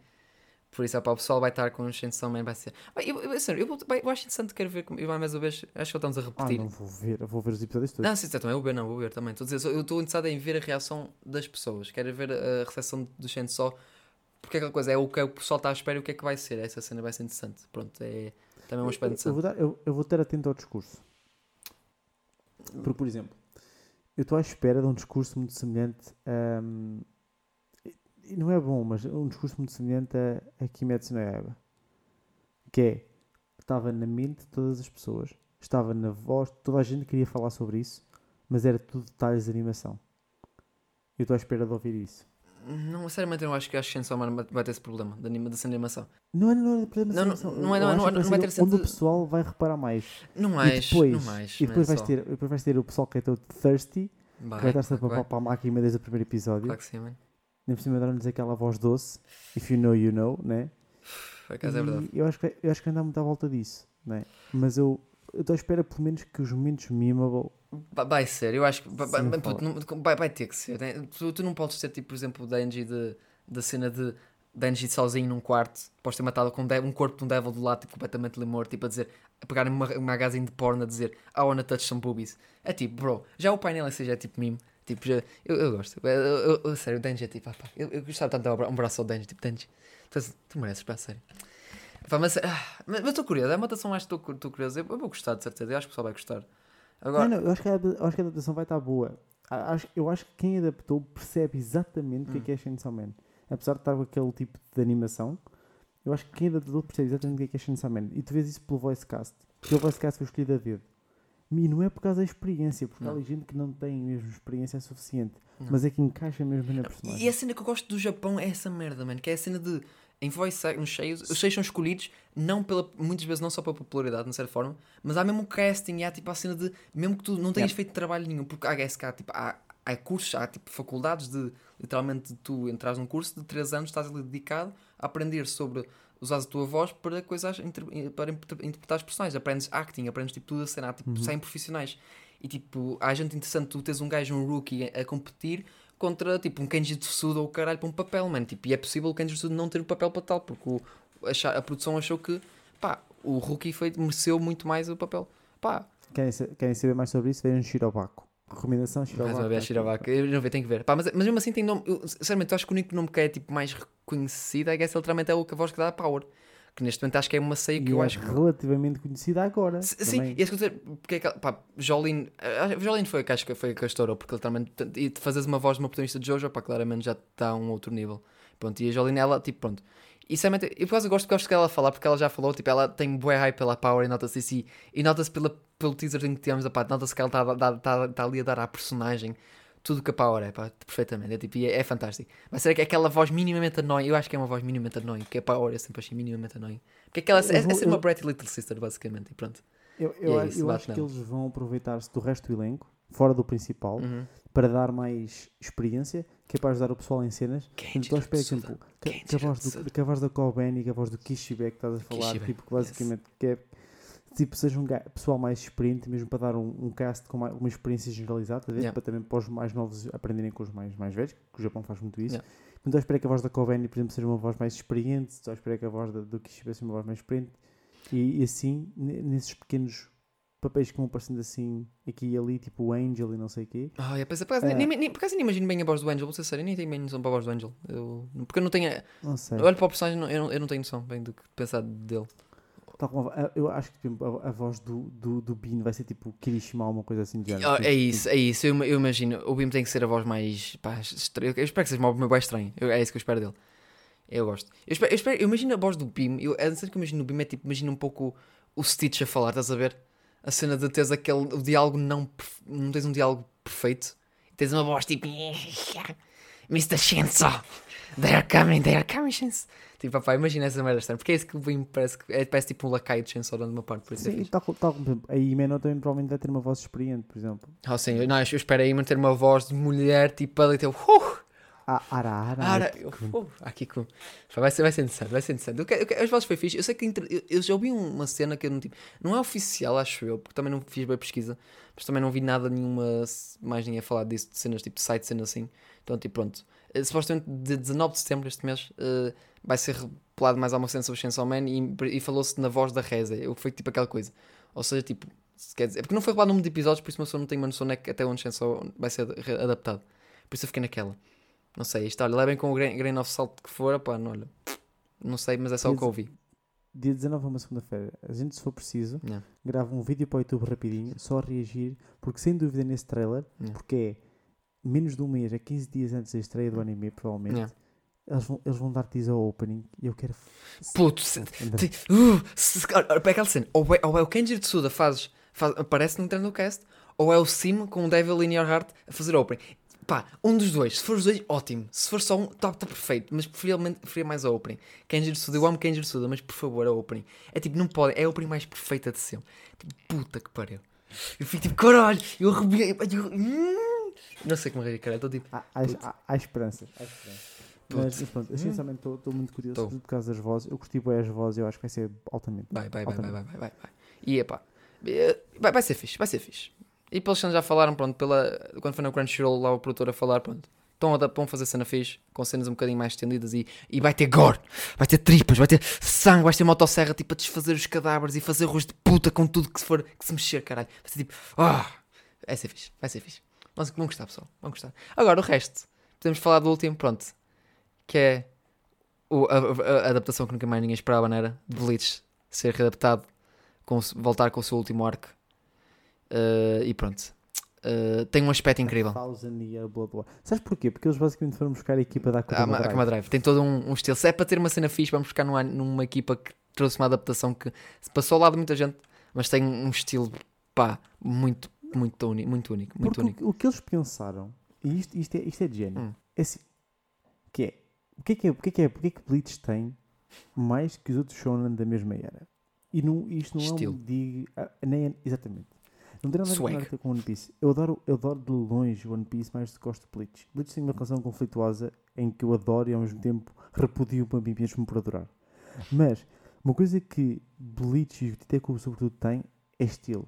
Por isso, opa, o pessoal vai estar com o Chainsaw Man, vai ser. Eu, eu, eu, eu, eu acho interessante, quero ver. Eu mais uma vez, acho que estamos a repetir. Ah, não vou ver, vou ver os episódios todos. Não, sim, também, vou ver, não, vou ver também. Estou a dizer, eu estou interessado em ver a reação das pessoas. Quero ver a recepção do Chainsaw porque aquela coisa é o que o pessoal está à espera e o que é que vai ser. Essa cena vai ser interessante. Pronto, é também um aspecto interessante. Eu vou, dar, eu, eu vou ter atento ao discurso. Porque, por exemplo, eu estou à espera de um discurso muito semelhante a. Um, e não é bom, mas um discurso muito semelhante a, a Kimetsu no Yaiba. Que é, estava na mente de todas as pessoas, estava na voz, toda a gente queria falar sobre isso, mas era tudo detalhes de animação. Eu estou à espera de ouvir isso. Não, sinceramente, eu acho que a Chainsaw Man vai ter esse problema de anima, dessa animação. Não é, não é problema não, não, não, é, não, não, não, vai ter onde o pessoal vai reparar mais. Não mais, e depois, não mais. E depois, vais ter, depois vais ter o pessoal que é todo thirsty, vai, que vai estar sempre a papar a máquina desde o primeiro episódio. Claro que sim, mano. Nem por cima deram-nos aquela voz doce, if you know, you know, né? Por acaso é verdade. Eu acho, que, eu acho que anda muito à volta disso, né? Mas eu estou à espera, pelo menos, que os momentos memeable Vai ser, eu acho que vai, vai, vai, ter que ser. Né? Tu, tu, não podes ter, tipo, por exemplo, o Denji de da cena de Denji sozinho num quarto, depois ter matado com um, corpo de um devil do lado, tipo, completamente morto, tipo, a dizer, a pegarem uma, uma magazine de porno a dizer, I wanna touch some boobies. É tipo, bro, já o painel assim já é tipo mimo. Tipo, já, eu, eu gosto. Eu, eu, eu, sério, o Denji é tipo, ah, pá, eu, eu gostava tanto de dar um braço ao Denji, tipo, Denji, tu, tu mereces, pá, sério. Pá, mas ah, estou curioso, é uma adaptação mais que estou curioso. Eu, eu, vou gostar, de certeza, eu acho que o pessoal vai gostar. Agora... Não, não, eu acho que, a, eu acho que a adaptação vai estar boa. Acho, eu acho que quem adaptou percebe exatamente o hum. que é, é Chainsaw Man apesar de estar com aquele tipo de animação, eu acho que quem é adaptador percebe exatamente o que é que é Chainsaw Man. E tu vês isso pelo voice cast. Porque ele basicamente foi escolhido a dedo. E não é por causa da experiência, porque não. há gente que não tem mesmo experiência suficiente. Não. Mas é que encaixa mesmo na personagem. E a cena que eu gosto do Japão é essa merda, mano. Que é a cena de. Em voice nos cheios, os cheios são escolhidos não pela, muitas vezes não só pela popularidade, de certa forma, mas há mesmo o casting e há tipo a cena de. Mesmo que tu não tenhas feito trabalho nenhum, porque há, há, tipo, há, há cursos, há tipo faculdades de literalmente tu entras num curso de 3 anos, estás ali dedicado a aprender sobre usar a tua voz para coisas para interpretar os personagens. Aprendes acting, aprendes tipo tudo a cena, tipo, uhum. saem profissionais. E tipo, há gente interessante, tu tens um gajo, um rookie a competir contra tipo um Kenji Tsuda ou caralho para um papel, mano. Tipo, e é possível o Kenji Tsuda não ter o papel para tal, porque o, a, a, produção achou que pá, o rookie foi, mereceu muito mais o papel. Pá. Querem, querem saber mais sobre isso? Vejam Shirobako. Recomendação Shirobako. Mais uma vez Shirobako. Eu não vi, tenho que ver. Pá, mas, mas mesmo assim tem nome. Eu, sinceramente, eu acho que o único nome que é tipo mais reconhecido é que esse literalmente é o que a voz que dá a Power. Que neste momento acho que é uma ceia que e eu é acho que. relativamente conhecida agora. S sim, e é dizer. Porque é que, pá, Jolene. Jolene foi a que acho que foi a que estourou, porque literalmente. E fazes uma voz de uma protagonista de Jojo, pá, claramente já está a um outro nível. Pronto, e a Jolene, ela, tipo, pronto. E sinceramente, eu por causa gosto, gosto que ela falar, porque ela já falou, tipo, ela tem bué hype pela Power e nota-se isso. E nota-se pelo teaser que parte, nota-se que ela está tá, tá, tá ali a dar à personagem tudo que a Power é, pá, perfeitamente. É, tipo, é, é fantástico. Mas será que aquela voz minimamente annoying, eu acho que é uma voz minimamente annoying, que a Power eu sempre achei minimamente annoying. Porque aquela é, é ser uma Bratty Little Sister, basicamente, e pronto. Eu, eu, é isso, eu acho que eles vão aproveitar-se do resto do elenco, fora do principal, uhum. para dar mais experiência, que é para ajudar o pessoal em cenas. Então, por exemplo, que, que, a voz do, que a voz da Koben e que a voz do Kishibe que estás a falar, Kishibe. tipo, que basicamente yes. que é tipo, seja um pessoal mais experiente, mesmo para dar um, um cast com uma, uma experiência generalizada, yeah. para também para os mais novos aprenderem com os mais, mais velhos, que o Japão faz muito isso. Yeah. Então eu espero que a voz da Koveni, por exemplo, seja uma voz mais experiente, só espero que a voz da, do Kishibe seja uma voz mais experiente, e, e assim, nesses pequenos papéis que vão aparecendo assim aqui e ali, tipo o Angel e não sei o quê. Ah, oh, é, por acaso, uh, nem, nem, por acaso nem imagino bem a voz do Angel, vou ser sério, nem tenho bem noção para a voz do Angel. Eu, porque eu não tenho. Não sei. Eu olho para o personagem, eu não, eu não tenho noção bem do que pensar dele. Tal como a, eu acho que tipo, a, a, voz do, do, do Bean vai ser tipo Kirishima ou uma coisa assim de oh, É isso, é isso. Eu, eu, imagino. O Bean tem que ser a voz mais. Pá, estranho. Eu espero que seja uma voz estranho. Eu, é isso que eu espero dele. Eu gosto. Eu, espero, eu, espero, eu imagino a voz do Beam. Eu, a cena que eu imagino no Beam é tipo, imagina um pouco o Stitch a falar, estás a ver? A cena de teres aquele. O diálogo não. Não tens um diálogo perfeito. Tens uma voz tipo. (laughs) Mr. Shinso! They're coming, they're coming, Shinso! Tipo, papá, imagina essa merda estranha. Porque é isso que me parece que é, parece tipo um lacaio de Chainsaw de uma parte. Por isso é sim, é tal, a Imeno também provavelmente vai ter uma voz experiente, por exemplo. Oh, sim, eu, não, eu espero a Imeno ter uma voz de mulher, tipo, ali, tipo, uh! Ah, ara, ara, ara. Uh, aqui com. Vai ser, vai ser interessante, vai ser interessante. As vozes foi fixe. Eu sei que eu, eu já ouvi uma cena que eu não tipo. Não é oficial, acho eu, porque também não fiz bem pesquisa, mas também não vi nada nenhuma. Mais ninguém a falar disso, de cenas tipo site, cenas assim. Então, tipo, pronto. Uh, supostamente de 19 de setembro este mês uh, vai ser repelado mais alguma cena sobre Chainsaw Man e, e falou-se na voz da Reza. Foi tipo aquela coisa. Ou seja, tipo. Quer dizer, é porque não foi revelado número de episódios, por isso uma pessoa não tem uma noção né, até onde Chainsaw vai ser adaptado. Por isso eu fiquei naquela. Não sei, isto, olha, levem com o grain, grain of salt que for, pá, não, olha, não sei, mas é só dia o que eu ouvi. Dia 19 é uma segunda-feira. A gente, se for preciso, yeah. grava um vídeo para o YouTube rapidinho, só a reagir, porque sem dúvida nesse trailer, yeah. porque é menos de um mês, é 15 dias antes da estreia do anime, provavelmente. Yeah. Eles vão, eles vão dar teaser ao opening e eu quero. Puto, se, uh, se, pega aquela cena. Ou é, ou é o Kenji Tsuda faz, faz, aparece no Nintendo Cast, ou é o Sim com o Devil in Your Heart a fazer opening. Pá, um dos dois. Se for os dois, ótimo. Se for só um, está tá perfeito. Mas preferivelmente preferia mais a opening. Kenji Suda, eu amo Kenji Suda, mas por favor, a opening. É tipo, não pode. É a opening mais perfeita de sempre. Tipo, puta que pariu. Eu fico tipo, caralho, eu arrebiei. Hum. Não sei como rir, cara. Estou tipo. Há, há, há, há esperanças. Há esperanças. Mas, mas pronto, eu sinceramente estou muito curioso tô. por causa das vozes. Eu curti bem as vozes, eu acho que vai ser altamente. Vai, vai, altamente. vai, vai, vai, vai, vai. E epá, vai, vai ser fixe, vai ser fixe. E pelos que já falaram, pronto, pela, quando foi no Crunchyroll lá o produtor a falar, pronto, estão a, vão fazer cena fixe, com cenas um bocadinho mais estendidas e, e vai ter gore, vai ter tripas, vai ter sangue, vai ter motosserra tipo a desfazer os cadáveres e fazer arroz de puta com tudo que se for, que se mexer, caralho. Vai ser tipo, ah, vai ser fixe, vai ser fixe. Mas vão gostar, pessoal, vão gostar. Agora o resto, podemos falar do último, pronto, que é o, a, a, a, adaptação que nunca mais ninguém esperava, não era? De Bleach ser readaptado, com, voltar com o seu último arco Uh, e pronto. Uh, tem um aspecto incrível. Year, blá, blá. Sabes porquê? Porque eles basicamente foram buscar a equipa da Akuma, ah, Drive. Drive. Tem todo um, um, estilo. Se é para ter uma cena fixe, vamos buscar numa, numa equipa que trouxe uma adaptação que se passou ao lado de muita gente. mas tem um estilo, pá, muito, muito, único, muito único. Muito único. O, o, que eles pensaram, e isto, isto, é, isto é de gênio, hum. é assim, que é, o que é que é, o que é que, é, o que, é que Bleach tem mais que os outros shonen da mesma era? E não, isto não Estilo. é um dig, ah, nem é, exatamente. Não tem nada a ver com One Piece. Eu adoro, eu adoro de longe One Piece mais do que gosto de Bleach. Bleach tem uma relação conflituosa em que eu adoro e ao mesmo tempo repudio para mim mesmo por adorar. Mas uma coisa que Bleach e o Titeku sobretudo têm é estilo.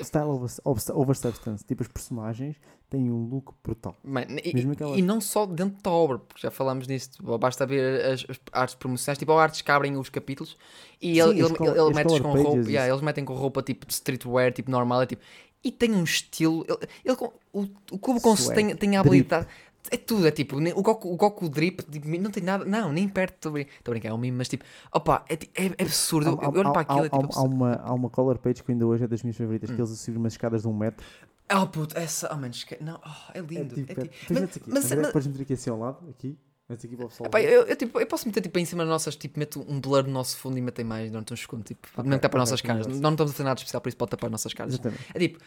Style over, over, substance. Tipo, os personagens têm um look brutal. Man, e, aquela... e, não só dentro da obra, porque já falámos nisso. Basta ver as, as artes promocionais, tipo, artes que abrem os capítulos e Sim, ele, ele, ele, ele mete com roupa. Yeah, eles metem com roupa tipo de streetwear, tipo normal. É, tipo, e tem um estilo. Ele, ele o, o Cubo tem, tem a habilidade. Drip. É tudo, é tipo, o Goku, o Goku Drip tipo, não tem nada, não, nem perto, estou a brincar, é um mimo, mas tipo, opa, é, é, é absurdo. Há, eu olho para aquilo. Há, é, tipo, há, uma, há uma color page que ainda hoje é das minhas favoritas, hum. que eles a subir umas escadas de um metro. Oh puto, essa, oh menos, não, oh, é lindo. É tipo, é, tipo, mas, aqui, mas, mas, depois meter aqui assim ao lado, aqui. Aqui para o pessoal epá, eu, eu, tipo, eu posso meter tipo, em cima das nossas, tipo, meto um blur no nosso fundo e metem mais durante um segundo, tipo, okay, não okay, nossas caras. Não, não estamos a fazer nada especial, por isso pode tapar as nossas caras. Exatamente. É tipo,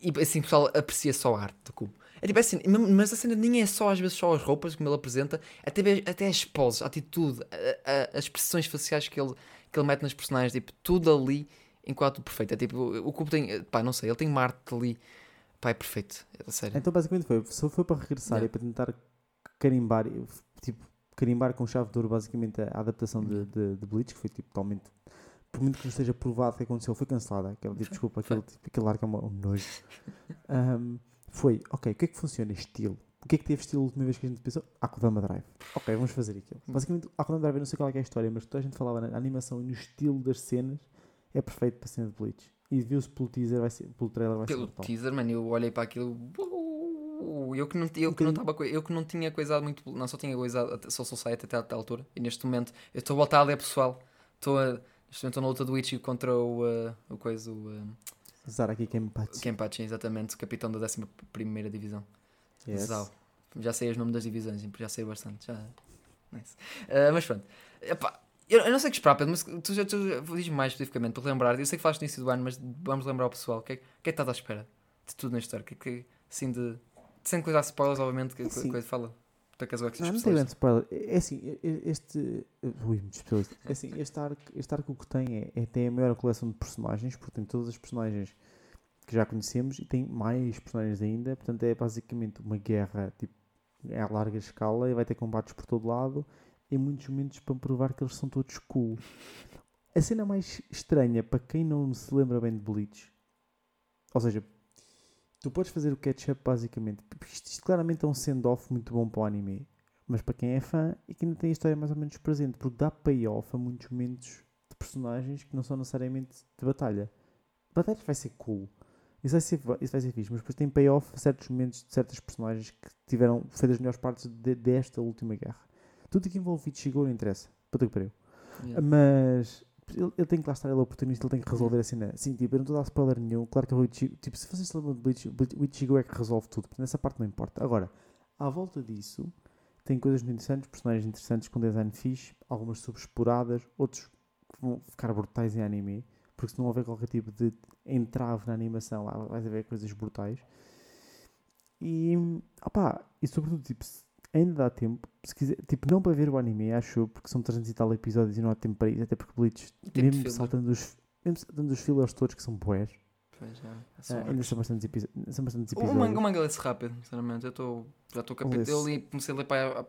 e assim o pessoal aprecia só a arte do cubo. É tipo é assim, mas a cena nem é só às vezes só as roupas como ele apresenta, até, até as poses, a atitude, a, a, as expressões faciais que ele, que ele mete nas personagens, tipo, tudo ali enquanto perfeito. É tipo, o cubo tem, pá, não sei, ele tem uma arte ali, pá, é perfeito, é sério. Então basicamente foi, só foi para regressar e para tentar carimbar, tipo, carimbar com chave de ouro basicamente a adaptação de, de, de Bleach, que foi tipo totalmente por muito que não esteja provado que aconteceu, foi cancelada. Aquele, tipo, desculpa, aquele, tipo, aquele arco é um nojo. (laughs) Um, foi, ok, o que é que funciona estilo? O que é que teve estilo a última vez que a gente pensou? Akudama Drive. Ok, vamos fazer aquilo. Hum. Basicamente, Akudama Drive, eu não sei qual é, é a história, mas toda a gente falava na animação e no estilo das cenas, é perfeito para a cena de Bleach. E viu-se pelo teaser, vai ser, pelo trailer, vai pelo ser Pelo teaser, mano, eu olhei para aquilo... Eu que não, eu que não, tava, eu que não tinha coisado muito, não só tinha coisado Soul Society até a altura, e neste momento eu estou a voltar a ler pessoal, estou a Neste momento na luta do Ichi contra o, uh, o coisa, o... Uh, Zaraki Kenpachi. Kenpachi, exatamente, capitão da 11 Divisão. Yes. Zau. Já sei os nomes das divisões, já sei bastante. Já... Nice. Uh, mas pronto. Epá, eu, eu, não sei o que esperar, Pedro, mas tu já diz mais especificamente para lembrar. Eu sei que falaste no início do ano, mas vamos lembrar ao pessoal. O que é que, é que estás à espera de tudo na história? Que, que, assim, de, sem coisa a spoilers, obviamente, que, que coisa fala. Por acaso não, não tem grande spoiler. É, é assim, este. Ui, É assim, este arco, este arco que tem é, é, tem a maior coleção de personagens, porque tem todas as personagens que já conhecemos e tem mais personagens ainda. Portanto, é basicamente uma guerra tipo, a larga escala e vai ter combates por todo lado. Em muitos momentos para provar que eles são todos cool. A cena mais estranha para quem não se lembra bem de Bleach, ou seja, tu podes fazer o catch-up basicamente. Isto, isto claramente é um send-off muito bom para o anime. Mas para quem é fã e que ainda tem a história mais ou menos presente, porque dá payoff a muitos momentos de personagens que não são necessariamente de batalha. Batalhas vai ser cool. Isso vai ser, isso vai ser fixe, mas depois tem payoff a certos momentos de certas personagens que tiveram feito as melhores partes de, desta última guerra. Tudo que envolve Ichigo não interessa. Puta que pariu. Yeah. Mas ele, ele, tem que lá estar, ele é oportunista, ele tem que resolver a cena. Sim, tipo, eu não estou a dar spoiler nenhum. Claro que o Ichigo, tipo, se vocês se lembram de Bleach, o Ichigo é que resolve tudo, portanto, essa parte não importa. Agora, à volta disso, tem coisas muito interessantes, personagens interessantes com design fixe, algumas subexploradas, outros que vão ficar brutais em anime, porque se não houver qualquer tipo de entrave na animação, lá vai haver coisas brutais. E, opá, e sobretudo, tipo, ainda dá tempo. Se quiser, tipo, não para ver o anime, acho porque são 300 e tal episódios e não há tempo para isso, até porque Bleach, mesmo saltando, os, mesmo saltando os fillers todos que são boés, é, é ainda são bastantes, são bastantes episódios. O manga, o manga lê-se rápido, sinceramente. Eu tô, já estou capítulo. Eu li, comecei a ler pá,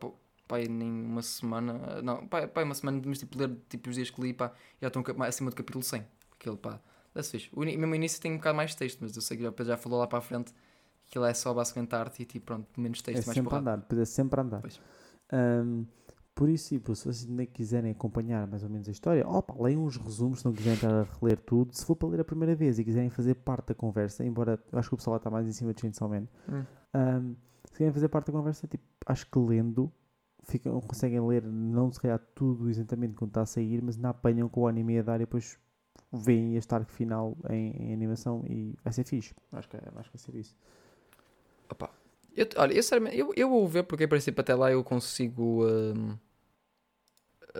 pá, nem uma semana. Não, pá, pá, uma semana, mas tipo, ler tipo, os dias que li, pá, já estou acima do capítulo 100. Aquilo, pá, dá-se fixe. O mesmo início tem um bocado mais texto, mas eu sei que já, já falou lá para a frente aquilo é só basicamente arte e tipo, pronto, menos texto, é mais sempre andar, depois é sempre andar. Um, por isso, tipo, se vocês nem quiserem acompanhar mais ou menos a história, opa, leiam os resumos se não quiserem estar a reler tudo. Se for para ler a primeira vez e quiserem fazer parte da conversa, embora eu acho que o pessoal está mais em cima de Chainsaw Man, hum. um, se quiserem fazer parte da conversa, tipo, acho que lendo ficam, conseguem ler, não se calhar tudo exatamente quando está a sair, mas não apanham com o anime a dar e depois veem este arco final em, em animação e vai ser fixe. Acho que, é, acho que vai ser isso. Opa. Eu, olha, eu, eu, eu vou ver porque a princípio até lá eu consigo. Um,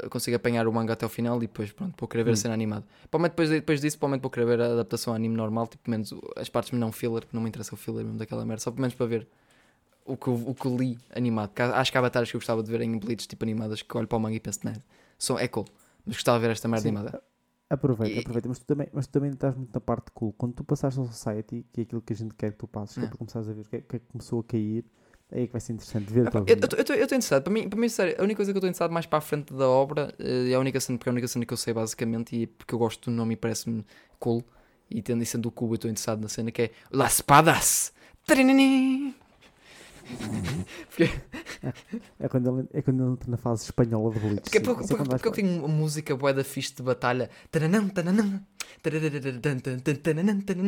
consigo apanhar o manga até o final e depois, pronto, vou querer ver hum. a cena animada. Provavelmente depois, depois disso, provavelmente vou querer ver a adaptação ao anime normal, tipo, menos as partes não filler, que não me interessa o filler mesmo daquela merda, só pelo menos para ver o que, o que li animado. Acho que há batalhas que eu gostava de ver em Bleach, tipo animadas, que olho para o manga e penso, né, são, é cool, mas gostava de ver esta merda Sim. animada. Aproveita, aproveita, mas tu, também, mas tu também estás muito na parte cool. Quando tu passares ao Society, que é aquilo que a gente quer que tu passes, que é para começares a ver o que, é, que, é começou a cair, é aí que vai ser interessante ver. Ah, eu estou interessado, para mim, para mim, sério, a única coisa que eu estou interessado mais para a frente da obra uh, é a única cena, porque é a única cena que eu sei basicamente, e porque eu gosto do nome e parece-me cool, e tendo sendo o cubo, eu estou interessado na cena que é Las Espadas! (laughs) Porque... É, quando ele, é quando ele entra na fase espanhola de Bleach. Porque, porque, porque, porque eu tenho uma música boa da fixe de batalha.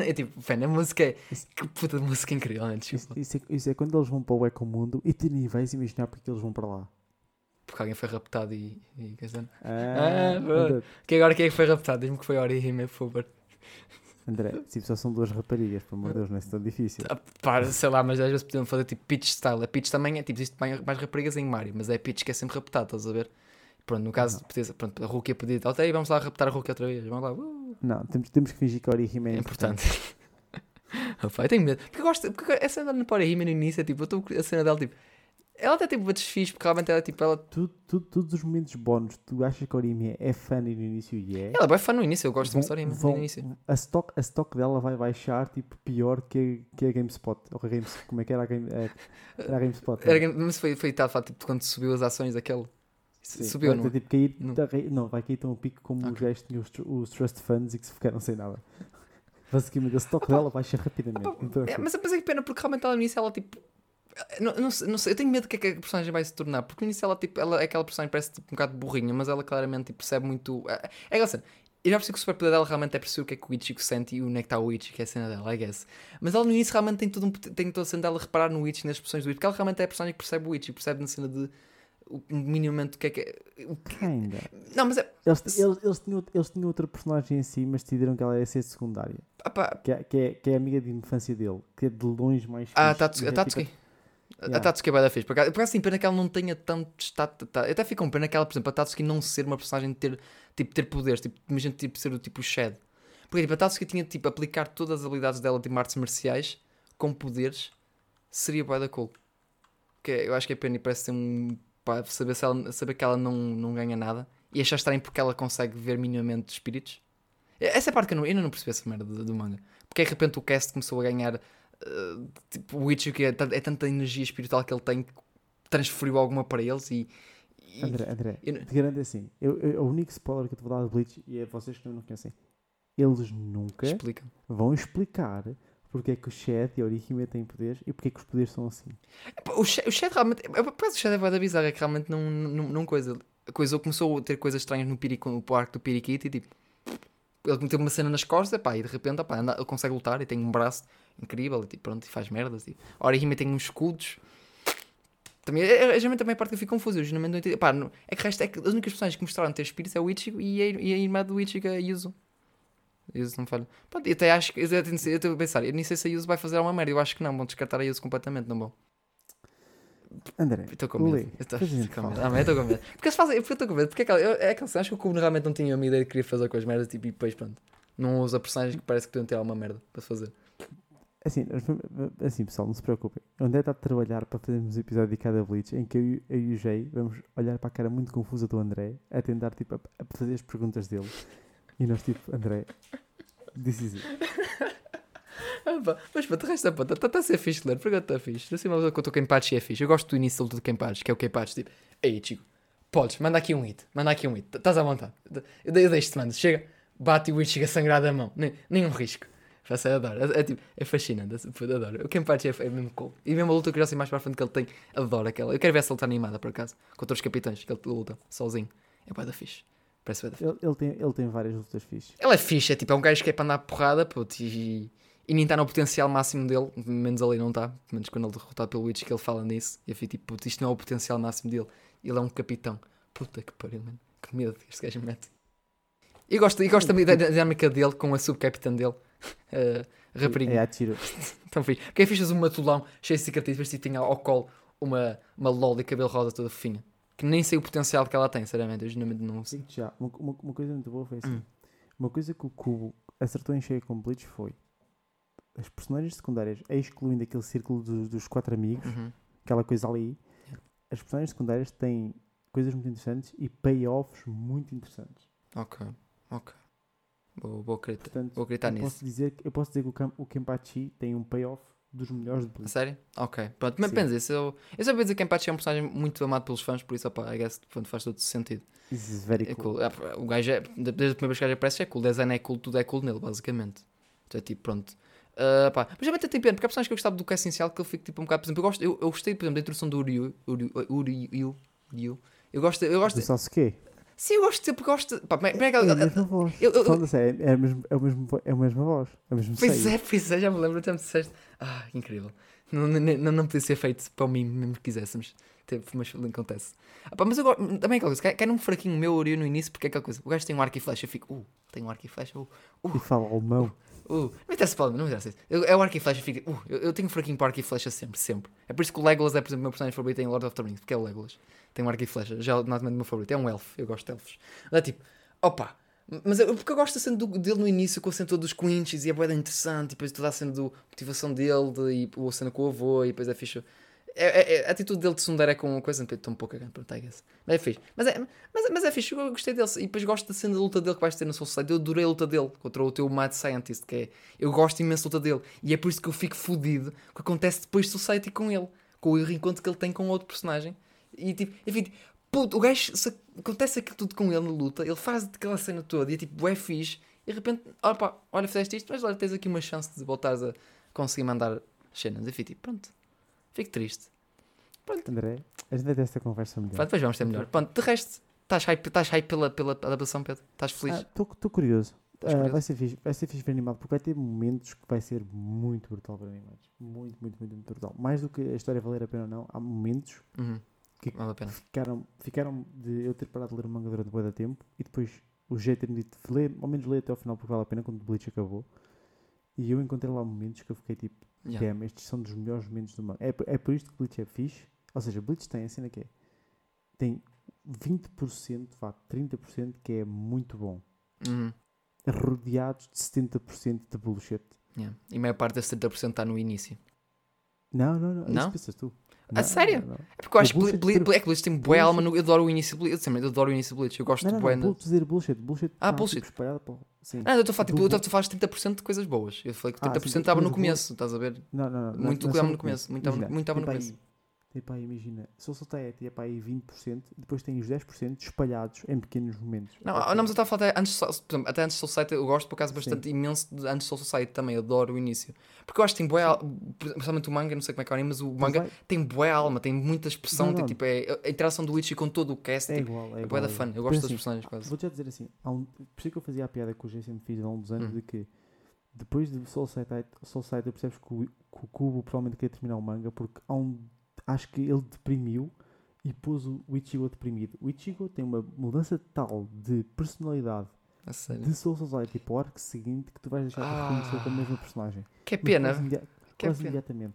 É tipo, fã, a música é. Que puta música incrível, né? Isso, isso, é, isso é quando eles vão para o Ecomundo e tu nem vais imaginar porque eles vão para lá. Porque alguém foi raptado e. e ah, ah que agora quem é que foi raptado? Diz-me que foi Orihime, por favor. André, tipo, só são duas raparigas, pelo amor de Deus, não é tão difícil. Ah, para, sei lá, mas às vezes podiam fazer tipo pitch style. A pitch também é tipo, existe mais, raparigas em Mario, mas é pitch que é sempre raptado, estás a ver? Pronto, no caso, podia, pronto, a Rukia podia dizer, ok, vamos lá raptar a Rukia outra vez, vamos lá. Uh. Não, temos, temos que fingir que a Orihime é, é importante. (laughs) Opa, eu tenho medo. Porque eu gosto, porque a cena da Orihime no início é tipo, eu estou a cena dela tipo ela até tipo desfiz, porque realmente ela tipo. Ela... Tu, tu, todos os momentos bónus, tu achas que a Orimi é fã no início e é? Ela é bem fã no início, eu gosto vão, de Orimi no início. A stock, a stock dela vai baixar tipo pior que, que a GameSpot. Ou a Games, como é que era a, Game, era a GameSpot? Era, é? mas foi, foi tal, tipo, quando subiu as ações daquele. Sim, Subiu, não? Tipo, cair, não. Tá, não, vai cair tão a pico como okay. os gajos tinham os, os Trust Funds e que se ficaram sem nada. Basicamente, a stock dela baixa rapidamente. Então, é, mas, mas é que pena, porque realmente ela no início ela tipo não, não, não sei, eu tenho medo do que é que a personagem vai se tornar, porque no início ela, tipo, ela é aquela personagem que parece tipo, um bocado burrinha, mas ela claramente tipo, percebe muito. É, é cena. Eu já percebi que o superpoder dela realmente é perceber o que é que o Ichigo sente e onde é que está o Ichigo, que é a cena dela, I guess. Mas ela no início realmente tem, todo um, tem toda a cena dela reparar no Ichigo, nas expressões do Ichigo, porque ela realmente é a personagem que percebe o Ichigo, percebe na cena de o minimamente o que é que é. Kinda. Não, mas é. Eles, eles, eles, tinham, eles tinham outra personagem em si, mas decidiram que ela ia ser secundária. Que, é, que, é, que é amiga de infância dele, que é de longe mais. Ah, Tatsuki. A Tatsuki. Tipo, Yeah. A Tatsuki é bem da fixe. Por acaso, assim, pena que ela não tenha tanto status. Tá, até fica um pena que ela, por exemplo, a Tatsuki não ser uma personagem ter, tipo, ter poderes. Tipo, imagina tipo, ser o tipo Shed. Porque tipo, a Tatsuki tinha tipo aplicar todas as habilidades dela de tipo, artes marciais com poderes. Seria bem da cool. Que eu acho que é pena e parece ser um. Pá, saber, se ela, saber que ela não, não ganha nada. E achar estranho porque ela consegue ver minimamente espíritos. Essa é a parte que eu, não, eu ainda não percebi essa merda do, do manga. Porque de repente o cast começou a ganhar Uh, tipo, o Witcher que é, é, tanta energia espiritual que ele tem que transferiu alguma para eles e, e André, André, eu, te garanto assim eu, eu, o único spoiler que eu te vou dar de Bleach e é vocês que não conhecem eles nunca Explicam. vão explicar porque é que o Shed e a Orihime têm poderes e porque é que os poderes são assim o Shed, o Shed realmente parece que o Shed é da bizarra é que realmente não, não, não coisa coisa começou a ter coisas estranhas no, Pirico, no arco do Pirikiti e tipo ele meteu uma cena nas costas pá, e de repente pá, anda, ele consegue lutar e tem um braço incrível e tipo, pronto, e faz merdas. E... A Orihime tem uns escudos. Também, é, é, geralmente também a parte que eu fico confuso. Eu geralmente não entendi. Pá, não, é que resto, é que as únicas personagens que mostraram ter espíritos é o Ichigo e a, e a irmã do Ichigo, a Yuzu. Yuzu não falha. Pronto, eu até acho que. Eu estou a pensar, eu nem sei se a Yuzu vai fazer alguma merda. Eu acho que não, vão descartar a Yuzu completamente, não vão. André, estou com medo. Estou com medo. Ah, estou com medo. Porque se fazem, porque estou com medo. Porque é aquela, é aquela acho que o Kubo realmente não tinha uma ideia de querer fazer com as merdas tipo, e depois pronto. Não usa personagens que parece que podiam ter alguma merda para fazer. Assim, assim, pessoal, não se preocupem. O André está a trabalhar para fazermos um episódio dedicado a Bleach em que eu, eu e o Jay vamos olhar para a cara muito confusa do André a tentar tipo, a, a fazer as perguntas dele. E nós, tipo, André, this is it. ah, mas para de resto, está tá, tá a ser fixe ler, porque está fixe. Assim, uma que o Kenpachi é fixe. Eu gosto do início do Kenpachi, que é o Kenpachi, tipo, ei, Chico, podes, manda aqui um hit, manda aqui um hit, estás à vontade. Eu, eu deixo-te, mano, chega, bate o Ichigo a sangrar da mão, nenhum risco. Faço, adoro. É, é, tipo, é fascinante. Adoro. O Kenpachi é, é mesmo cool. E mesmo a luta que eu já sei mais para a frente que ele tem, adoro aquela. Eu quero ver essa luta animada, por acaso, contra os capitães, que ele luta sozinho. É bué da fixe. Parece bué da fixe. Ele, ele, tem, ele tem várias lutas fixe. Ele é fixe, é tipo, é um gajo que é para andar porrada, putz, e, e nem está no potencial máximo dele, menos ali não está, menos quando ele é derrotado pelo Witch que ele fala nisso. E eu fico tipo, putz, isto não é o potencial máximo dele. Ele é um capitão. Puta que pariu, mano. Que medo que este gajo me mete. E gosto, e gosto também da dinâmica dele com a subcapitã dele. Uh, (laughs) rapariga. É, atiro. (laughs) Tão fixe. Quem fez um matulão cheio de cicatriz, mas tinha ao colo uma, uma lol de cabelo rosa toda fofinha. que nem sei o potencial que ela tem, sinceramente. Eu geralmente não sei. já, uma, uma, uma, coisa muito boa foi assim. Hum. Uma coisa que o Cubo acertou em cheio com Bleach foi as personagens secundárias, excluindo aquele círculo dos, dos quatro amigos, uhum. aquela coisa ali, as personagens secundárias têm coisas muito interessantes e payoffs muito interessantes. Ok, ok. Vou, vou, acreditar, Portanto, vou acreditar eu nisso. Posso dizer, eu posso dizer que o, o Kenpachi tem um payoff dos melhores de Bleach. Sério? Ok. Pronto, mas pensa isso. Eu, eu sabia dizer que Kenpachi é um personagem muito amado pelos fãs, por isso, opa, I guess, pronto, faz todo sentido. This is very é cool. cool. O gajo é, desde a primeira vez que o gajo aparece é cool. O design é cool, tudo é cool nele, basicamente. Então é tipo, pronto. Uh, pá. Mas também tem pena, porque há personagens que eu gostava do que é essencial que ele fica tipo um bocado, por exemplo, eu, gosto, eu, eu gostei, por exemplo, da introdução do Uryu. Uryu, Uryu, Uryu. Eu gosto, eu gosto. Do Sasuke? Sim, eu gosto de porque gosto. Pá, é, é, é a mesma voz. Eu, eu, eu, é, é, a mesma, é, a mesma, é a mesma voz. É a mesma pois seio. é, pois é, já me lembro, até me disseste. Ah, incrível. Não, não, não podia ser feito para mim, mesmo que quiséssemos. Mas acontece. Ah, pá, mas eu gosto, também é aquela coisa, quer um fraquinho meu Oreo no início, porque é aquela coisa. O gajo tem um arco e flecha, eu fico, uh, tem um arco e flecha, uh, uh. E fala alemão. Uh, uh. Não interessa, não me interessa. Eu, é o arco e flecha, uh, eu, eu tenho um fraquinho para arco e flecha sempre, sempre. É por isso que o Legolas é, por exemplo, o meu personagem favorito em Lord of the Rings, porque é o Legolas. Tem um arco e flecha, já não é o meu favorito, é um elfo, eu gosto de elfos. Mas é tipo, opa, mas eu, porque eu gosto da cena do, dele no início com a cena dos quinches e é boeda interessante, e depois toda a cena da motivação dele de, e a cena com o avô e depois é fixe. É, é, é, a atitude dele de Sundar é com uma coisa, um pouco cagando, pronto, I guess. Mas é fixe. Mas é, mas, mas é fixe, eu gostei dele. E depois gosto da cena da luta dele que vais ter no Soul Society. Eu adorei a luta dele contra o teu Mad Scientist, que é. Eu gosto imenso da luta dele. E é por isso que eu fico fodido que acontece depois de Society com ele. Com o reencontro que ele tem com outro personagem. E tipo, enfim, puto, o gajo, se acontece aquilo tudo com ele na luta, ele faz aquela cena toda e é tipo, é fixe. E de repente, opa, olha, fizeste isto, mas olha, tens aqui uma chance de voltares a conseguir mandar cenas. E fico tipo, pronto, fico triste. Pronto. André, a gente vai ter esta conversa melhor. Pronto, depois vamos ter melhor. Pronto, de resto, estás hype, estás hype pela, pela adaptação, Pedro? Estás feliz? Estou ah, curioso. Uh, vai ser fixe, vai ser fixe ver animado, porque vai ter momentos que vai ser muito brutal para mim, muito, muito, muito, muito brutal. Mais do que a história valer a pena ou não, há momentos uhum. que vale a pena. Ficaram, ficaram de eu ter parado de ler o manga durante muito tempo e depois o jeito ter-me dito ler, ao menos ler até ao final porque vale a pena quando o Bleach acabou. E eu encontrei lá momentos que eu fiquei tipo, yeah. damn, estes são dos melhores momentos do manga. É, é por isto que Bleach é fixe ou seja, Blitz tem a cena que é. Tem 20%, vá, 30% que é muito bom. Uhum. Rodeados de 70% de bullshit. Yeah. E a maior parte desse 70% está no início. Não, não, não. É não? Isso pensas tu. Não, a sério? Não, não. É porque eu acho que Bleach, Bleach, é que Bleach tem boa alma. No, eu adoro o início de Bleach. Eu adoro o início de Bleach. Eu gosto não, de boa. Não, não, dizer bullshit. Bullshit. Ah, bullshit. Tipo, sim. Não, eu estou a falar, tipo, a falar de 30% de coisas boas. Eu falei que 30% ah, estava no começo. Estás a ver? Não, não, não. Muito estava no começo. Muito estava no começo aí, imagina, Soul Society é para aí 20%, depois tem os 10% espalhados em pequenos momentos. Não, não mas eu estava a falar até antes, exemplo, até antes de Soul Society, eu gosto por acaso bastante Sim. imenso de antes Soul Society também, adoro o início. Porque eu acho que tem boa, principalmente o manga, não sei como é que é, mas o manga vai... tem boa alma, tem muita expressão, tem, tipo, é, a interação do Witch com todo o cast, é tipo, igual, é, é boa da fã, eu gosto das personagens quase. Vou já dizer assim, um, por isso que eu fazia a piada com o Jason fiz há uns anos, hum. de que depois de Soul Society, Soul Society percebes que o, que o Cubo provavelmente quer terminar o manga porque há um acho que ele deprimiu e pôs o Ichigo deprimido. O Ichigo tem uma mudança tal de personalidade de Soul Society para o arco seguinte que tu vais deixar de reconhecer como mesmo personagem. Que é pena. Quase, imedi que quase é pena. imediatamente.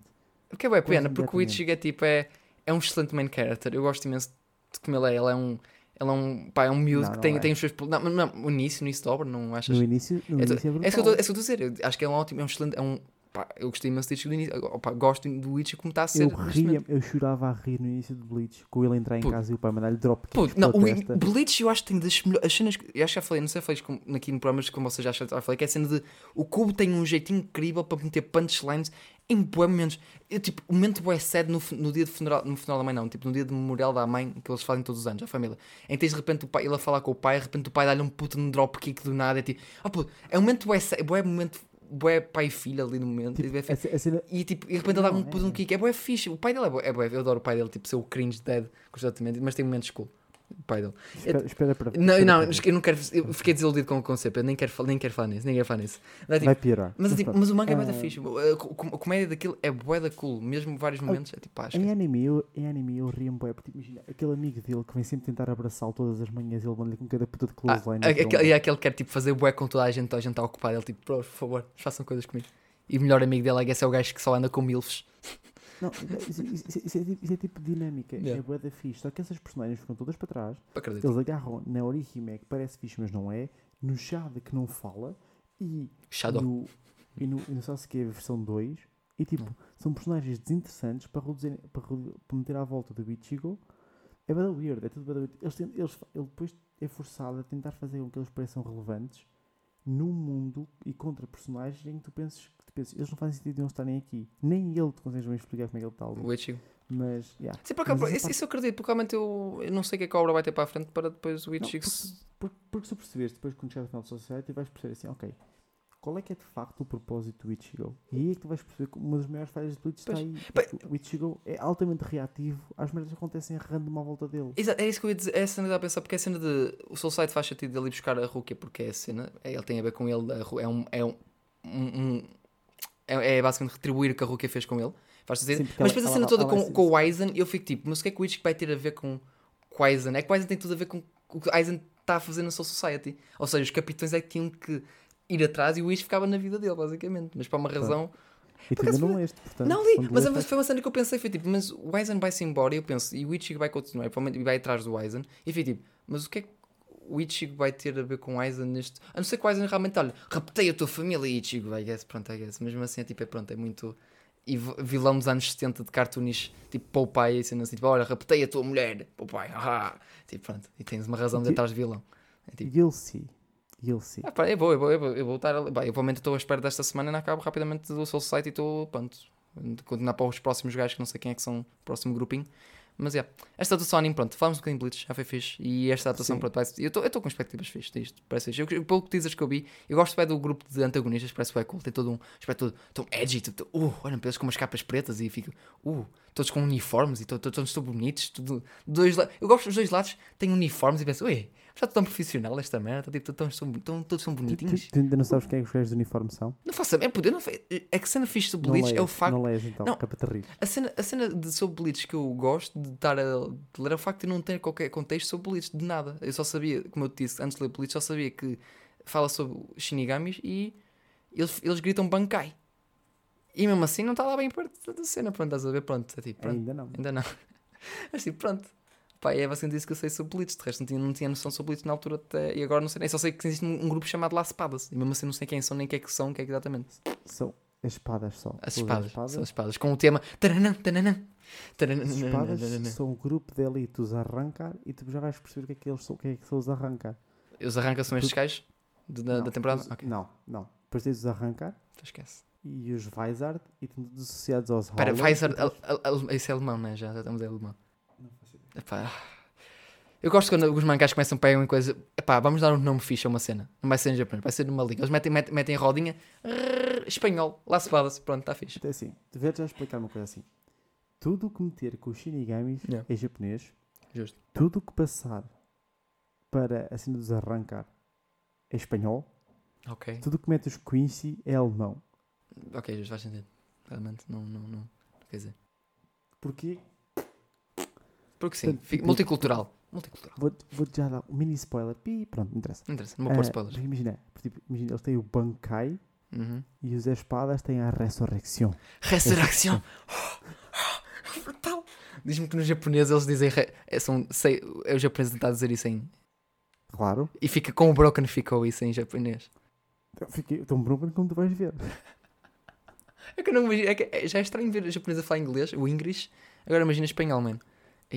Que é pena, porque o Ichigo é tipo, é, é um excelente main character. Eu gosto imenso de como ele é. Ele é um. Ele é um, pá, é um miúdo que tem, é. tem os seus. Não, não, no início, no início da obra, não achas? No início, no é, início é, é, isso que eu estou a dizer. Eu acho que é um ótimo, é um excelente. É um, Pá, eu gostei imenso de do início. Opa, gosto do Bleach como está a ser. Eu ria, eu chorava a rir no início do Bleach, com ele entrar em casa e o pai mandar-lhe drop Puto, não, o testa. Bleach eu acho que tem das melhores cenas. Eu acho que já falei, não sei se falei aqui no programa, mas como vocês já falei, que é a cena de. O Cubo tem um jeito incrível para meter punchlines em momentos. Eu, tipo, o momento é sad no, no dia de funeral, no funeral da mãe, não, tipo, no dia de memorial da mãe, que eles fazem todos os anos, a família. Em que tens de repente o pai, ele a falar com o pai, de repente o pai dá-lhe um puto no drop kick do nada, é tipo, oh, puto, é um momento é sad, é momento bué pai e filha ali no momento. Tipo, e, e, tipo, e de repente ele dá um, é, um kick. É bué fixe. O pai dele é bué, é bué. Eu adoro o pai dele, tipo, ser o cringe dead constantemente, mas tem momentos cool pai dele. Espera, espera para Não, espera não, para eu não quero. Eu fiquei desiludido com o conceito. Eu nem quero, nem quero falar nisso. Nem quero falar nisso. Mas, tipo, Vai piorar. Mas, tipo, mas o manga é bué da ah. fixe. A, comédia daquilo é bué da cool. Mesmo vários momentos. É tipo, acho em, anime, eu, em anime eu rio-me bué. Porque imagina, aquele amigo dele que vem sempre tentar abraçá-lo todas as manhãs. Ele manda-lhe com cada puta de close ah, line. E aquele que quer tipo, fazer bué com toda a gente. Toda a gente está ocupada. Ele tipo, por favor, façam coisas comigo. E o melhor amigo dele, é é o gajo que só anda com milfs. Não, isso, isso, isso, é, tipo, isso é tipo dinâmica, yeah. é boa da fixe. Só que essas personagens ficam todas para trás. Acredito. Eles agarram na Orihime, que parece fixe, mas não é. No Shada, que não fala. E Shadow. no, e no, e no Sasuke, a versão 2. E tipo, são personagens desinteressantes para, reduzir, para, para meter à volta do Ichigo. É bada weird, é tudo bada weird. Eles, eles, ele depois é forçado a tentar fazer com que eles pareçam relevantes num mundo e contra personagens em que tu penses que tu pensas, eles não fazem sentido de não estarem aqui. Nem ele te consegue explicar como é que ele está ali. O Ichigo. Mas, yeah. Sim, porque, Mas isso, parte... isso eu acredito, porque realmente eu, eu não sei o que é que a obra vai ter para a frente para depois o Ichigo... Porque, porque, porque se perceberes, depois quando chegar ao final da Society, vais perceber assim, ok, qual é que é de facto o propósito do Ichigo? E aí é que tu vais perceber que uma das maiores falhas do Bleach está aí. o Ichigo é altamente reativo às merdas que acontecem random à volta dele. Exato, é isso que eu ia dizer. É a cena de pensar, porque é a cena de. O Soul Side faz sentido dele ir buscar a Rukia, porque é a cena. É, ele tem a ver com ele. é um. É, um, um, é, é basicamente retribuir o que a Rukia fez com ele. Faz sentido. Sim, mas depois a cena ela, toda ela, com, ela, com o Aizen, eu fico tipo, mas o que é que o Ichigo vai ter a ver com, com o Aizen? É que o Aizen tem tudo a ver com o que o Aizen está a fazer na Soul Society. Ou seja, os capitães é que tinham que ir atrás e o Wish ficava na vida dele, basicamente. Mas por uma razão. E tu ainda não leste, portanto. Não li, mas foi uma cena que eu pensei, foi tipo, mas o Aizen vai-se embora e eu penso, e o Ichigo vai continuar, provavelmente vai atrás do Aizen, e foi tipo, mas o que é que o Ichigo vai ter a ver com o Aizen neste. A não ser que o Aizen realmente, olha, raptei a tua família, Ichigo, I guess, pronto, I guess. Mesmo assim é tipo, é pronto, é muito. E vilão dos anos 70 de cartoonish, tipo Popeye, assim, assim, tipo, olha, raptei a tua mulher, Popeye, haha. Tipo, pronto, e tens uma razão de estar de vilão. É, tipo... Guilty. E sim. Ah, pá, é bom, é bom, é bom. Eu vou estar. Bem, eu provavelmente estou à espera desta semana e acabo rapidamente do Soul Site e estou. Pronto. Continuar para os próximos gajos que não sei quem é que são o próximo grupinho. Mas é, yeah. esta atuação anime, pronto, falamos um bocadinho de Bleach, já foi fixe. E esta atuação, Sim. pronto, vai, eu estou com expectativas fixas disto, parece fixe. Eu, pelo que dizes que eu vi, eu gosto bem do grupo de antagonistas, parece bem cool. Tem todo um aspecto todo tão edgy, todo, uh, olha, eles com umas capas pretas e fica, uh, todos com uniformes e todos, todos tão bonitos. Tudo, dois, eu gosto dos dois lados, têm uniformes e penso, ué, já estou tão profissional esta merda, tipo, tão, tão, tão, todos são bonitinhos. Tu, ainda não sabes quem é que os gajos de uniforme são? Não faço é poder, não É que cena fixe sobre Bleach é o facto. Não lês então, não, rir. A cena, a cena de sobre Bleach que eu gosto de estar a de ler é o facto de não ter qualquer contexto sobre Bleach, de nada. Eu só sabia, como eu te disse antes de ler Bleach, só sabia que fala sobre Shinigamis e eles, eles gritam Bankai. E mesmo assim não está lá bem perto da cena, pronto, estás a ver? Pronto, é tipo, pronto, ainda não. Ainda não. (laughs) Mas tipo, pronto. Pá, é basicamente isso que eu sei sobre Blitz. De resto, não tinha, não tinha noção sobre Blitz na altura até. E agora não sei nem. Só sei que existe um, um grupo chamado Las Espadas. E mesmo assim não sei quem são, nem o que é que são, o que é que exatamente. São as espadas só. As espadas, espadas. São as espadas. Com o tema. Taranã, taranã, taranã, as espadas são um grupo de elite os arrancar e tu já vais perceber o que é que, eles são, o que, é que são os arrancar. Os arrancar são estes gajos da, da temporada? Os, okay. Não, não. Depois tens os arrancar. Tu esquece. E os Weisard e associados aos Espera, Weisard, esse é alemão, né? Já, já estamos em alemão. Epá. Eu gosto quando os mangás começam a pegar em coisa. Epá, vamos dar um nome fixe a uma cena. Não vai ser em japonês, vai ser numa língua. Eles metem, metem, metem rodinha. Rrr, espanhol. Lá se fala-se. Pronto, está fixe. Então, é assim, deveria já explicar uma coisa assim. Tudo o que meter com os shinigamis yeah. é japonês. Justo. Tudo o que passar para a cena dos arrancar é espanhol. Ok. Tudo o que mete os Quincy é alemão. Ok, justo, faz sentido. Realmente, não, não, não. Quer dizer. Porquê? Porque sim, Portanto, multicultural. Multicultural. Vou-te vou já dar um mini spoiler. Pi, pronto, não interessa. Não interessa, não vou pôr uh, spoilers. Imagina, tipo, imagina, eles têm o Bankai uhum. e os espadas têm a Resurrecção. Resurrecção! (laughs) (gasps) Brutal! Diz-me que no japonês eles dizem. Re... É, são, sei, é o japonês a tentar dizer isso em. Claro. E fica com o Broken ficou isso em japonês. Fiquei tão broken como tu vais ver. É que eu não imagino. É que é, já é estranho ver o japonês a falar inglês, o English. Agora imagina espanhol, mano.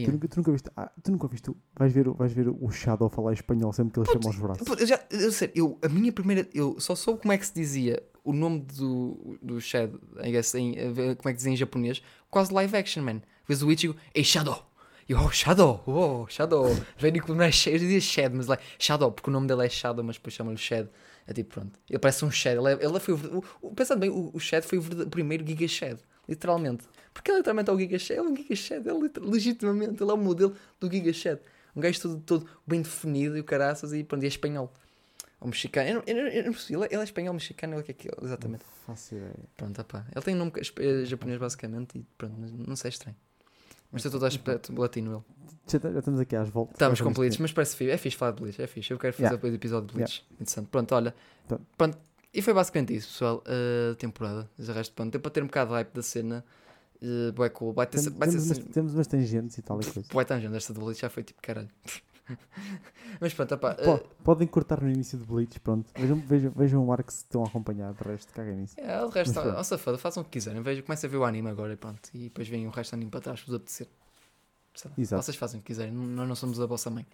Tu, nunca, tu nunca viste, ah, tu nunca viste, vais ver, vais ver o Shadow falar espanhol sempre que ele chama os braços. eu já, eu, sei, eu, a minha primeira, eu só soube como é que se dizia o nome do, do Shadow, I guess, em, como é que dizem em japonês, quase live action, man. Vês o Ichigo, ei Shadow, e oh, Shadow, oh, Shadow, vem com não é Shed, eu dizia Shed, mas like, Shadow, porque o nome dele é Shadow, mas depois chamam-lhe Shed. É tipo, pronto, ele parece um Shed, ele, é, ele foi, o, o, pensando bem, o, o Shed foi o primeiro Giga Shed, literalmente. Porque ele literalmente é o Giga Shed, ele é um Giga Shed, ele legitimamente, ele é o modelo do Giga Shed. Um gajo todo, todo bem definido e o caraças e pronto, e é espanhol. Ou mexicano, eu eu, eu ele, é, ele é espanhol, mexicano, ele é que é aquilo, exatamente. Não faço ideia. Pronto, opá. ele tem um nome é japonês basicamente e pronto, não sei estranho. Mas tem todo aspecto latino ele. Já, já estamos aqui às voltas. Estamos completos, mas parece fixe. É fixe falar de Bleach, é fixe. Eu quero fazer yeah. depois episódio de Bleach. Yeah. Interessante. Pronto, olha. Pronto. pronto. E foi basicamente isso, pessoal. A uh, temporada. O resto, pronto, deu para ter um bocado de hype da cena Uh, bué cool. Tem, temos, ser, umas, temos umas tangentes e tal e coisa. Bué tangente, esta de Bleach já foi tipo caralho. (laughs) Mas pronto, Po- uh, podem cortar no início de Bleach, pronto. Vejam, vejam, vejam o arco se estão a acompanhar, de resto, caguem nisso. é, o resto, pronto. ó safada, façam o que quiserem. Veja, comecem a ver o anime agora e pronto. E depois vem o resto do anime para trás, se vos apetecer. Exato. Vocês fazem o que quiserem, nós não somos a vossa mãe.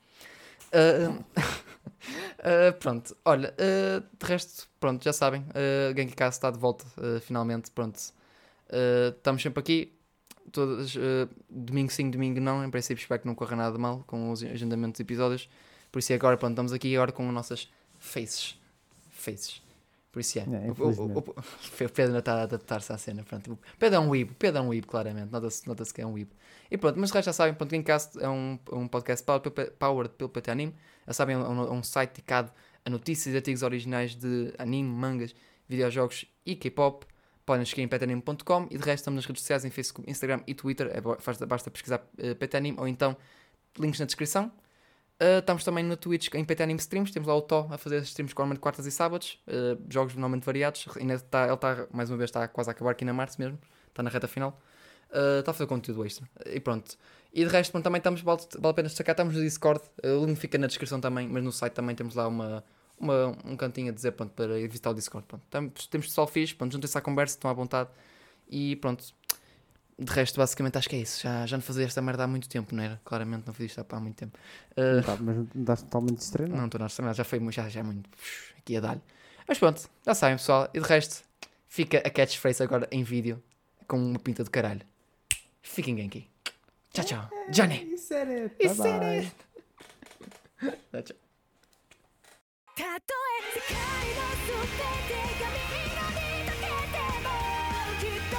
Uh, uh, (laughs) pronto, olha, de resto, pronto, já sabem, uh, Genkicast está de volta, finalmente, pronto. Uh, estamos sempre aqui, todas, uh, domingo sim, domingo não, em princípio espero que não corra nada de mal com os agendamentos de episódios, por isso é agora, pronto, estamos aqui agora com as nossas faces, faces. Por isso é. É, O- o, o, o Pedro ainda está a adaptar-se à cena. Pronto. O Pedro é um weeb, Pedro é um weeb, claramente. Nota-se nota que é um weeb. E pronto, mas de resto já sabem, pronto, Gamecast é um, um podcast powered pelo- powered pelo PT Anime. Já sabem, é um, é um site dedicado a notícias e artigos originais de anime, mangas, videojogos e K-pop. Podem seguir em petanime.com e de resto estamos nas redes sociais em Facebook, Instagram e Twitter. É, basta pesquisar uh, Petanime ou então links na descrição. Uh, estamos também no Twitch em PT Anime Streams. Temos lá o Tó a fazer streams normalmente quartas e sábados. Uh, jogos normalmente variados. Ainda está, ele está, mais uma vez, está quase a acabar aqui na Março mesmo. Está na reta final. Está a fazer conteúdo extra. E pronto. E de resto, também estamos, vale, vale a pena destacar, estamos no Discord. O link fica na descrição também, mas no site também temos lá uma, uma, um cantinho a dizer pronto, para ir visitar o Discord. Pronto. Temos, temos pessoal fixe, pronto, juntem-se à conversa, estão à vontade. E pronto. De resto, basicamente, acho que é isso. Já, já não fazia esta merda há muito tempo, não era? Claramente não fazia isto há muito tempo. Uh, Não tá, mas não estás totalmente estranho. não, estou na estranha, já foi já, já é muito aqui a dar-lhe. Mas pronto, já sabem pessoal. E de resto, fica a catchphrase agora em vídeo com uma pinta do caralho. Fiquem aqui. Tchau, tchau. Johnny. Isso era. it. Bye bye. it. Tchau, tchau. たとえ世界の全てが緑に溶けてもきっと